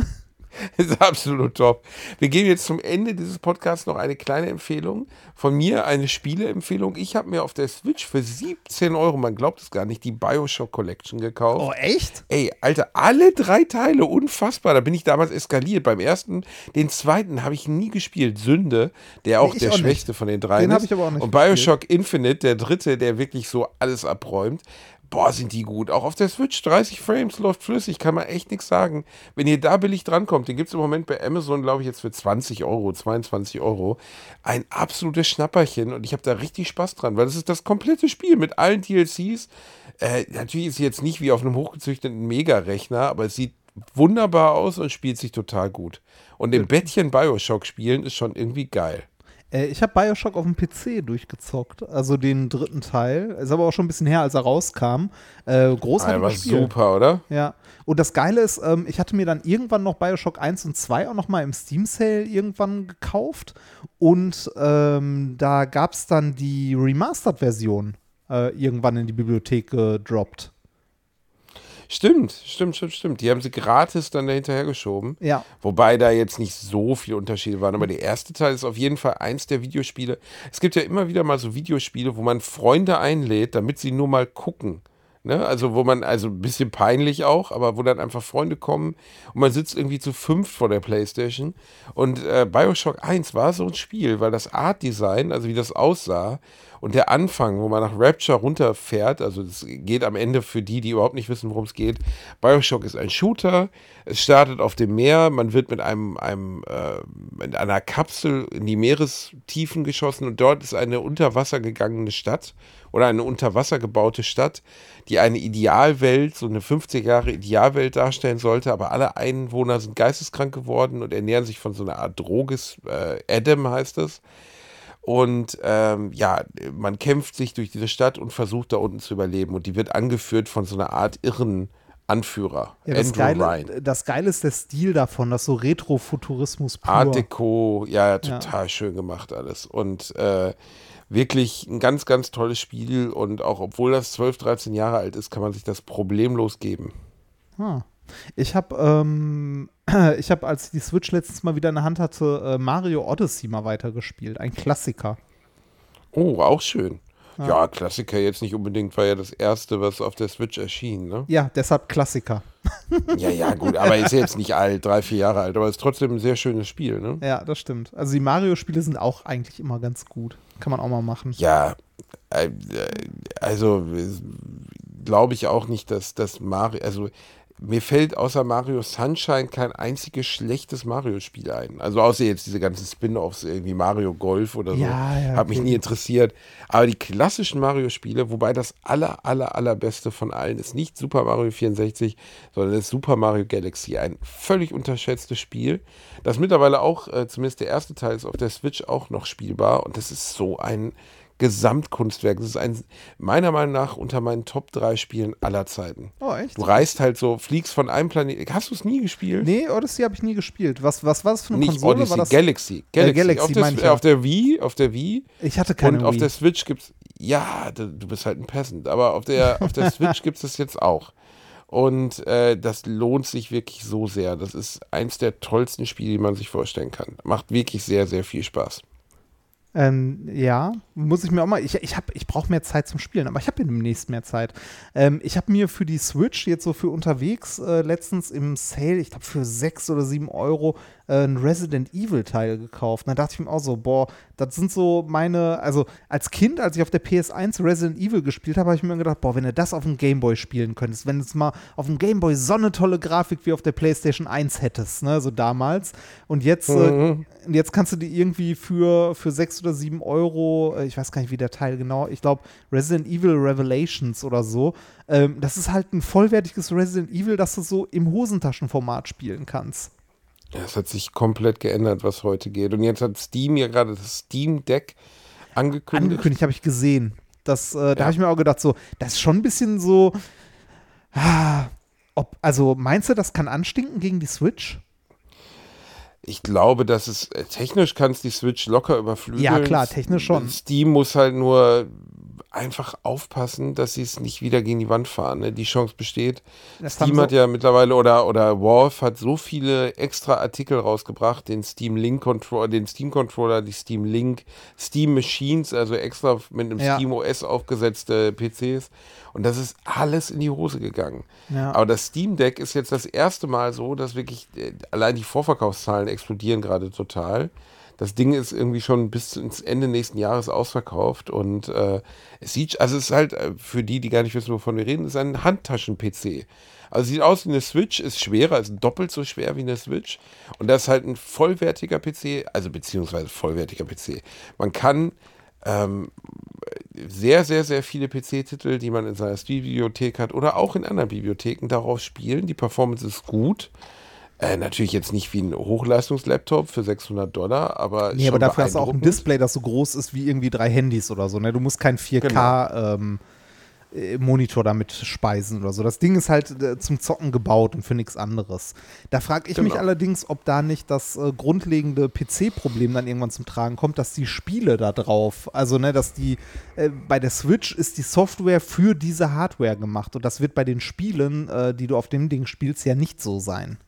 B: ist absolut top. Wir geben jetzt zum Ende dieses Podcasts noch eine kleine Empfehlung. Von mir eine Spieleempfehlung. Ich habe mir auf der Switch für 17 Euro, man glaubt es gar nicht, die Bioshock Collection gekauft.
A: Oh, echt?
B: Ey, Alter, alle drei Teile, unfassbar. Da bin ich damals eskaliert. Beim ersten, den zweiten habe ich nie gespielt. Sünde, der auch
A: ich
B: der
A: auch nicht.
B: schwächste von den dreien
A: Den
B: ist.
A: ich aber auch nicht
B: Und
A: gespielt.
B: Bioshock Infinite, der dritte, der wirklich so alles abräumt. Boah, sind die gut. Auch auf der Switch, 30 Frames, läuft flüssig, kann man echt nichts sagen. Wenn ihr da billig drankommt, den gibt es im Moment bei Amazon, glaube ich, jetzt für 20 Euro, 22 Euro. Ein absolutes Schnapperchen und ich habe da richtig Spaß dran, weil das ist das komplette Spiel mit allen DLCs. Äh, natürlich ist es jetzt nicht wie auf einem hochgezüchteten Mega-Rechner, aber es sieht wunderbar aus und spielt sich total gut. Und im Bettchen Bioshock spielen ist schon irgendwie geil.
A: Äh, ich habe Bioshock auf dem PC durchgezockt, also den dritten Teil. Ist aber auch schon ein bisschen her, als er rauskam. Äh, großartiges
B: Ah, war
A: Spiel.
B: super, oder?
A: Ja. Und das Geile ist, ähm, ich hatte mir dann irgendwann noch Bioshock 1 und 2 auch noch mal im Steam Sale irgendwann gekauft. Und ähm, da gab es dann die Remastered-Version äh, irgendwann in die Bibliothek gedroppt.
B: Stimmt, stimmt, stimmt, stimmt. Die haben sie gratis dann dahinterher geschoben.
A: Ja.
B: Wobei da jetzt nicht so viele Unterschiede waren. Aber der erste Teil ist auf jeden Fall eins der Videospiele. Es gibt ja immer wieder mal so Videospiele, wo man Freunde einlädt, damit sie nur mal gucken. Ne? Also wo man, also ein bisschen peinlich auch, aber wo dann einfach Freunde kommen und man sitzt irgendwie zu fünf vor der Playstation. Und äh, Bioshock 1 war so ein Spiel, weil das Art-Design, also wie das aussah, und der Anfang, wo man nach Rapture runterfährt, also es geht am Ende für die, die überhaupt nicht wissen, worum es geht. Bioshock ist ein Shooter, es startet auf dem Meer, man wird mit einem, einem äh, mit einer Kapsel in die Meerestiefen geschossen. Und dort ist eine unter Wasser gegangene Stadt oder eine unter Wasser gebaute Stadt, die eine Idealwelt, so eine 50 Jahre Idealwelt darstellen sollte, aber alle Einwohner sind geisteskrank geworden und ernähren sich von so einer Art Droges, äh, Adam heißt es. Und ähm, ja, man kämpft sich durch diese Stadt und versucht da unten zu überleben. Und die wird angeführt von so einer Art irren Anführer,
A: Ja, das,
B: Andrew
A: Geile,
B: Ryan.
A: das Geile ist der Stil davon, das so Retrofuturismus pur.
B: Art Deco, ja, total schön gemacht alles. Und äh, wirklich ein ganz, ganz tolles Spiel. Und auch obwohl das 12, 13 Jahre alt ist, kann man sich das problemlos geben.
A: Ah. Ich habe, ähm, ich habe, als ich die Switch letztens mal wieder in der Hand hatte, äh, Mario Odyssey mal weitergespielt. Ein Klassiker.
B: Oh, auch schön. Ja. Klassiker jetzt nicht unbedingt, war ja das erste, was auf der Switch erschien, ne?
A: Ja, deshalb Klassiker.
B: Ja, ja, gut, aber ist jetzt nicht alt, drei, vier Jahre alt, aber ist trotzdem ein sehr schönes Spiel, ne?
A: Ja, das stimmt. Also die Mario-Spiele sind auch eigentlich immer ganz gut. Kann man auch mal machen.
B: Ja, äh, äh, also glaube ich auch nicht, dass das Mario, also mir fällt außer Mario Sunshine kein einziges schlechtes Mario-Spiel ein. Also außer jetzt diese ganzen Spin-offs, irgendwie Mario Golf oder so.
A: Ja, ja,
B: Hat mich
A: okay.
B: nie interessiert. Aber die klassischen Mario-Spiele, wobei das aller, aller, allerbeste von allen ist nicht Super Mario 64, sondern ist Super Mario Galaxy. Ein völlig unterschätztes Spiel, das mittlerweile auch, äh, zumindest der erste Teil ist auf der Switch auch noch spielbar. Und das ist so ein Gesamtkunstwerk. Das ist ein, meiner Meinung nach unter meinen Top 3 Spielen aller Zeiten.
A: Oh, echt?
B: Du reist halt so, fliegst von einem Planeten. Hast du es nie gespielt?
A: Nee, Odyssey habe ich nie gespielt. Was, was war das für eine
B: Nicht
A: Konsole?
B: Odyssey,
A: war das?
B: Galaxy. Galaxy.
A: Galaxy
B: auf,
A: ich ja.
B: auf der Wii, auf der Wii.
A: Ich hatte keine
B: und auf
A: Wii.
B: der Switch gibt's, ja, du du bist halt ein Peasant, aber auf der, auf der Switch gibt es das jetzt auch. Und äh, das lohnt sich wirklich so sehr. Das ist eins der tollsten Spiele, die man sich vorstellen kann. Macht wirklich sehr, sehr viel Spaß.
A: Ähm, ja, muss ich mir auch mal. Ich, ich, hab- ich brauche mehr Zeit zum Spielen, aber ich habe ja demnächst mehr Zeit. Ähm, ich habe mir für die Switch jetzt so für unterwegs äh, letztens im Sale, ich glaube für 6 oder 7 Euro, ein Resident Evil-Teil gekauft. Und da dachte ich mir auch so, boah, das sind so meine. Also als Kind, als ich auf der PS1 Resident Evil gespielt habe, habe ich mir gedacht, boah, wenn du das auf dem Gameboy spielen könntest, wenn du es mal auf dem Gameboy so eine tolle Grafik wie auf der PlayStation 1 hättest, ne, so damals. Und jetzt. Äh, und jetzt kannst du die irgendwie für, für 6 oder 7 Euro, äh, ich weiß gar nicht, wie der Teil genau, ich glaube Resident Evil Revelations oder so. Ähm, das ist halt ein vollwertiges Resident Evil, das du so im Hosentaschenformat spielen kannst.
B: Es hat sich komplett geändert, was heute geht. Und jetzt hat Steam ja gerade das Steam Deck angekündigt.
A: Angekündigt habe ich gesehen. Das, äh, Da
B: Ja.
A: habe ich mir auch gedacht, so, das ist schon ein bisschen so. Ah, ob, also meinst du, das kann anstinken gegen die Switch?
B: Ich glaube, dass es äh, technisch kann es die Switch locker überflügeln.
A: Ja, klar, technisch schon.
B: Steam muss halt nur einfach aufpassen, dass sie es nicht wieder gegen die Wand fahren. Ne? Die Chance besteht.
A: Das
B: Steam hat ja mittlerweile oder oder Valve hat so viele extra Artikel rausgebracht, den Steam Link Controller, den Steam Controller, die Steam Link, Steam Machines, also extra mit einem
A: Ja.
B: Steam OS aufgesetzte PCs und das ist alles in die Hose gegangen.
A: Ja.
B: Aber das Steam Deck ist jetzt das erste Mal so, dass wirklich äh, allein die Vorverkaufszahlen explodieren gerade total. Das Ding ist irgendwie schon bis ins Ende nächsten Jahres ausverkauft und äh, es sieht, also es ist halt äh, für die, die gar nicht wissen, wovon wir reden, ist ein Handtaschen-PC. Also sieht aus wie eine Switch, ist schwerer, ist doppelt so schwer wie eine Switch und das ist halt ein vollwertiger PC, also beziehungsweise vollwertiger PC. Man kann ähm, sehr, sehr, sehr viele PC-Titel, die man in seiner Steam-Bibliothek hat oder auch in anderen Bibliotheken darauf spielen. Die Performance ist gut. Äh, natürlich jetzt nicht wie ein Hochleistungslaptop für 600 Dollar, aber
A: Nee,
B: schon
A: aber dafür hast du auch ein. Display, das so groß ist wie irgendwie drei Handys oder so. Ne? Du musst kein 4K ähm, äh, Monitor damit speisen oder so. Das Ding ist halt äh, zum Zocken gebaut und für nichts anderes. Da frage ich mich
B: Genau.
A: allerdings, ob da nicht das äh, grundlegende PC-Problem dann irgendwann zum Tragen kommt, dass die Spiele da drauf, also ne, dass die bei der Switch ist die Software für diese Hardware gemacht und das wird bei den Spielen, die du auf dem Ding spielst, ja nicht so sein.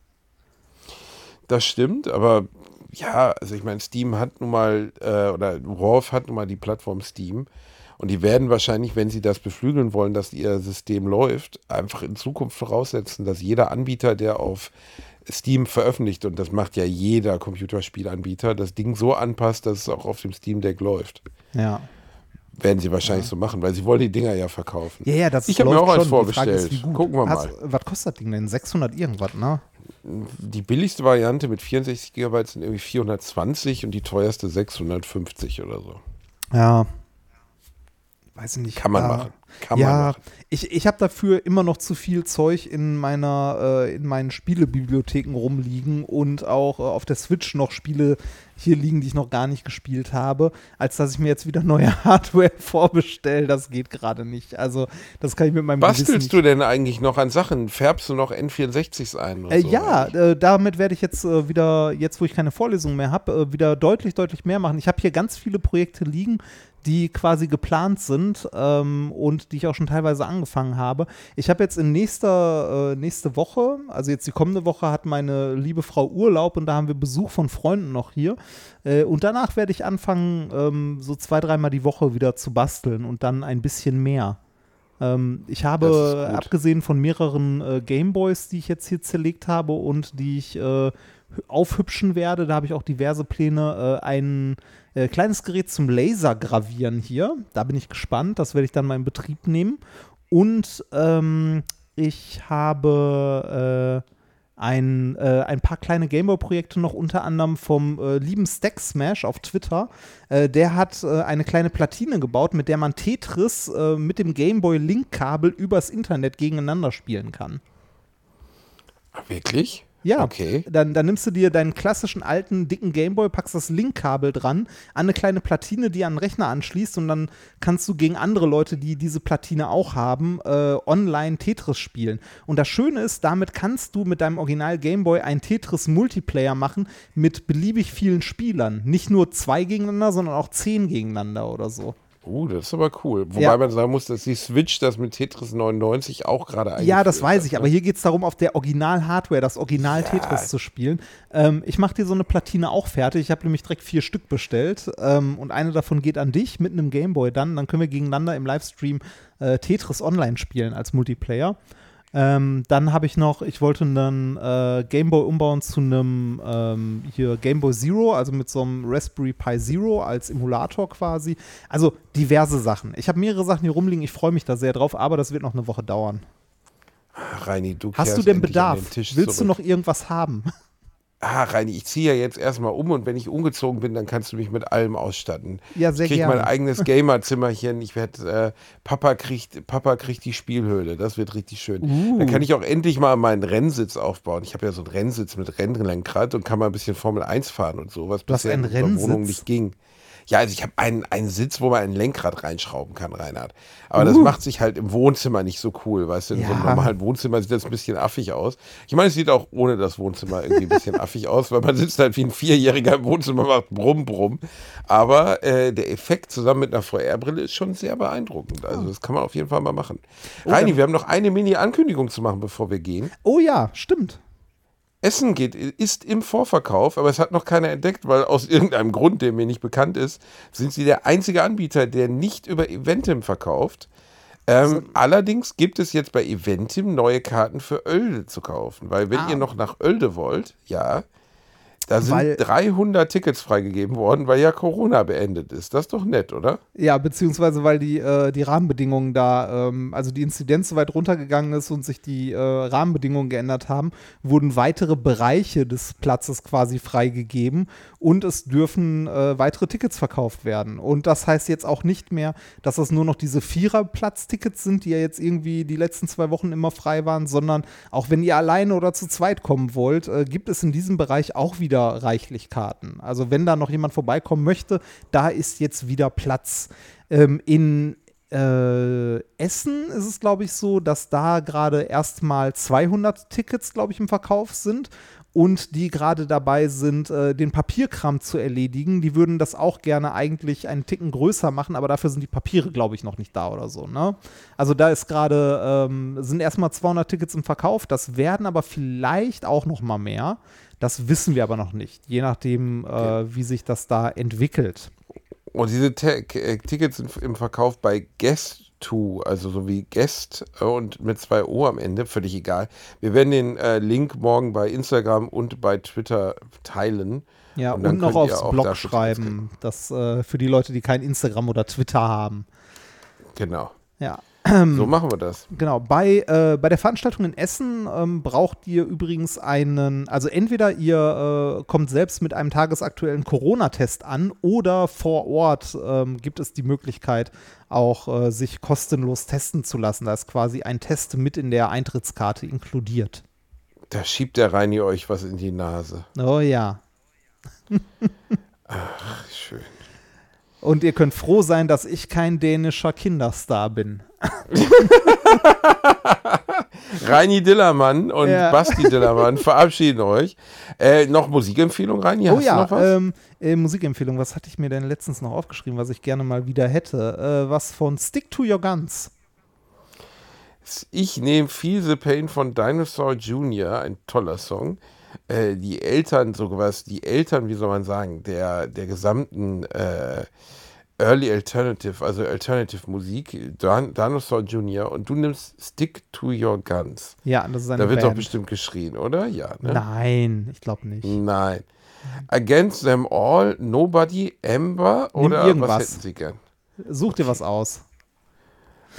B: Das stimmt, aber ja, also ich meine, Steam hat nun mal, äh, oder Valve hat nun mal die Plattform Steam. Und die werden wahrscheinlich, wenn sie das beflügeln wollen, dass ihr System läuft, einfach in Zukunft voraussetzen, dass jeder Anbieter, der auf Steam veröffentlicht, und das macht ja jeder Computerspielanbieter, das Ding so anpasst, dass es auch auf dem Steam Deck läuft.
A: Ja.
B: Werden sie wahrscheinlich so machen, weil sie wollen die Dinger ja verkaufen.
A: Ja, ja, das
B: Ich habe mir auch eins
A: Frage ist.
B: Gucken wir
A: Hast-
B: mal.
A: Was kostet das Ding denn? 600 irgendwas, ne?
B: Die billigste Variante mit 64 GB sind irgendwie 420 und die teuerste 650 oder so.
A: Ja. Weiß ich nicht.
B: Kann man
A: Ja.
B: machen. Kann
A: ja,
B: man machen.
A: ich, ich habe dafür immer noch zu viel Zeug in meiner, äh, in meinen Spielebibliotheken rumliegen und auch äh, auf der Switch noch Spiele hier liegen, die ich noch gar nicht gespielt habe, als dass ich mir jetzt wieder neue Hardware vorbestelle. Das geht gerade nicht. Also, das kann ich mit meinem Gewissen
B: Bastelst
A: nicht
B: du denn eigentlich noch an Sachen? Färbst du noch N64s ein?
A: Äh,
B: so,
A: ja, äh, damit werde ich jetzt äh, wieder, jetzt wo ich keine Vorlesung mehr habe, äh, wieder deutlich, deutlich mehr machen. Ich habe hier ganz viele Projekte liegen, die quasi geplant sind ähm, und die ich auch schon teilweise angefangen habe. Ich habe jetzt in nächster, äh, nächste Woche, also jetzt die kommende Woche, hat meine liebe Frau Urlaub und da haben wir Besuch von Freunden noch hier. Äh, und danach werde ich anfangen, ähm, so zwei, dreimal die Woche wieder zu basteln und dann ein bisschen mehr. Ähm, ich habe, abgesehen von mehreren äh, Gameboys, die ich jetzt hier zerlegt habe und die ich äh, aufhübschen werde, da habe ich auch diverse Pläne, äh, ein äh, kleines Gerät zum Lasergravieren hier. Da bin ich gespannt, das werde ich dann mal in Betrieb nehmen. Und ähm, ich habe äh, ein, äh, ein paar kleine Gameboy-Projekte noch, unter anderem vom äh, lieben Stack Smash auf Twitter. Äh, der hat äh, eine kleine Platine gebaut, mit der man Tetris äh, mit dem Gameboy-Link-Kabel übers Internet gegeneinander spielen kann.
B: Wirklich?
A: Ja,
B: Okay.
A: dann, dann nimmst du dir deinen klassischen alten, dicken Gameboy, packst das Linkkabel dran, an eine kleine Platine, die an den Rechner anschließt und dann kannst du gegen andere Leute, die diese Platine auch haben, äh, online Tetris spielen. Und das Schöne ist, damit kannst du mit deinem Original Gameboy ein Tetris-Multiplayer machen mit beliebig vielen Spielern. Nicht nur zwei gegeneinander, sondern auch zehn gegeneinander oder so.
B: Uh, das ist aber cool. Wobei
A: Ja.
B: man sagen muss, dass die Switch das mit Tetris 99 auch gerade eingeführt
A: Ja, das weiß
B: hat,
A: ich,
B: ne?
A: aber hier geht es darum, auf der Original-Hardware das Original-Tetris zu spielen. Ähm, ich mache dir so eine Platine auch fertig. Ich habe nämlich direkt vier Stück bestellt ähm, und eine davon geht an dich mit einem Gameboy dann. Dann können wir gegeneinander im Livestream äh, Tetris online spielen als Multiplayer. Ähm, dann habe ich noch, ich wollte einen äh, Gameboy umbauen zu einem ähm, hier Gameboy Zero, also mit so einem Raspberry Pi Zero als Emulator quasi. Also diverse Sachen. Ich habe mehrere Sachen hier rumliegen, ich freue mich da sehr drauf, aber das wird noch eine Woche dauern.
B: Reini, du
A: Hast du denn Bedarf?
B: den
A: Willst
B: zurück.
A: du noch irgendwas haben?
B: Ah, Reini, ich ziehe ja jetzt erstmal um und wenn ich umgezogen bin, dann kannst du mich mit allem ausstatten.
A: Ja, sehr
B: ich krieg
A: gerne.
B: mein eigenes Gamerzimmerchen. Ich werde, äh, Papa kriegt, Papa kriegt die Spielhöhle. Das wird richtig schön.
A: Uh.
B: Dann kann ich auch endlich mal meinen Rennsitz aufbauen. Ich habe ja so einen Rennsitz mit Rennlenkrad und kann mal ein bisschen Formel 1 fahren und so, was
A: Du
B: bisher in unserer Wohnung nicht ging. Ja, also ich habe einen, einen Sitz, wo man ein Lenkrad reinschrauben kann, Reinhard. Aber das
A: Uh.
B: macht sich halt im Wohnzimmer nicht so cool, weißt du? In so einem
A: Ja.
B: normalen Wohnzimmer sieht das ein bisschen affig aus. Ich meine, es sieht auch ohne das Wohnzimmer irgendwie ein bisschen affig aus, weil man sitzt halt wie ein Vierjähriger im Wohnzimmer, macht brumm, brumm. Aber äh, der Effekt zusammen mit einer VR-Brille ist schon sehr beeindruckend. Also das kann man auf jeden Fall mal machen. Reini, wir haben noch eine Mini-Ankündigung zu machen, bevor wir gehen.
A: Oh ja, stimmt.
B: Essen geht, ist im Vorverkauf, aber es hat noch keiner entdeckt, weil aus irgendeinem Grund, der mir nicht bekannt ist, sind sie der einzige Anbieter, der nicht über Eventim verkauft. Ähm, allerdings gibt es jetzt bei Eventim neue Karten für Oelde zu kaufen, weil wenn
A: Ah.
B: ihr noch nach Oelde wollt, ja, da sind
A: Weil-
B: 300 Tickets freigegeben worden, weil ja Corona beendet ist. Das ist doch nett, oder?
A: Ja, beziehungsweise weil die, äh, die Rahmenbedingungen da, ähm, also die Inzidenz so weit runtergegangen ist und sich die äh, Rahmenbedingungen geändert haben, wurden weitere Bereiche des Platzes quasi freigegeben und es dürfen äh, weitere Tickets verkauft werden. Und das heißt jetzt auch nicht mehr, dass es nur noch diese Vierer-Platz-Tickets sind, die ja jetzt irgendwie die letzten zwei Wochen immer frei waren, sondern auch wenn ihr alleine oder zu zweit kommen wollt, äh, gibt es in diesem Bereich auch wieder reichlich Karten. Also wenn da noch jemand vorbeikommen möchte, da ist jetzt wieder Platz. Ähm, in äh, Essen ist es, glaube ich, so, dass da gerade erstmal 200 Tickets, glaube ich, im Verkauf sind und die gerade dabei sind, äh, den Papierkram zu erledigen. Die würden das auch gerne eigentlich einen Ticken größer machen, aber dafür sind die Papiere, glaube ich, noch nicht da oder so. Ne? Also da ist gerade, ähm, sind erstmal 200 Tickets im Verkauf, das werden aber vielleicht auch noch mal mehr. Das wissen wir aber noch nicht, je nachdem, äh, wie sich das da entwickelt.
B: Und diese Te äh, Tickets sind im Verkauf bei Guest2, also so wie Guest äh, und mit zwei O am Ende, völlig egal. Wir werden den äh, Link morgen bei Instagram und bei Twitter teilen.
A: Ja,
B: Und
A: und, noch aufs Blog schreiben, das äh, für die Leute, die kein Instagram oder Twitter haben.
B: Genau.
A: Ja.
B: So machen wir das.
A: Genau, bei, äh, bei der Veranstaltung in Essen ähm, braucht ihr übrigens einen, also entweder ihr äh, kommt selbst mit einem tagesaktuellen Corona-Test an oder vor Ort ähm, gibt es die Möglichkeit, auch äh, sich kostenlos testen zu lassen. Da ist quasi ein Test mit in der Eintrittskarte inkludiert.
B: Da schiebt der Reini euch was in die Nase.
A: Oh ja.
B: Ach, schön.
A: Und ihr könnt froh sein, dass ich kein dänischer Kinderstar bin.
B: Reini Dillermann und
A: Ja.
B: Basti Dillermann verabschieden euch. Äh, noch Musikempfehlung, Reini? Hast
A: oh ja,
B: du noch was?
A: ähm, äh, Musikempfehlung. Was hatte ich mir denn letztens noch aufgeschrieben, was ich gerne mal wieder hätte? Äh, was von Stick to Your Guns.
B: Ich nehme Feel the Pain von Dinosaur Jr., ein toller Song. Äh, die Eltern, sowas, die Eltern, wie soll man sagen, der, der gesamten äh, Early Alternative, also Alternative Musik, Dan Dinosaur Jr. und du nimmst Stick to Your Guns.
A: Ja, das ist eine
B: Da wird doch bestimmt geschrien, oder? Ja, ne?
A: Nein, ich glaube nicht.
B: Nein. Against Them All, Nobody, Amber
A: Nimm
B: oder
A: irgendwas.
B: was hätten Sie gern?
A: Such dir was aus.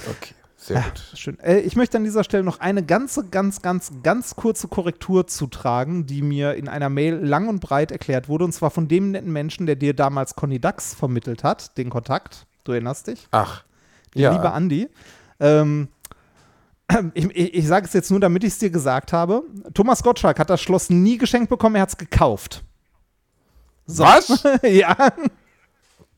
B: Okay, sehr gut.
A: schön. Äh, ich möchte an dieser Stelle noch eine ganze, ganz, ganz, ganz kurze Korrektur zutragen, die mir in einer Mail lang und breit erklärt wurde. Und zwar von dem netten Menschen, der dir damals Conny Dax vermittelt hat, den Kontakt. Du erinnerst dich?
B: Ach,
A: Der
B: ja.
A: liebe Andi. Ähm, ich, ich, ich sage es jetzt nur, damit ich es dir gesagt habe. Thomas Gottschalk hat das Schloss nie geschenkt bekommen, er hat es gekauft. So.
B: Was?
A: ja.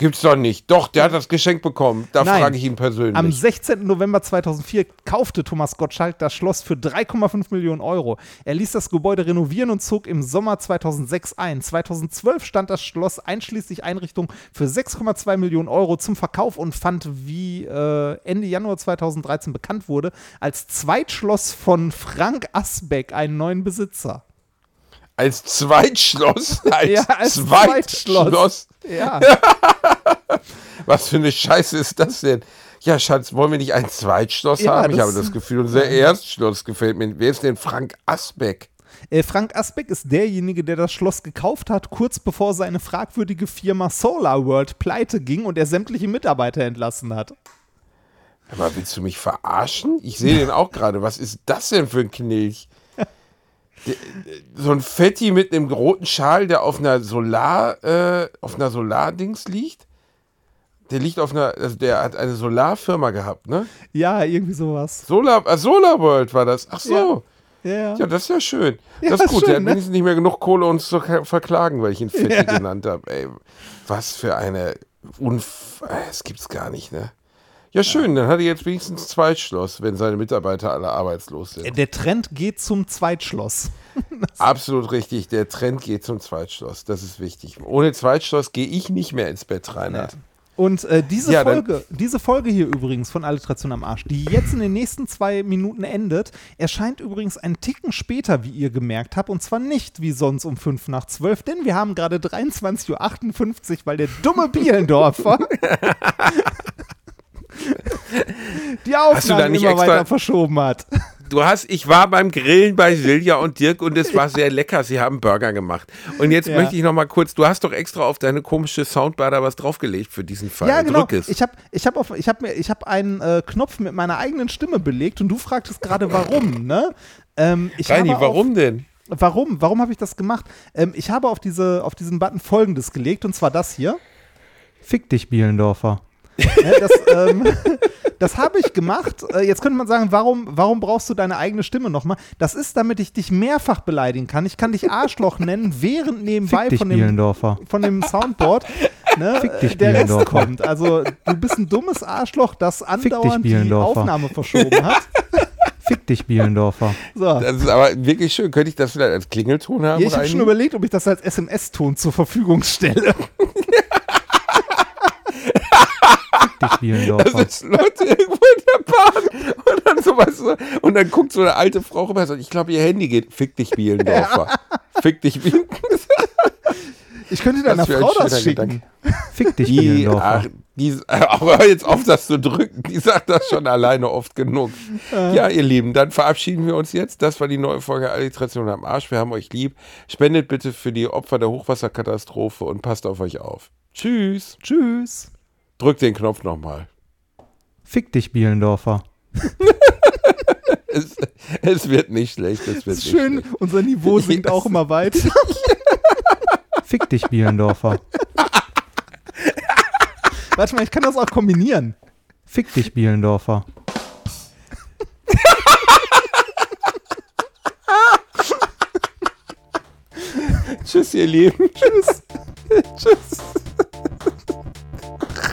B: Gibt's doch nicht. Doch, der hat das Geschenk bekommen. Da
A: Nein.
B: frage ich ihn persönlich.
A: Am 16. November 2004 kaufte Thomas Gottschalk das Schloss für 3,5 Millionen Euro. Er ließ das Gebäude renovieren und zog im Sommer 2006 ein. 2012 stand das Schloss einschließlich Einrichtung für 6,2 Millionen Euro zum Verkauf und fand, wie äh, Ende Januar 2013 bekannt wurde, als Zweitschloss von Frank Asbeck einen neuen Besitzer.
B: Als Zweitschloss? Als,
A: Ja, als
B: Zweitschloss.
A: Zweitschloss. Ja.
B: Was für eine Scheiße ist das denn? Ja, Schatz, wollen wir nicht ein Zweitschloss
A: Ja,
B: haben? Ich habe das Gefühl, unser Erstschloss gefällt mir. Wer ist denn Frank Asbeck?
A: Äh, Frank Asbeck ist derjenige, der das Schloss gekauft hat, kurz bevor seine fragwürdige Firma Solar World pleite ging und er sämtliche Mitarbeiter entlassen hat.
B: Aber willst du mich verarschen? Ich sehe den auch gerade. Was ist das denn für ein Knilch? So ein Fetti mit einem roten Schal, der auf einer Solar, äh, auf einer Solardings liegt. Der liegt auf einer, also der hat eine Solarfirma gehabt, ne?
A: Ja, irgendwie sowas.
B: Solar, äh, Solar World war das. Ach so.
A: Ja, ja.
B: Ja, das ist ja schön.
A: Ja,
B: das ist gut.
A: schön,
B: der hat
A: ne?
B: wenigstens nicht mehr genug Kohle, uns zu verklagen, weil ich ihn Fetti genannt habe. Ey, was für eine Unf... äh, Das gibt's gar nicht, ne? Ja, schön. Dann hat er jetzt wenigstens Zweitschloss, wenn seine Mitarbeiter alle arbeitslos sind.
A: Der Trend geht zum Zweitschloss.
B: Absolut richtig. Der Trend geht zum Zweitschloss. Das ist wichtig. Ohne Zweitschloss gehe ich nicht mehr ins Bett, Reinhard.
A: Und äh, diese,
B: Ja,
A: Folge, diese Folge hier übrigens von Alliteration am Arsch, die jetzt in den nächsten zwei Minuten endet, erscheint übrigens einen Ticken später, wie ihr gemerkt habt, und zwar nicht wie sonst um 5 nach 12, denn wir haben gerade 23.58 Uhr, weil der dumme Bielendorfer die
B: du da
A: Aufnahme
B: nicht
A: immer
B: extra-
A: weiter verschoben hat.
B: Du hast, ich war beim Grillen bei Silja und Dirk und es war sehr lecker. Sie haben Burger gemacht. Und jetzt
A: Ja.
B: möchte ich noch mal kurz, du hast doch extra auf deine komische Soundbar da was draufgelegt für diesen Fall.
A: Ja, genau.
B: Drück es.
A: Ich habe ich hab auf- ich hab mir- ich hab einen äh, Knopf mit meiner eigenen Stimme belegt und du fragtest gerade, warum, ne? Ähm, ich
B: Reini,
A: habe auf-
B: warum denn?
A: Warum? Warum habe ich das gemacht? Ähm, ich habe auf, diese, auf diesen Button folgendes gelegt und zwar das hier. Fick dich, Bielendorfer. Das ähm, das habe ich gemacht. Äh, jetzt könnte man sagen, warum, warum brauchst du deine eigene Stimme nochmal? Das ist, damit ich dich mehrfach beleidigen kann. Ich kann dich Arschloch nennen, während nebenbei von, dem, von dem Soundboard ne,
G: Fick dich,
A: der Rest kommt. Also du bist ein dummes Arschloch, das andauernd die. Aufnahme verschoben hat.
G: Fick dich, Bielendorfer.
A: So.
B: Das ist aber wirklich schön. Könnte ich das vielleicht als Klingelton haben?
A: Ja, ich habe schon überlegt, ob ich das als SMS-Ton zur Verfügung stelle.
G: Fick dich, Bielendorfer.
B: Das ist Leute irgendwo in der Bahn und dann so, und dann guckt so eine alte Frau rüber und sagt, ich glaube, ihr Handy geht. Fick dich, Bielendorfer. Fick dich, Bielendorfer.
A: Ich könnte deiner Frau das schicken.
B: Gedanke.
G: Fick dich,
B: Die, ach, die, aber hör jetzt auf, das zu drücken. Die sagt das schon alleine oft genug. Ja, ihr Lieben, dann verabschieden wir uns jetzt. Das war die neue Folge Alliteration am Arsch. Wir haben euch lieb. Spendet bitte für die Opfer der Hochwasserkatastrophe und passt auf euch auf. Tschüss.
A: Tschüss.
B: Drückt den Knopf nochmal.
G: Fick dich, Bielendorfer.
B: Es, es wird nicht schlecht. Es wird
A: ist
B: nicht
A: schön,
B: schlecht.
A: unser Niveau sinkt
B: Yes.
A: auch immer weiter.
G: Fick dich, Bielendorfer.
A: Warte mal, ich kann das auch kombinieren.
G: Fick dich, Bielendorfer.
B: Tschüss, ihr Lieben. Tschüss. Tschüss.